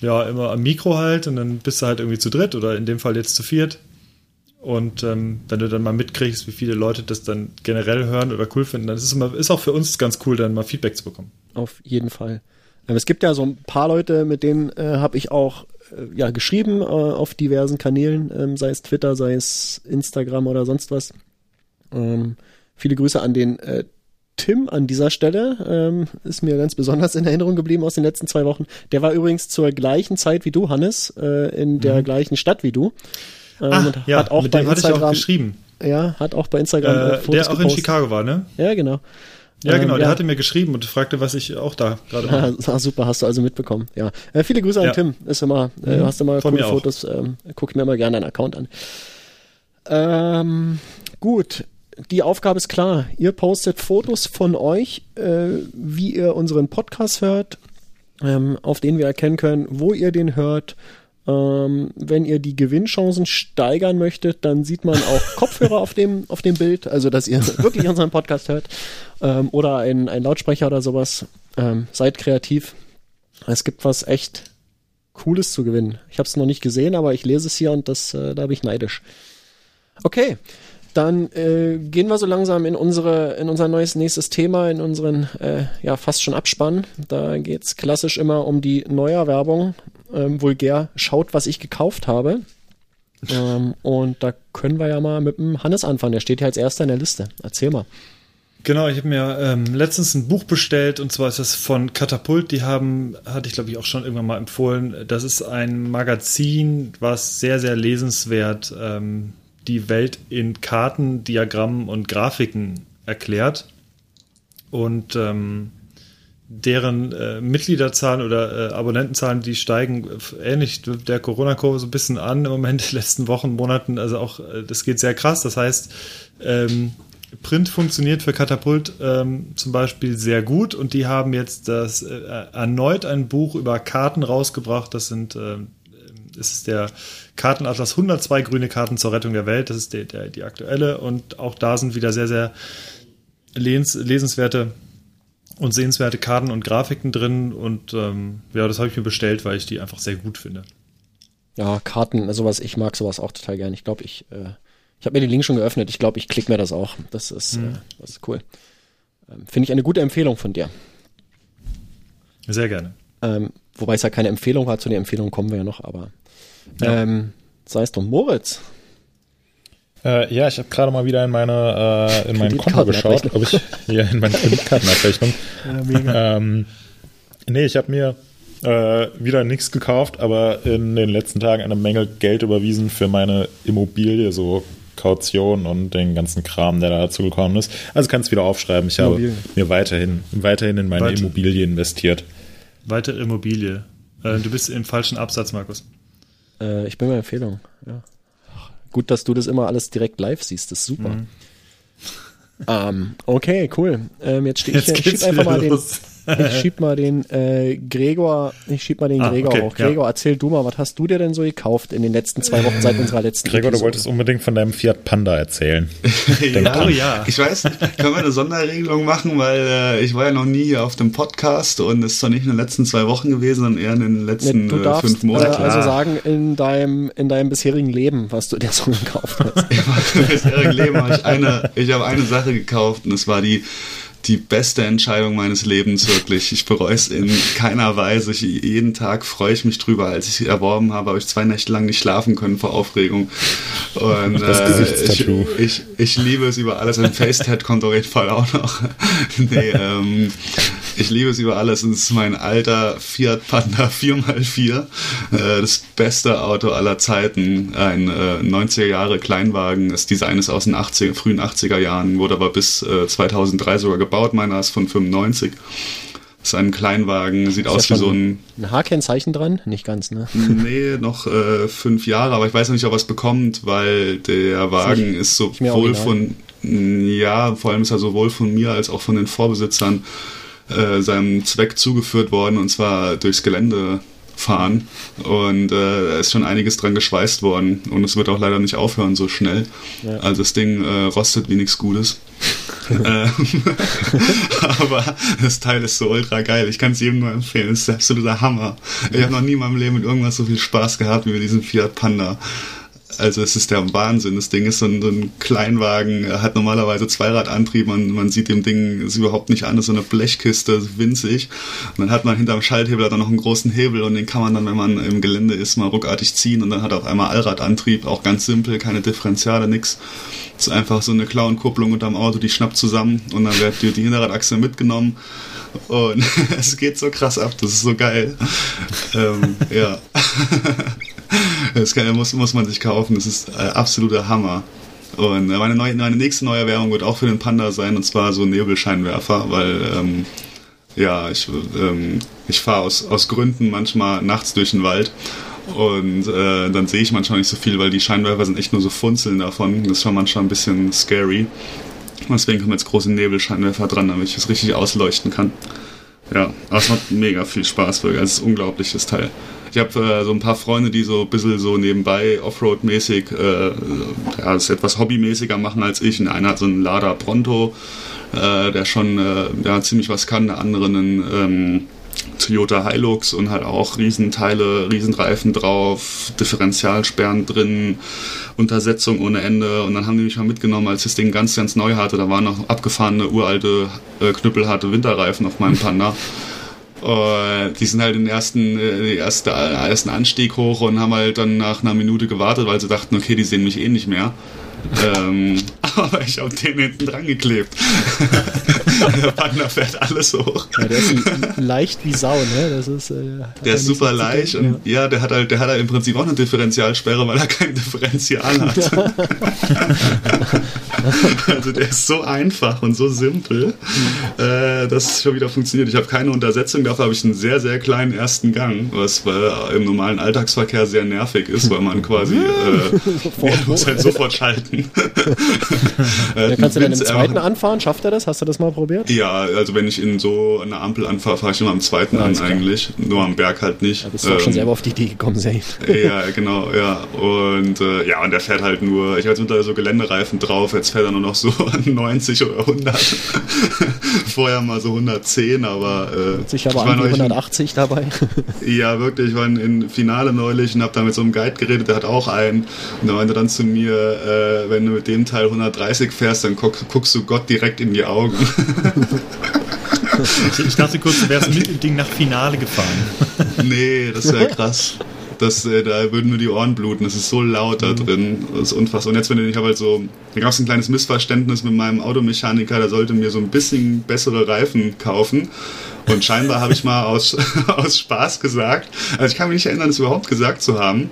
ja, immer am Mikro halt und dann bist du halt irgendwie zu dritt oder in dem Fall jetzt zu viert. Und ähm, wenn du dann mal mitkriegst, wie viele Leute das dann generell hören oder cool finden, dann ist es immer, ist auch für uns ganz cool, dann mal Feedback zu bekommen. Auf jeden Fall. Ähm, Es gibt ja so ein paar Leute, mit denen äh, habe ich auch äh, ja geschrieben äh, auf diversen Kanälen, ähm, sei es Twitter, sei es Instagram oder sonst was. Ähm, viele Grüße an den äh, Tim an dieser Stelle. Ähm, ist mir ganz besonders in Erinnerung geblieben aus den letzten zwei Wochen. Der war übrigens zur gleichen Zeit wie du, Hannes, äh, in der gleichen Stadt wie du. Ähm, Ah, ja, hat auch mit bei dem hatte ich auch Instagram, geschrieben. ja, hat auch bei Instagram äh, Äh, Fotos der auch in gepostet. Chicago war, ne? Ja, genau. Ja, Ähm, genau, der ja. hatte mir geschrieben und fragte, was ich auch da gerade mache. Ah, super, hast du also mitbekommen. Ja, äh, viele Grüße an Ja. Tim. Ist immer, äh, Mhm, hast du mal coole. Fotos. Ähm, guck mir mal gerne deinen Account an. Ähm, gut, die Aufgabe ist klar. Ihr postet Fotos von euch, äh, wie ihr unseren Podcast hört, ähm, auf denen wir erkennen können, wo ihr den hört. Ähm, wenn ihr die Gewinnchancen steigern möchtet, dann sieht man auch Kopfhörer auf dem, auf dem Bild, also dass ihr wirklich unseren Podcast hört. Ähm, oder ein, ein Lautsprecher oder sowas. Ähm, seid kreativ. Es gibt was echt Cooles zu gewinnen. Ich habe es noch nicht gesehen, aber ich lese es hier und das, äh, da bin ich neidisch. Okay, dann äh, gehen wir so langsam in unsere in unser neues nächstes Thema, in unseren äh, ja fast schon Abspann. Da geht's klassisch immer um die Neuerwerbung. Ähm, vulgär schaut, was ich gekauft habe. ähm, und da können wir ja mal mit dem Hannes anfangen. Der steht ja als erster in der Liste. Erzähl mal. Genau, ich habe mir ähm, letztens ein Buch bestellt und zwar ist das von Katapult. Die haben, hatte ich glaube ich auch schon irgendwann mal empfohlen. Das ist ein Magazin, was sehr, sehr lesenswert ähm, die Welt in Karten, Diagrammen und Grafiken erklärt. Und ähm, deren äh, Mitgliederzahlen oder äh, Abonnentenzahlen, die steigen äh, ähnlich der Corona-Kurve so ein bisschen an im Moment, in den letzten Wochen, Monaten. Also auch, äh, das geht sehr krass. Das heißt, ähm, Print funktioniert für Katapult ähm, zum Beispiel sehr gut und die haben jetzt das äh, erneut ein Buch über Karten rausgebracht. Das sind äh, das ist der Kartenatlas 102 grüne Karten zur Rettung der Welt. Das ist der, der, die aktuelle und auch da sind wieder sehr, sehr lesenswerte und sehenswerte Karten und Grafiken drin und ähm, ja, das habe ich mir bestellt, weil ich die einfach sehr gut finde. Ja, Karten, sowas, ich mag sowas auch total gern. Ich glaube, ich, äh, ich habe mir den Link schon geöffnet. Ich glaube, ich klicke mir das auch. Das ist, Mhm. äh, das ist cool. Ähm, Finde ich eine gute Empfehlung von dir. Sehr gerne. Ähm, wobei es ja keine Empfehlung war, zu der Empfehlung kommen wir ja noch, aber Ja. ähm, sei es drum. Moritz, Äh, ja, ich habe gerade mal wieder in meine äh, in mein Konto geschaut, ob ich hier in meine Kreditkartenabrechnung. Ähm, nee, ich habe mir äh, wieder nichts gekauft, aber in den letzten Tagen eine Menge Geld überwiesen für meine Immobilie, so Kaution und den ganzen Kram, der da dazu gekommen ist. Also kannst wieder aufschreiben. Ich Immobilie. habe mir weiterhin weiterhin in meine Weiter- Immobilie investiert. Weitere Immobilie. Äh, du bist im falschen Absatz, Markus. äh, ich bin bei Empfehlung. Ja. Gut, dass du das immer alles direkt live siehst. Das ist super. Mhm. Ähm, okay, cool. Ähm, jetzt stehe ich Jetzt hier. Schieb einfach mal den, los. Ich schieb mal den äh, Gregor, ich schieb mal den Ah, Gregor okay, auch. ja. Gregor, erzähl du mal, was hast du dir denn so gekauft in den letzten zwei Wochen seit unserer letzten Gregor, du Episode? wolltest unbedingt von deinem Fiat Panda erzählen. ja, Oh ja. Ich weiß nicht, können wir eine Sonderregelung machen, weil äh, ich war ja noch nie hier auf dem Podcast und es ist zwar nicht in den letzten zwei Wochen gewesen, sondern eher in den letzten Nee, du äh, darfst fünf äh, Monaten. also sagen, in deinem, in deinem bisherigen Leben, was du dir so gekauft hast. Im bisherigen Leben habe ich eine, ich habe eine Sache gekauft und es war die die beste Entscheidung meines Lebens, wirklich. Ich bereue es in keiner Weise. Ich, jeden Tag freue ich mich drüber. Als ich sie erworben habe, habe ich zwei Nächte lang nicht schlafen können vor Aufregung. Und Das äh, ich, ich, ich liebe es über alles. Ein Facetat kommt auf jeden Fall auch noch. nee, ähm, ich liebe es über alles. Es ist mein alter Fiat Panda 4x4. Äh, das beste Auto aller Zeiten. Ein äh, 90er Jahre Kleinwagen. Das Design ist aus den 80er, frühen 80er Jahren, wurde aber bis äh, 2003 sogar gebaut. Meiner ist von 95. Das ist ein Kleinwagen, sieht aus Ist ja wie so ein Ein H-Kennzeichen dran? Nicht ganz, ne? Nee, noch äh, fünf Jahre, aber ich weiß noch nicht, ob er es bekommt, weil der Wagen ist mehr sowohl von, ja, vor allem ist er sowohl von mir als auch von den Vorbesitzern äh, seinem Zweck zugeführt worden, und zwar durchs Gelände fahren. Und äh, da ist schon einiges dran geschweißt worden und es wird auch leider nicht aufhören so schnell. Ja. Also das Ding äh, rostet wie nichts Gutes. Ähm, aber das Teil ist so ultra geil. Ich kann es jedem nur empfehlen. Es ist der absoluter Hammer. Ich habe noch nie in meinem Leben mit irgendwas so viel Spaß gehabt wie mit diesem Fiat Panda. Also es ist der Wahnsinn. Das Ding ist so ein, so ein Kleinwagen, er hat normalerweise Zweiradantrieb, man, man sieht dem Ding ist überhaupt nicht an, ist so eine Blechkiste, ist winzig. Und dann hat man hinterm Schalthebel er noch einen großen Hebel und den kann man dann, wenn man im Gelände ist, mal ruckartig ziehen und dann hat er auf einmal Allradantrieb, auch ganz simpel, keine Differentiale, nix. Das ist einfach so eine Klauenkupplung unterm Auto, die schnappt zusammen und dann wird die, die Hinterradachse mitgenommen. Und es geht so krass ab, das ist so geil. ähm, ja. Das kann, muss, muss man sich kaufen, das ist äh, absoluter Hammer. Und äh, meine, neue, meine nächste neue Erwärmung wird auch für den Panda sein, und zwar so ein Nebelscheinwerfer, weil ähm, ja, ich, ähm, ich fahre aus, aus Gründen manchmal nachts durch den Wald und äh, dann sehe ich manchmal nicht so viel, weil die Scheinwerfer sind echt nur so Funzeln davon. Das ist schon manchmal ein bisschen scary. Deswegen kommen jetzt große Nebelscheinwerfer dran, damit ich es richtig ausleuchten kann. Ja, aber es macht mega viel Spaß, wirklich. Es ist ein unglaubliches Teil. Ich habe äh, so ein paar Freunde, die so ein bisschen so nebenbei Offroad-mäßig äh, ja, das etwas hobbymäßiger machen als ich. Und einer hat so einen Lada Pronto, äh, der schon äh, ja, ziemlich was kann. Der andere einen ähm, Toyota Hilux und halt auch Riesenteile, Riesenreifen drauf, Differentialsperren drin, Untersetzung ohne Ende. Und dann haben die mich mal mitgenommen, als ich das Ding ganz, ganz neu hatte. Da waren noch abgefahrene, uralte, äh, knüppelharte Winterreifen auf meinem Panda. Äh, die sind halt den ersten, äh, erste, ersten Anstieg hoch und haben halt dann nach einer Minute gewartet, weil sie dachten, okay, die sehen mich eh nicht mehr. ähm, aber ich habe den hinten dran geklebt. der Panda fährt alles hoch. Ja, der ist leicht wie Sau, ne? Das ist, äh, er Der ist super leicht denken, und ja. der hat halt, der hat halt im Prinzip auch eine Differentialsperre, weil er kein Differential hat. also der ist so einfach und so simpel, äh, dass es schon wieder funktioniert. Ich habe keine Untersetzung, dafür habe ich einen sehr, sehr kleinen ersten Gang, was äh, im normalen Alltagsverkehr sehr nervig ist, weil man quasi äh, ja, muss halt sofort schalten. Ja. Da kannst du dann im Wind's zweiten anfahren, schafft er das? Hast du das mal probiert? Ja, also wenn ich in so eine Ampel anfahre, fahre ich immer am zweiten an Alles klar. eigentlich. Nur am Berg halt nicht. Da bist du auch schon Ähm, selber auf die Idee gekommen, Zane. Ja, genau, ja. Und äh, ja, und der fährt halt nur, ich habe jetzt mittlerweile so Geländereifen drauf, jetzt fährt er nur noch so 90 oder 100. Vorher mal so 110, aber äh, Sich aber ich war an die neulich in- 180 dabei. ja, wirklich. Ich war in, in Finale neulich und habe da mit so einem Guide geredet, der hat auch einen. Und der meinte dann zu mir, äh, wenn du mit dem Teil 130 fährst, dann guck, guckst du Gott direkt in die Augen. Ich, dachte kurz, du wärst mit dem Ding nach Finale gefahren. nee, das wäre krass. Das, äh, da würden nur die Ohren bluten. Das ist so laut da drin. Das ist unfassbar. Und jetzt, wenn ich habe halt so, da gab es ein kleines Missverständnis mit meinem Automechaniker, der sollte mir so ein bisschen bessere Reifen kaufen. Und scheinbar habe ich mal aus, aus Spaß gesagt, also ich kann mich nicht erinnern, das überhaupt gesagt zu haben.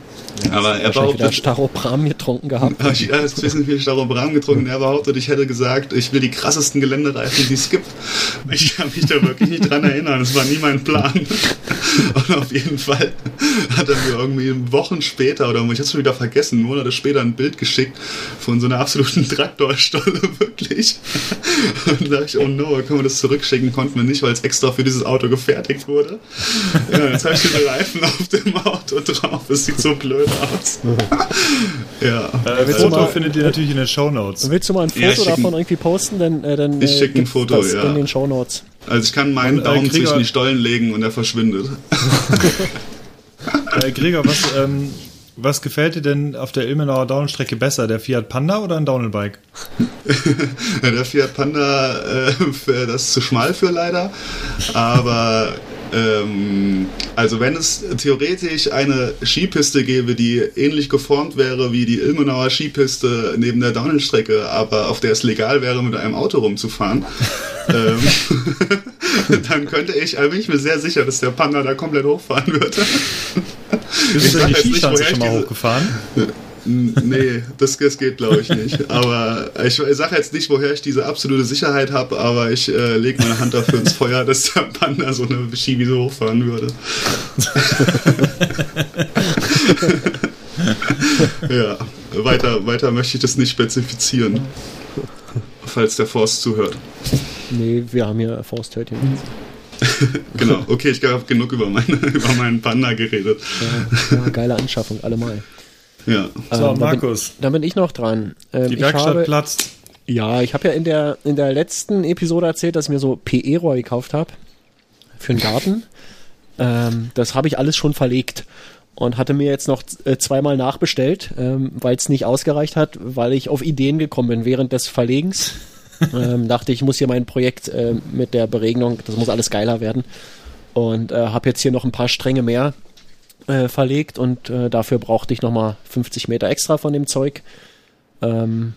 aber er Wahrscheinlich wieder behauptet, Staropram getrunken gehabt. habe ich erst ein bisschen viel Starobrahm getrunken. Er behauptet, ich hätte gesagt, ich will die krassesten Geländereifen, die es gibt. Ich kann mich da wirklich nicht dran erinnern. Das war nie mein Plan. Und auf jeden Fall hat er mir irgendwie Wochen später, oder ich habe es schon wieder vergessen, Monate später ein Bild geschickt von so einer absoluten Traktorstolle, wirklich. Und da dachte ich, oh no, können wir das zurückschicken? Konnten wir nicht, weil es extra für für dieses Auto gefertigt wurde. Ja, jetzt habe ich den Reifen auf dem Auto drauf. Das sieht so blöd aus. ja. Äh, Foto mal- findet ihr natürlich in den Shownotes. Willst du mal ein Foto Ja, davon ein- irgendwie posten? Dann, äh, dann Ich äh, schick ein Foto, das ja. in den Shownotes. Also ich kann meinen Und, äh, Daumen Krieger- zwischen die Stollen legen und er verschwindet. Äh, Gregor, was, ähm, was gefällt dir denn auf der Ilmenauer Downstrecke besser? Der Fiat Panda oder ein Downhillbike? Der Fiat Panda, äh, das ist zu schmal für leider. Aber ähm, also wenn es theoretisch eine Skipiste gäbe, die ähnlich geformt wäre wie die Ilmenauer Skipiste neben der Downhill-Strecke, aber auf der es legal wäre, mit einem Auto rumzufahren, ähm, dann könnte ich, also bin ich mir sehr sicher, dass der Panda da komplett hochfahren würde. Bist du denn die Skischanze schon mal hochgefahren? Nee, das, das geht glaube ich nicht. Aber ich, ich sage jetzt nicht, woher ich diese absolute Sicherheit habe, aber ich äh, lege meine Hand dafür ins Feuer, dass der Panda so eine Ski so hochfahren würde. ja, weiter, weiter möchte ich das nicht spezifizieren. Falls der Forst zuhört. Nee, wir haben hier Forsthörtchen. Genau, okay, ich habe genug über, meine, über meinen Panda geredet. Ja, ja, geile Anschaffung, allemal. Ja. So, Ähm, Markus, Dann bin ich noch dran. Ähm, die ich Werkstatt habe, platzt. Ja, ich habe ja in der, in der letzten Episode erzählt, dass ich mir so PE-Rohr gekauft habe für den Garten. Ähm, das habe ich alles schon verlegt und hatte mir jetzt noch äh, zweimal nachbestellt, ähm, weil es nicht ausgereicht hat, weil ich auf Ideen gekommen bin während des Verlegens. ähm, dachte ich, muss hier mein Projekt äh, mit der Beregnung, das muss alles geiler werden. Und äh, habe jetzt hier noch ein paar Stränge mehr äh, verlegt und äh, dafür brauchte ich nochmal 50 Meter extra von dem Zeug. Ähm,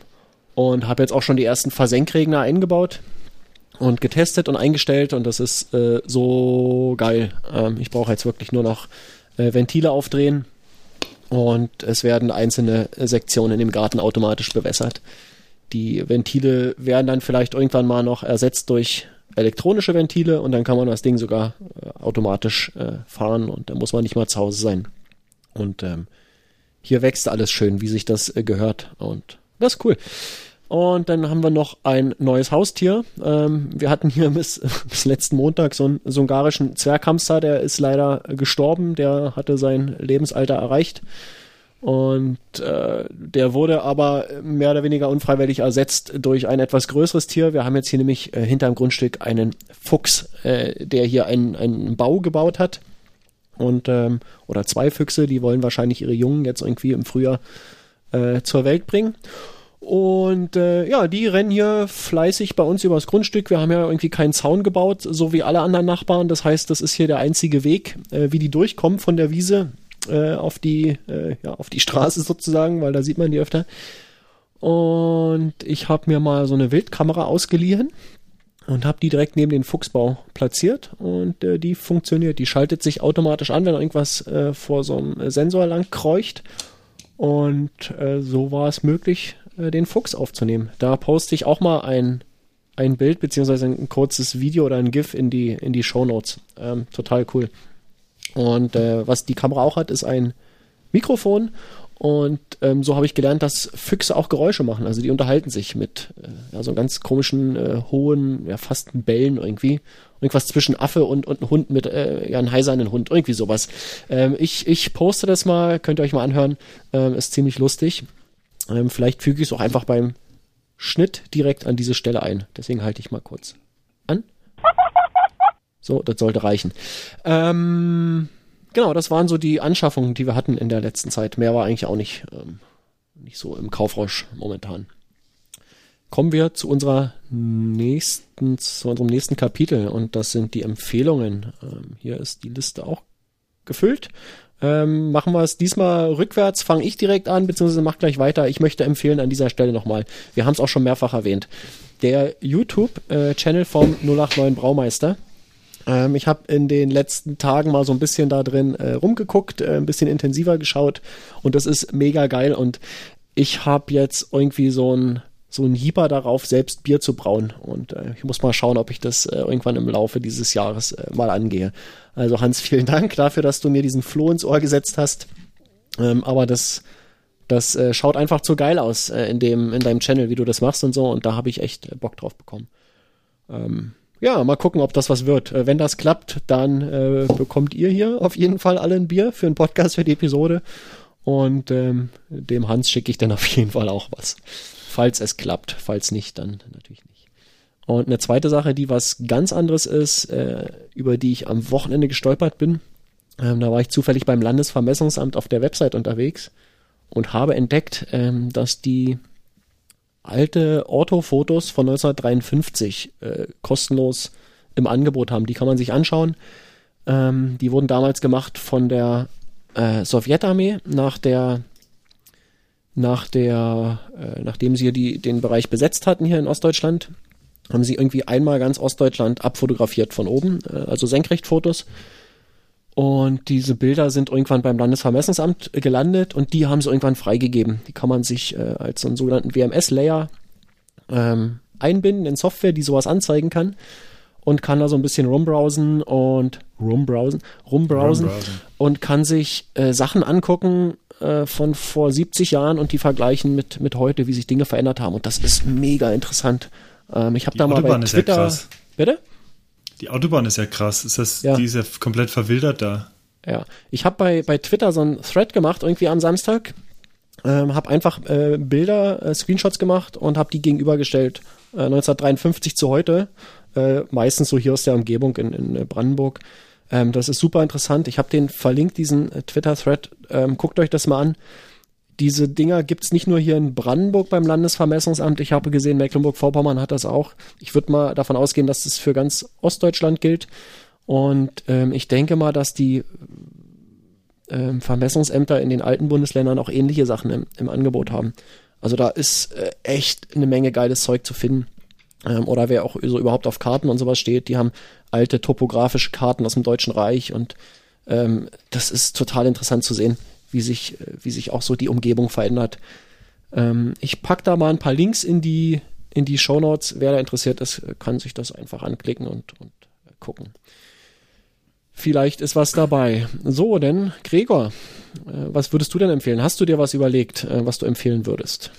und habe jetzt auch schon die ersten Versenkregner eingebaut und getestet und eingestellt und das ist äh, so geil. Ähm, ich brauche jetzt wirklich nur noch äh, Ventile aufdrehen und es werden einzelne Sektionen im Garten automatisch bewässert. Die Ventile werden dann vielleicht irgendwann mal noch ersetzt durch elektronische Ventile und dann kann man das Ding sogar äh, automatisch äh, fahren und dann muss man nicht mal zu Hause sein. Und ähm, hier wächst alles schön, wie sich das äh, gehört und das ist cool. Und dann haben wir noch ein neues Haustier. Ähm, wir hatten hier bis, bis letzten Montag so einen, so ungarischen Zwerghamster, der ist leider gestorben, der hatte sein Lebensalter erreicht. Und äh, der wurde aber mehr oder weniger unfreiwillig ersetzt durch ein etwas größeres Tier. Wir haben jetzt hier nämlich äh, hinterm Grundstück einen Fuchs, äh, der hier einen, einen Bau gebaut hat. Und ähm, oder zwei Füchse, die wollen wahrscheinlich ihre Jungen jetzt irgendwie im Frühjahr äh, zur Welt bringen. Und äh, ja, die rennen hier fleißig bei uns übers Grundstück. Wir haben ja irgendwie keinen Zaun gebaut, so wie alle anderen Nachbarn. Das heißt, das ist hier der einzige Weg, äh, wie die durchkommen von der Wiese äh, auf die äh, ja auf die Straße sozusagen, weil da sieht man die öfter. Und ich habe mir mal so eine Wildkamera ausgeliehen und habe die direkt neben den Fuchsbau platziert und äh, die funktioniert. Die schaltet sich automatisch an, wenn irgendwas äh, vor so einem Sensor lang kreucht. Und äh, so war es möglich, äh, den Fuchs aufzunehmen. Da poste ich auch mal ein, ein Bild beziehungsweise ein kurzes Video oder ein GIF in die, in die Show Notes. Ähm, total cool. Und äh, was die Kamera auch hat, ist ein Mikrofon. Und ähm, so habe ich gelernt, dass Füchse auch Geräusche machen. Also die unterhalten sich mit äh, ja, so ganz komischen, äh, hohen, ja fast Bellen irgendwie. Irgendwas zwischen Affe und, und ein Hund mit, äh, ja, ein heisernen Hund, irgendwie sowas. Ähm, ich, ich poste das mal, könnt ihr euch mal anhören. Ähm, ist ziemlich lustig. Ähm, vielleicht füge ich es auch einfach beim Schnitt direkt an diese Stelle ein. Deswegen halte ich mal kurz an. So, das sollte reichen. Ähm, genau, das waren so die Anschaffungen, die wir hatten in der letzten Zeit. Mehr war eigentlich auch nicht, ähm, nicht so im Kaufrausch momentan. Kommen wir zu unserer nächsten, zu unserem nächsten Kapitel und das sind die Empfehlungen. Ähm, hier ist die Liste auch gefüllt. Ähm, machen wir es diesmal rückwärts, fange ich direkt an, beziehungsweise mach gleich weiter. Ich möchte empfehlen an dieser Stelle nochmal, wir haben es auch schon mehrfach erwähnt, der YouTube-Channel vom 089 Braumeister. Ähm, ich habe in den letzten Tagen mal so ein bisschen da drin äh, rumgeguckt, äh, ein bisschen intensiver geschaut und das ist mega geil und ich habe jetzt irgendwie so ein so ein Hieber darauf, selbst Bier zu brauen. Und äh, ich muss mal schauen, ob ich das äh, irgendwann im Laufe dieses Jahres äh, mal angehe. Also Hans, vielen Dank dafür, dass du mir diesen Floh ins Ohr gesetzt hast. Ähm, aber das, das äh, schaut einfach zu geil aus äh, in dem, in deinem Channel, wie du das machst und so. Und da habe ich echt äh, Bock drauf bekommen. Ähm, ja, mal gucken, ob das was wird. Äh, wenn das klappt, dann äh, bekommt ihr hier auf jeden Fall alle ein Bier für einen Podcast für die Episode. Und ähm, dem Hans schicke ich dann auf jeden Fall auch was. Falls es klappt. Falls nicht, dann natürlich nicht. Und eine zweite Sache, die was ganz anderes ist, äh, über die ich am Wochenende gestolpert bin. Ähm, da war ich zufällig beim Landesvermessungsamt auf der Website unterwegs und habe entdeckt, ähm, dass die alte Orthofotos von 1953 äh, kostenlos im Angebot haben. Die kann man sich anschauen. Ähm, die wurden damals gemacht von der äh, Sowjetarmee nach der nach der äh, nachdem sie die, den Bereich besetzt hatten hier in Ostdeutschland, haben sie irgendwie einmal ganz Ostdeutschland abfotografiert von oben, äh, also Senkrechtfotos. Und diese Bilder sind irgendwann beim Landesvermessungsamt gelandet und die haben sie irgendwann freigegeben. Die kann man sich äh, als so einen sogenannten WMS-Layer ähm, einbinden in Software, die sowas anzeigen kann und kann da so ein bisschen rumbrowsen und rumbrowsen, rumbrowsen, rumbrowsen. und kann sich äh, Sachen angucken äh, von vor 70 Jahren und die vergleichen mit, mit heute, wie sich Dinge verändert haben. Und das ist mega interessant. Ähm, ich habe da mal bei Twitter. Ja bitte? Die Autobahn ist ja krass. Ist das, ja. Die ist ja komplett verwildert da. Ja, ich habe bei, bei Twitter so einen Thread gemacht, irgendwie am Samstag. Ähm, habe einfach äh, Bilder, äh, Screenshots gemacht und habe die gegenübergestellt. Äh, 1953 zu heute. Äh, meistens so hier aus der Umgebung in, in äh, Brandenburg. Ähm, das ist super interessant. Ich habe den verlinkt, diesen äh, Twitter-Thread. Ähm, guckt euch das mal an diese Dinger gibt's nicht nur hier in Brandenburg beim Landesvermessungsamt. Ich habe gesehen, Mecklenburg-Vorpommern hat das auch. Ich würde mal davon ausgehen, dass das für ganz Ostdeutschland gilt. Und ähm, ich denke mal, dass die ähm, Vermessungsämter in den alten Bundesländern auch ähnliche Sachen im, im Angebot haben. Also da ist äh, echt eine Menge geiles Zeug zu finden. Ähm, oder wer auch so überhaupt auf Karten und sowas steht, die haben alte topografische Karten aus dem Deutschen Reich und ähm, das ist total interessant zu sehen wie sich, wie sich auch so die Umgebung verändert. Ähm, ich packe da mal ein paar Links in die, in die Show Notes. Wer da interessiert ist, kann sich das einfach anklicken und, und gucken. Vielleicht ist was dabei. So, denn Gregor, äh, was würdest du denn empfehlen? Hast du dir was überlegt, äh, was du empfehlen würdest?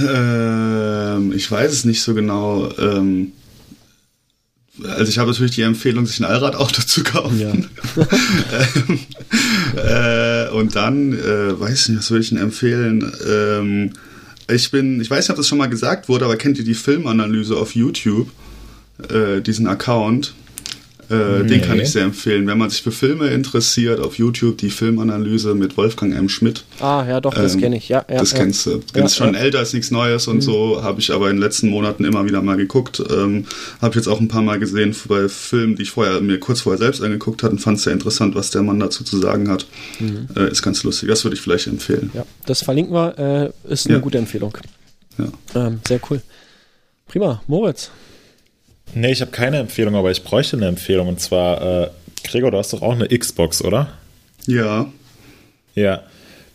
Ähm, ich weiß es nicht so genau. Ähm, also ich habe natürlich die Empfehlung, sich ein Allradauto zu kaufen. Ja. ähm, äh, und dann, äh, weiß nicht, was würde ich denn empfehlen? Ähm, ich bin, ich weiß nicht, ob das schon mal gesagt wurde, aber kennt ihr die Filmanalyse auf YouTube? Äh, diesen Account. Äh, nee. Den kann ich sehr empfehlen. Wenn man sich für Filme interessiert, auf YouTube die Filmanalyse mit Wolfgang M. Schmidt. Ah, ja, doch, das ähm, kenne ich, ja. ja das ja. kennst du. Ja, ist schon älter, ist nichts Neues und mhm. so. Habe ich aber in den letzten Monaten immer wieder mal geguckt. Ähm, Habe jetzt auch ein paar Mal gesehen bei Filmen, die ich vorher mir kurz vorher selbst angeguckt hatte und fand es sehr interessant, was der Mann dazu zu sagen hat. Mhm. Äh, ist ganz lustig. Das würde ich vielleicht empfehlen. Ja, das verlinken wir. Äh, ist eine gute Empfehlung. Ja. Ähm, sehr cool. Prima. Moritz. Nee, ich habe keine Empfehlung, aber ich bräuchte eine Empfehlung. Und zwar, äh, Gregor, du hast doch auch eine Xbox, oder? Ja. Ja.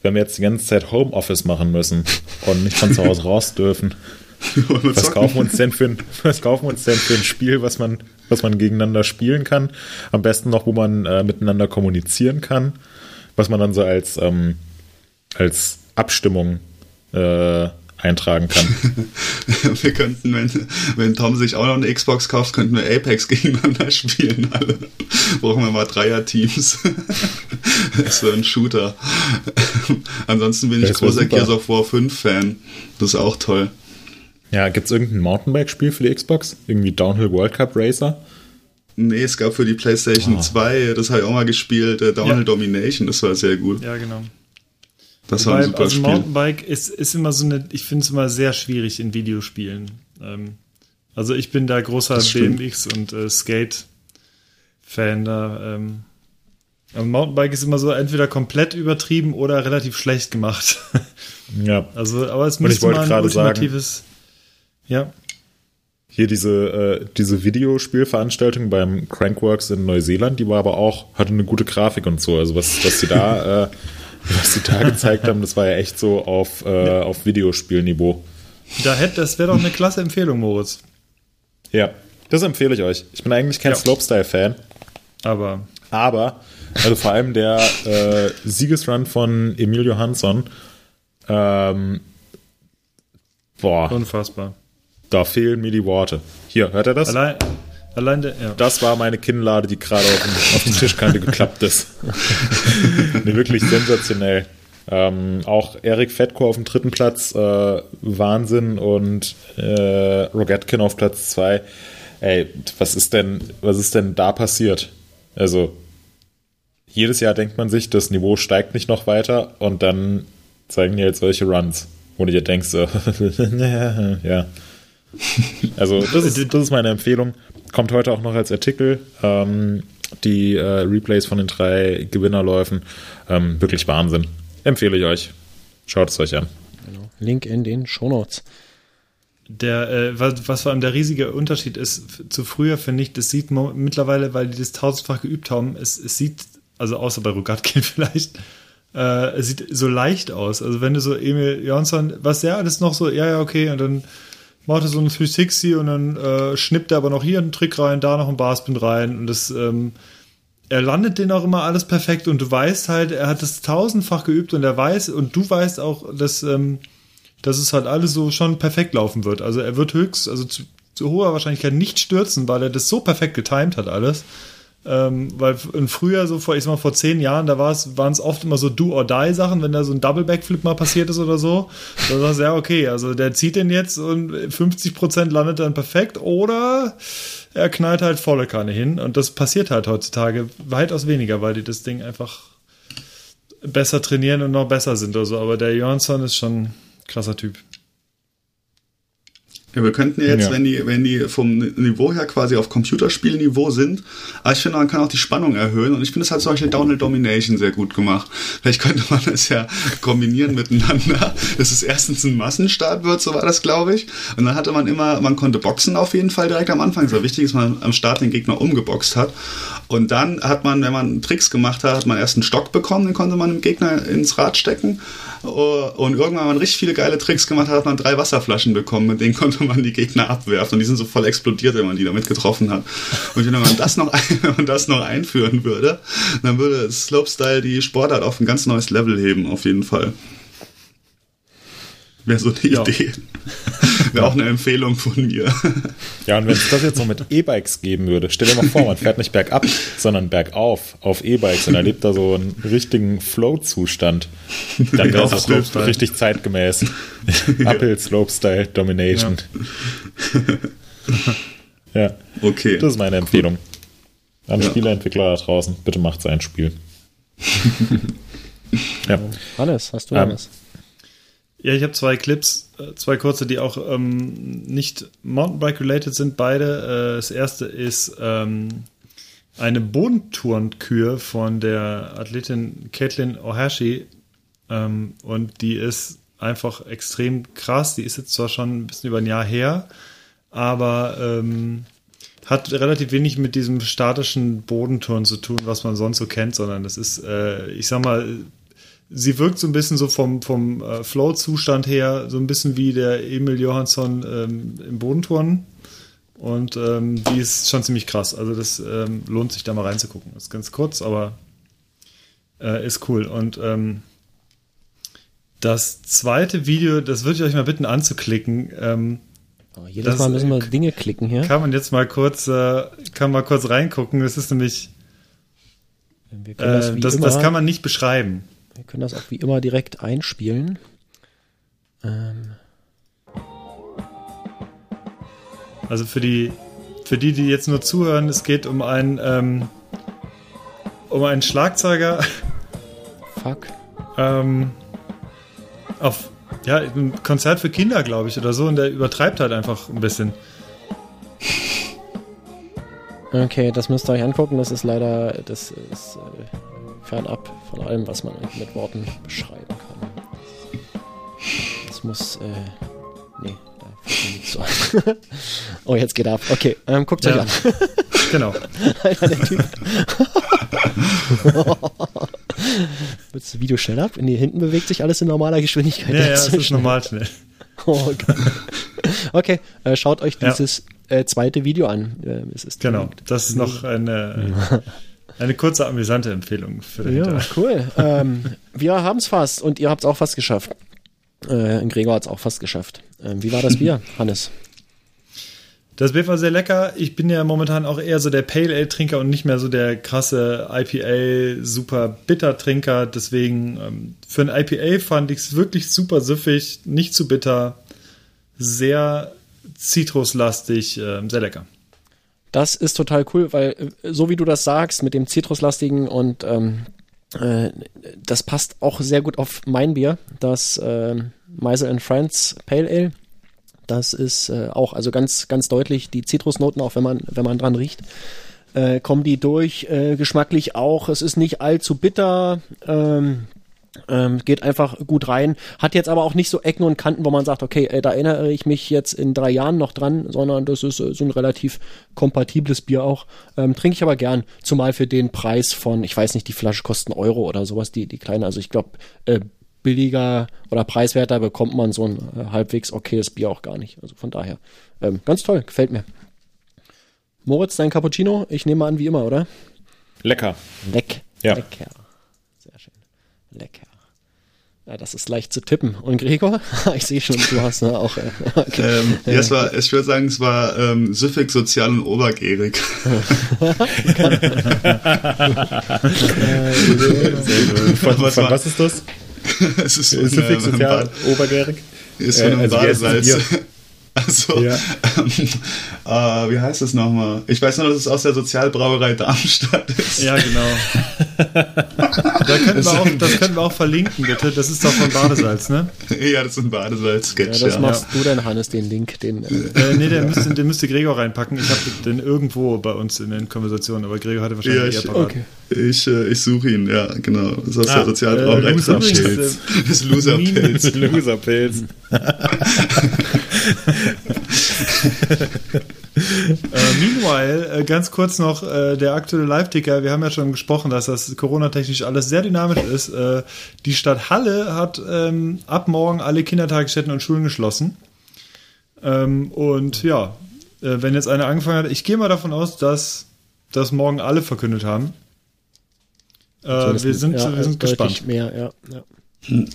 Wenn wir jetzt die ganze Zeit Homeoffice machen müssen und nicht von zu Hause raus dürfen, was kaufen, wir uns denn für ein, was kaufen wir uns denn für ein Spiel, was man, was man gegeneinander spielen kann? Am besten noch, wo man äh, miteinander kommunizieren kann, was man dann so als, ähm, als Abstimmung äh, eintragen kann. wir könnten, wenn, wenn Tom sich auch noch eine Xbox kauft, könnten wir Apex gegeneinander spielen. Alle. Brauchen wir mal Dreier-Teams. das wäre ein Shooter. Ansonsten bin ich großer Gears of War 5 Fan. Das ist auch toll. Ja, gibt es irgendein Mountainbike-Spiel für die Xbox? Irgendwie Downhill World Cup Racer? Nee, es gab für die PlayStation oh. 2, das habe ich auch mal gespielt, äh, Downhill ja. Domination, das war sehr gut. Ja, genau. Das war ein super also Spiel. Mountainbike ist, ist immer so eine, ich finde es immer sehr schwierig in Videospielen. Ähm, also ich bin da großer BMX und äh, Skate-Fan da. Ähm, Mountainbike ist immer so entweder komplett übertrieben oder relativ schlecht gemacht. ja. Also, aber es müsste mal ein ultimatives. Sagen, ja. Hier diese, äh, diese Videospielveranstaltung beim Crankworks in Neuseeland, die war aber auch, hatte eine gute Grafik und so. Also was, was sie da äh, was sie da gezeigt haben, das war ja echt so auf, äh, ja. auf Videospielniveau. Da hätte, das wäre doch eine klasse Empfehlung, Moritz. Ja, das empfehle ich euch. Ich bin eigentlich kein ja. Slopestyle-Fan. Aber. Aber, also vor allem der äh, Siegesrun von Emil Johansson. Ähm, boah. Unfassbar. Da fehlen mir die Worte. Hier, hört er das? Allein, Allein der, ja. Das war meine Kinnlade, die gerade auf, auf die Tischkante geklappt ist. nee, wirklich sensationell. Ähm, auch Erik Fettko auf dem dritten Platz, äh, Wahnsinn und äh, Rogatkin auf Platz zwei. Ey, was ist denn, was ist denn da passiert? Also, jedes Jahr denkt man sich, das Niveau steigt nicht noch weiter und dann zeigen die halt solche Runs, wo du dir denkst, so, ja. Also, das ist, das ist meine Empfehlung. Kommt heute auch noch als Artikel. Ähm, die äh, Replays von den drei Gewinnerläufen. Ähm, wirklich Wahnsinn. Empfehle ich euch. Schaut es euch an. Link in den Shownotes. Der, äh, was, was vor allem der riesige Unterschied ist zu früher, finde ich, das sieht mittlerweile, weil die das tausendfach geübt haben, es, es sieht, also außer bei Rogatkin vielleicht, äh, es sieht so leicht aus. Also wenn du so Emil Jonsson, was ja, das ist noch so, ja, ja, okay, und dann macht er so ein 360 und dann äh, schnippt er aber noch hier einen Trick rein, da noch einen Barspin rein und das, ähm, er landet den auch immer alles perfekt und du weißt halt, er hat das tausendfach geübt und er weiß, und du weißt auch, dass, ähm, dass es halt alles so schon perfekt laufen wird. Also er wird höchst, also zu, zu hoher Wahrscheinlichkeit nicht stürzen, weil er das so perfekt getimed hat alles. Ähm, weil in früher, so vor, ich sag mal, vor zehn Jahren, da waren es oft immer so Do-or-Die-Sachen, wenn da so ein Double Backflip mal passiert ist oder so. Da sagst du, ja, okay, also der zieht den jetzt und 50% landet dann perfekt oder er knallt halt volle Kanne hin. Und das passiert halt heutzutage weitaus weniger, weil die das Ding einfach besser trainieren und noch besser sind oder so. Aber der Jonsson ist schon ein krasser Typ. Ja, wir könnten ja jetzt, Ja. wenn die, wenn die vom Niveau her quasi auf Computerspielniveau sind, aber ich finde, man kann auch die Spannung erhöhen und ich finde, es hat zum Beispiel Downhill Domination sehr gut gemacht. Vielleicht könnte man das ja kombinieren miteinander, dass es erstens ein Massenstart wird, so war das, glaube ich. Und dann hatte man immer, man konnte boxen auf jeden Fall direkt am Anfang. Es war wichtig, dass man am Start den Gegner umgeboxt hat. Und dann hat man, wenn man Tricks gemacht hat, hat man erst einen Stock bekommen, den konnte man dem Gegner ins Rad stecken. Und irgendwann, wenn man richtig viele geile Tricks gemacht hat, hat man drei Wasserflaschen bekommen, mit denen konnte man die Gegner abwerfen. Und die sind so voll explodiert, wenn man die damit getroffen hat. Und wenn man das noch, wenn man das noch einführen würde, dann würde Slopestyle die Sportart auf ein ganz neues Level heben, auf jeden Fall. Wäre so eine Ja. Idee. Wäre auch eine Empfehlung von mir. Ja, und wenn es das jetzt noch mit E-Bikes geben würde, stell dir mal vor, man fährt nicht bergab, sondern bergauf auf E-Bikes und erlebt da so einen richtigen Flow-Zustand. Dann wäre Ja, es auch Slopestyle. richtig zeitgemäß. Uphill Slopestyle Domination. Ja. Okay. das ist meine Empfehlung. An Ja. Spieleentwickler da draußen, bitte macht sein Spiel. ja. Hannes, hast du Ähm, was? Ja, ich habe zwei Clips, äh, zwei kurze, die auch ähm, nicht Mountainbike-related sind, beide. Äh, das erste ist ähm, eine Bodentourenkür von der Athletin Caitlin Ohashi. Ähm, und die ist einfach extrem krass. Die ist jetzt zwar schon ein bisschen über ein Jahr her, aber ähm, hat relativ wenig mit diesem statischen Bodenturnen zu tun, was man sonst so kennt, sondern das ist, äh, ich sag mal, sie wirkt so ein bisschen so vom, vom äh, Flow-Zustand her, so ein bisschen wie der Emil Johansson ähm, im Bodenturnen. Und ähm, die ist schon ziemlich krass. Also das ähm, lohnt sich da mal reinzugucken. ist ganz kurz, aber äh, ist cool. Und ähm, das zweite Video, das würde ich euch mal bitten anzuklicken. Ähm, Oh, jedes das- Mal müssen wir Dinge klicken hier. kann man jetzt mal kurz, äh, kann mal kurz reingucken. Das ist nämlich, das, äh, das, das kann man nicht beschreiben. Wir können das auch wie immer direkt einspielen. Ähm, Also für die, für die, die jetzt nur zuhören, es geht um einen, ähm, um einen Schlagzeuger fuck. ähm, auf ja, ein Konzert für Kinder, glaube ich, oder so, und der übertreibt halt einfach ein bisschen. Okay, das müsst ihr euch angucken. Das ist leider, das ist äh, fernab von allem, was man mit Worten beschreiben kann. Das muss, äh, nee, da fällt mir nichts zu ein. oh, jetzt geht er ab. Okay, ähm, guckt euch Ja. an. Genau. Alter, der Typ. Wird das Video schnell ab? Nee, hinten bewegt sich alles in normaler Geschwindigkeit. Ja, ja, es ist normal schnell. Oh Gott. Okay, äh, schaut euch Ja. dieses äh, zweite Video an. Äh, es ist Genau. verlinkt. Das ist noch eine, eine kurze, amüsante Empfehlung für dahinter. Ja, cool. ähm, wir haben es fast und ihr habt es auch fast geschafft. Äh, Gregor hat es auch fast geschafft. Ähm, wie war das Bier, Hannes? Das Bier war sehr lecker. Ich bin ja momentan auch eher so der Pale Ale Trinker und nicht mehr so der krasse IPA super bitter Trinker. Deswegen ähm, für ein IPA fand ich es wirklich super süffig, nicht zu bitter, sehr zitruslastig, äh, sehr lecker. Das ist total cool, weil äh, so wie du das sagst mit dem zitruslastigen und ähm, äh, das passt auch sehr gut auf mein Bier, das äh, Meisel and Friends Pale Ale. Das ist äh, auch also ganz ganz deutlich die Zitrusnoten, auch wenn man wenn man dran riecht, äh, kommen die durch. Äh, geschmacklich auch. Es ist nicht allzu bitter. Ähm, ähm, geht einfach gut rein, hat jetzt aber auch nicht so Ecken und Kanten, wo man sagt, okay, äh, da erinnere ich mich jetzt in drei Jahren noch dran, sondern das ist äh, so ein relativ kompatibles Bier auch. Ähm, Trinke ich aber gern, zumal für den Preis von, ich weiß nicht, die Flasche kostet einen Euro oder sowas, die, die kleine. Also ich glaube, äh, billiger oder preiswerter bekommt man so ein äh, halbwegs okayes Bier auch gar nicht. Also von daher, ähm, ganz toll, gefällt mir. Moritz, dein Cappuccino? Ich nehme an, wie immer, oder? Lecker. Leck. Ja. Lecker. Ja, das ist leicht zu tippen. Und Gregor? ich sehe schon, du hast ne, auch. Äh, okay. Ähm, ja, es war, ich würde sagen, es war ähm, süffig, sozial und obergärig. Von, Was von was ist das? es ist äh, sozial Bad- obergärig? ist Äh, von einem also heißt das Badesalz. Also, Ja. ähm, äh, wie heißt es nochmal? Ich weiß nur, dass es aus der Sozialbrauerei Darmstadt ist. Ja, genau. da könnten wir auch, das könnten wir auch verlinken, bitte. Das ist doch von Badesalz, ne? Ja, das ist ein Badesalz-Sketch. ja, das Ja, machst du denn, Hannes, den Link, den. Äh, Äh, nee, der müsste, den müsste Gregor reinpacken. Ich habe den irgendwo bei uns in den Konversationen, aber Gregor hatte wahrscheinlich Ja, eher ich- parat. okay. Ich, äh, ich suche ihn, ja, genau. Das ist aus Ah, der Sozialbrauerei äh, übrigens, Darmstadt. äh, Das Loserpilz. Loserpilz. Äh, meanwhile, äh, ganz kurz noch äh, der aktuelle Live-Ticker. Wir haben ja schon gesprochen, dass das Corona-technisch alles sehr dynamisch ist. Äh, die Stadt Halle hat ähm, ab morgen alle Kindertagesstätten und Schulen geschlossen. Ähm, und ja, äh, wenn jetzt einer angefangen hat, ich gehe mal davon aus, dass das morgen alle verkündet haben. Wir sind, ja, wir sind gespannt. Mehr, ja, ja.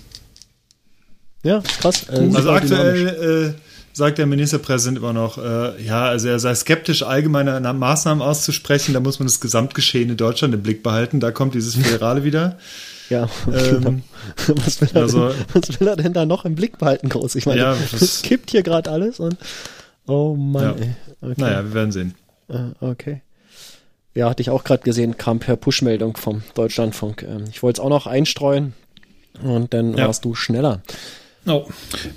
ja, krass. Also aktuell sagt der Ministerpräsident immer noch, äh, ja, also er sei skeptisch, allgemeine Na- Maßnahmen auszusprechen. Da muss man das Gesamtgeschehen in Deutschland im Blick behalten. Da kommt dieses Föderale wieder. Ja, Ähm, was, will er also- denn, was will er denn da noch im Blick behalten, groß? Ich meine, Ja, es das- kippt hier gerade alles und. Oh Mann, Ja. Okay. Naja, wir werden sehen. Äh, okay. Ja, hatte ich auch gerade gesehen, kam per Push-Meldung vom Deutschlandfunk. Ähm, ich wollte es auch noch einstreuen und dann Ja. warst du schneller. Oh.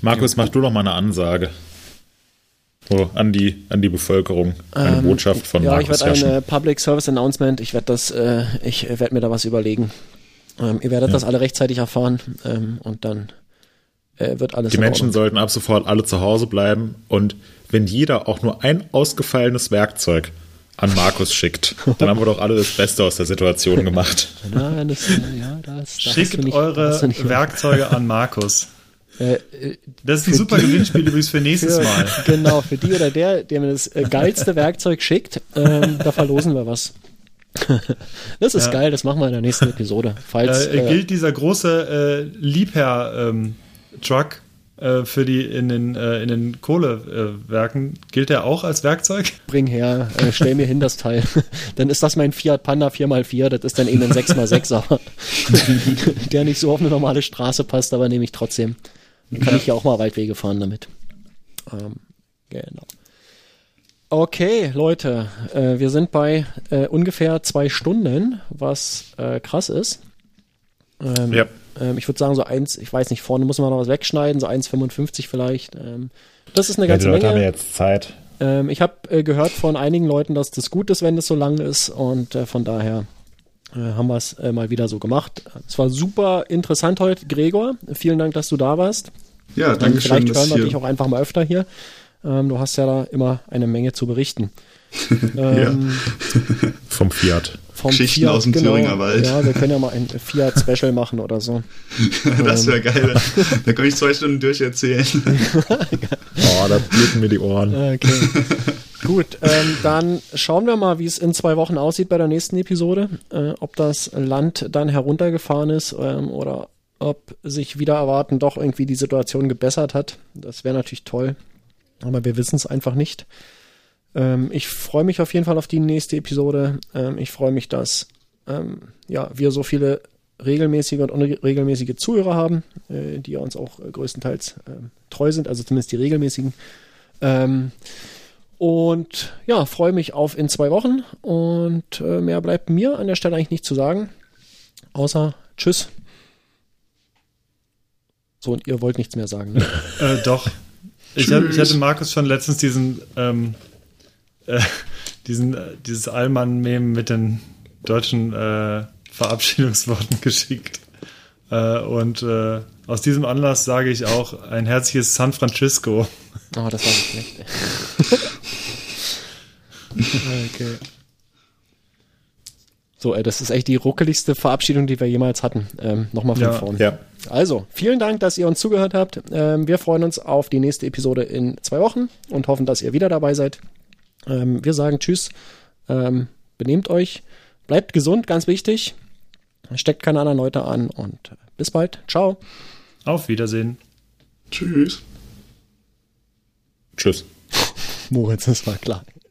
Markus, mach du doch mal eine Ansage. So, an die, an die Bevölkerung. Eine Ähm, Botschaft von ja, Markus ich werde ein Public Service Announcement. Ich werde das, äh, ich werde mir da was überlegen. Ähm, ihr werdet das alle rechtzeitig erfahren ähm, und dann äh, wird alles Die Menschen sollten ab sofort alle zu Hause bleiben und wenn jeder auch nur ein ausgefallenes Werkzeug an Markus schickt, dann haben wir doch alle das Beste aus der Situation gemacht. Ja, das, ja, das, da hast du Schickt nicht- eure Werkzeuge an Markus. Äh, Das ist ein super die- Gewinnspiel übrigens für nächstes für, Mal. Genau, für die oder der, der mir das äh, geilste Werkzeug schickt, ähm, da verlosen wir was. das ist Ja. geil, das machen wir in der nächsten Episode. Falls, Äh, gilt dieser große äh, Liebherr-Truck äh, für die in den, äh, in den Kohlewerken, gilt der auch als Werkzeug? bring her, stell mir hin das Teil. dann ist das mein Fiat Panda 4x4, das ist dann eben ein 6x6, aber der nicht so auf eine normale Straße passt, aber nehme ich trotzdem. Dann kann ich ja auch mal Waldwege fahren damit. Ähm, genau. Okay, Leute, äh, wir sind bei äh, ungefähr zwei Stunden, was äh, krass ist. Ähm, Ja. ähm, ich würde sagen, so eins, ich weiß nicht, vorne muss man noch was wegschneiden, so 1,55 vielleicht. Ähm, das ist eine Ja, die ganze Leute Menge. haben jetzt Zeit. Ähm, ich habe äh, gehört von einigen Leuten, dass das gut ist, wenn das so lang ist und äh, von daher haben wir es äh, mal wieder so gemacht. Es war super interessant heute, Gregor. Vielen Dank, dass du da warst. Ja, Ähm, danke schön, Vielleicht hören wir dich auch einfach mal öfter hier. Ähm, du hast ja da immer eine Menge zu berichten. ähm, Vom Fiat. vom Geschichten Fiat, aus dem genau. Thüringer Wald. Ja, wir können ja mal ein Fiat-Special machen oder so. Das wäre geil. Da kann ich zwei Stunden durcherzählen. Oh, da bluten mir die Ohren. Okay. Gut, ähm, dann schauen wir mal, wie es in zwei Wochen aussieht bei der nächsten Episode. Äh, ob das Land dann heruntergefahren ist ähm, oder ob sich wieder erwarten doch irgendwie die Situation gebessert hat. Das wäre natürlich toll. Aber wir wissen es einfach nicht. Ähm, ich freue mich auf jeden Fall auf die nächste Episode. Ähm, ich freue mich, dass ähm, ja, wir so viele regelmäßige und unregelmäßige Zuhörer haben, äh, die uns auch größtenteils äh, treu sind, also zumindest die regelmäßigen. Ähm, und ja, freue mich auf in zwei Wochen und äh, mehr bleibt mir an der Stelle eigentlich nicht zu sagen, außer Tschüss. So, und ihr wollt nichts mehr sagen. Ne? Äh, doch. Ich, hab, ich hatte Markus schon letztens diesen, ähm, äh, diesen, äh, dieses Allmann-Meme mit den deutschen äh, Verabschiedungsworten geschickt. Äh, und äh, aus diesem Anlass sage ich auch ein herzliches San Francisco. Oh, das war nicht schlecht. okay. So, ey, das ist echt die ruckeligste Verabschiedung, die wir jemals hatten. Ähm, Nochmal von Ja. vorne. Ja. Also, vielen Dank, dass ihr uns zugehört habt. Ähm, wir freuen uns auf die nächste Episode in zwei Wochen und hoffen, dass ihr wieder dabei seid. Ähm, wir sagen Tschüss, ähm, benehmt euch, bleibt gesund, ganz wichtig. Steckt keine anderen Leute an und bis bald. Ciao. Auf Wiedersehen. Tschüss. Tschüss. Moritz, das war klar.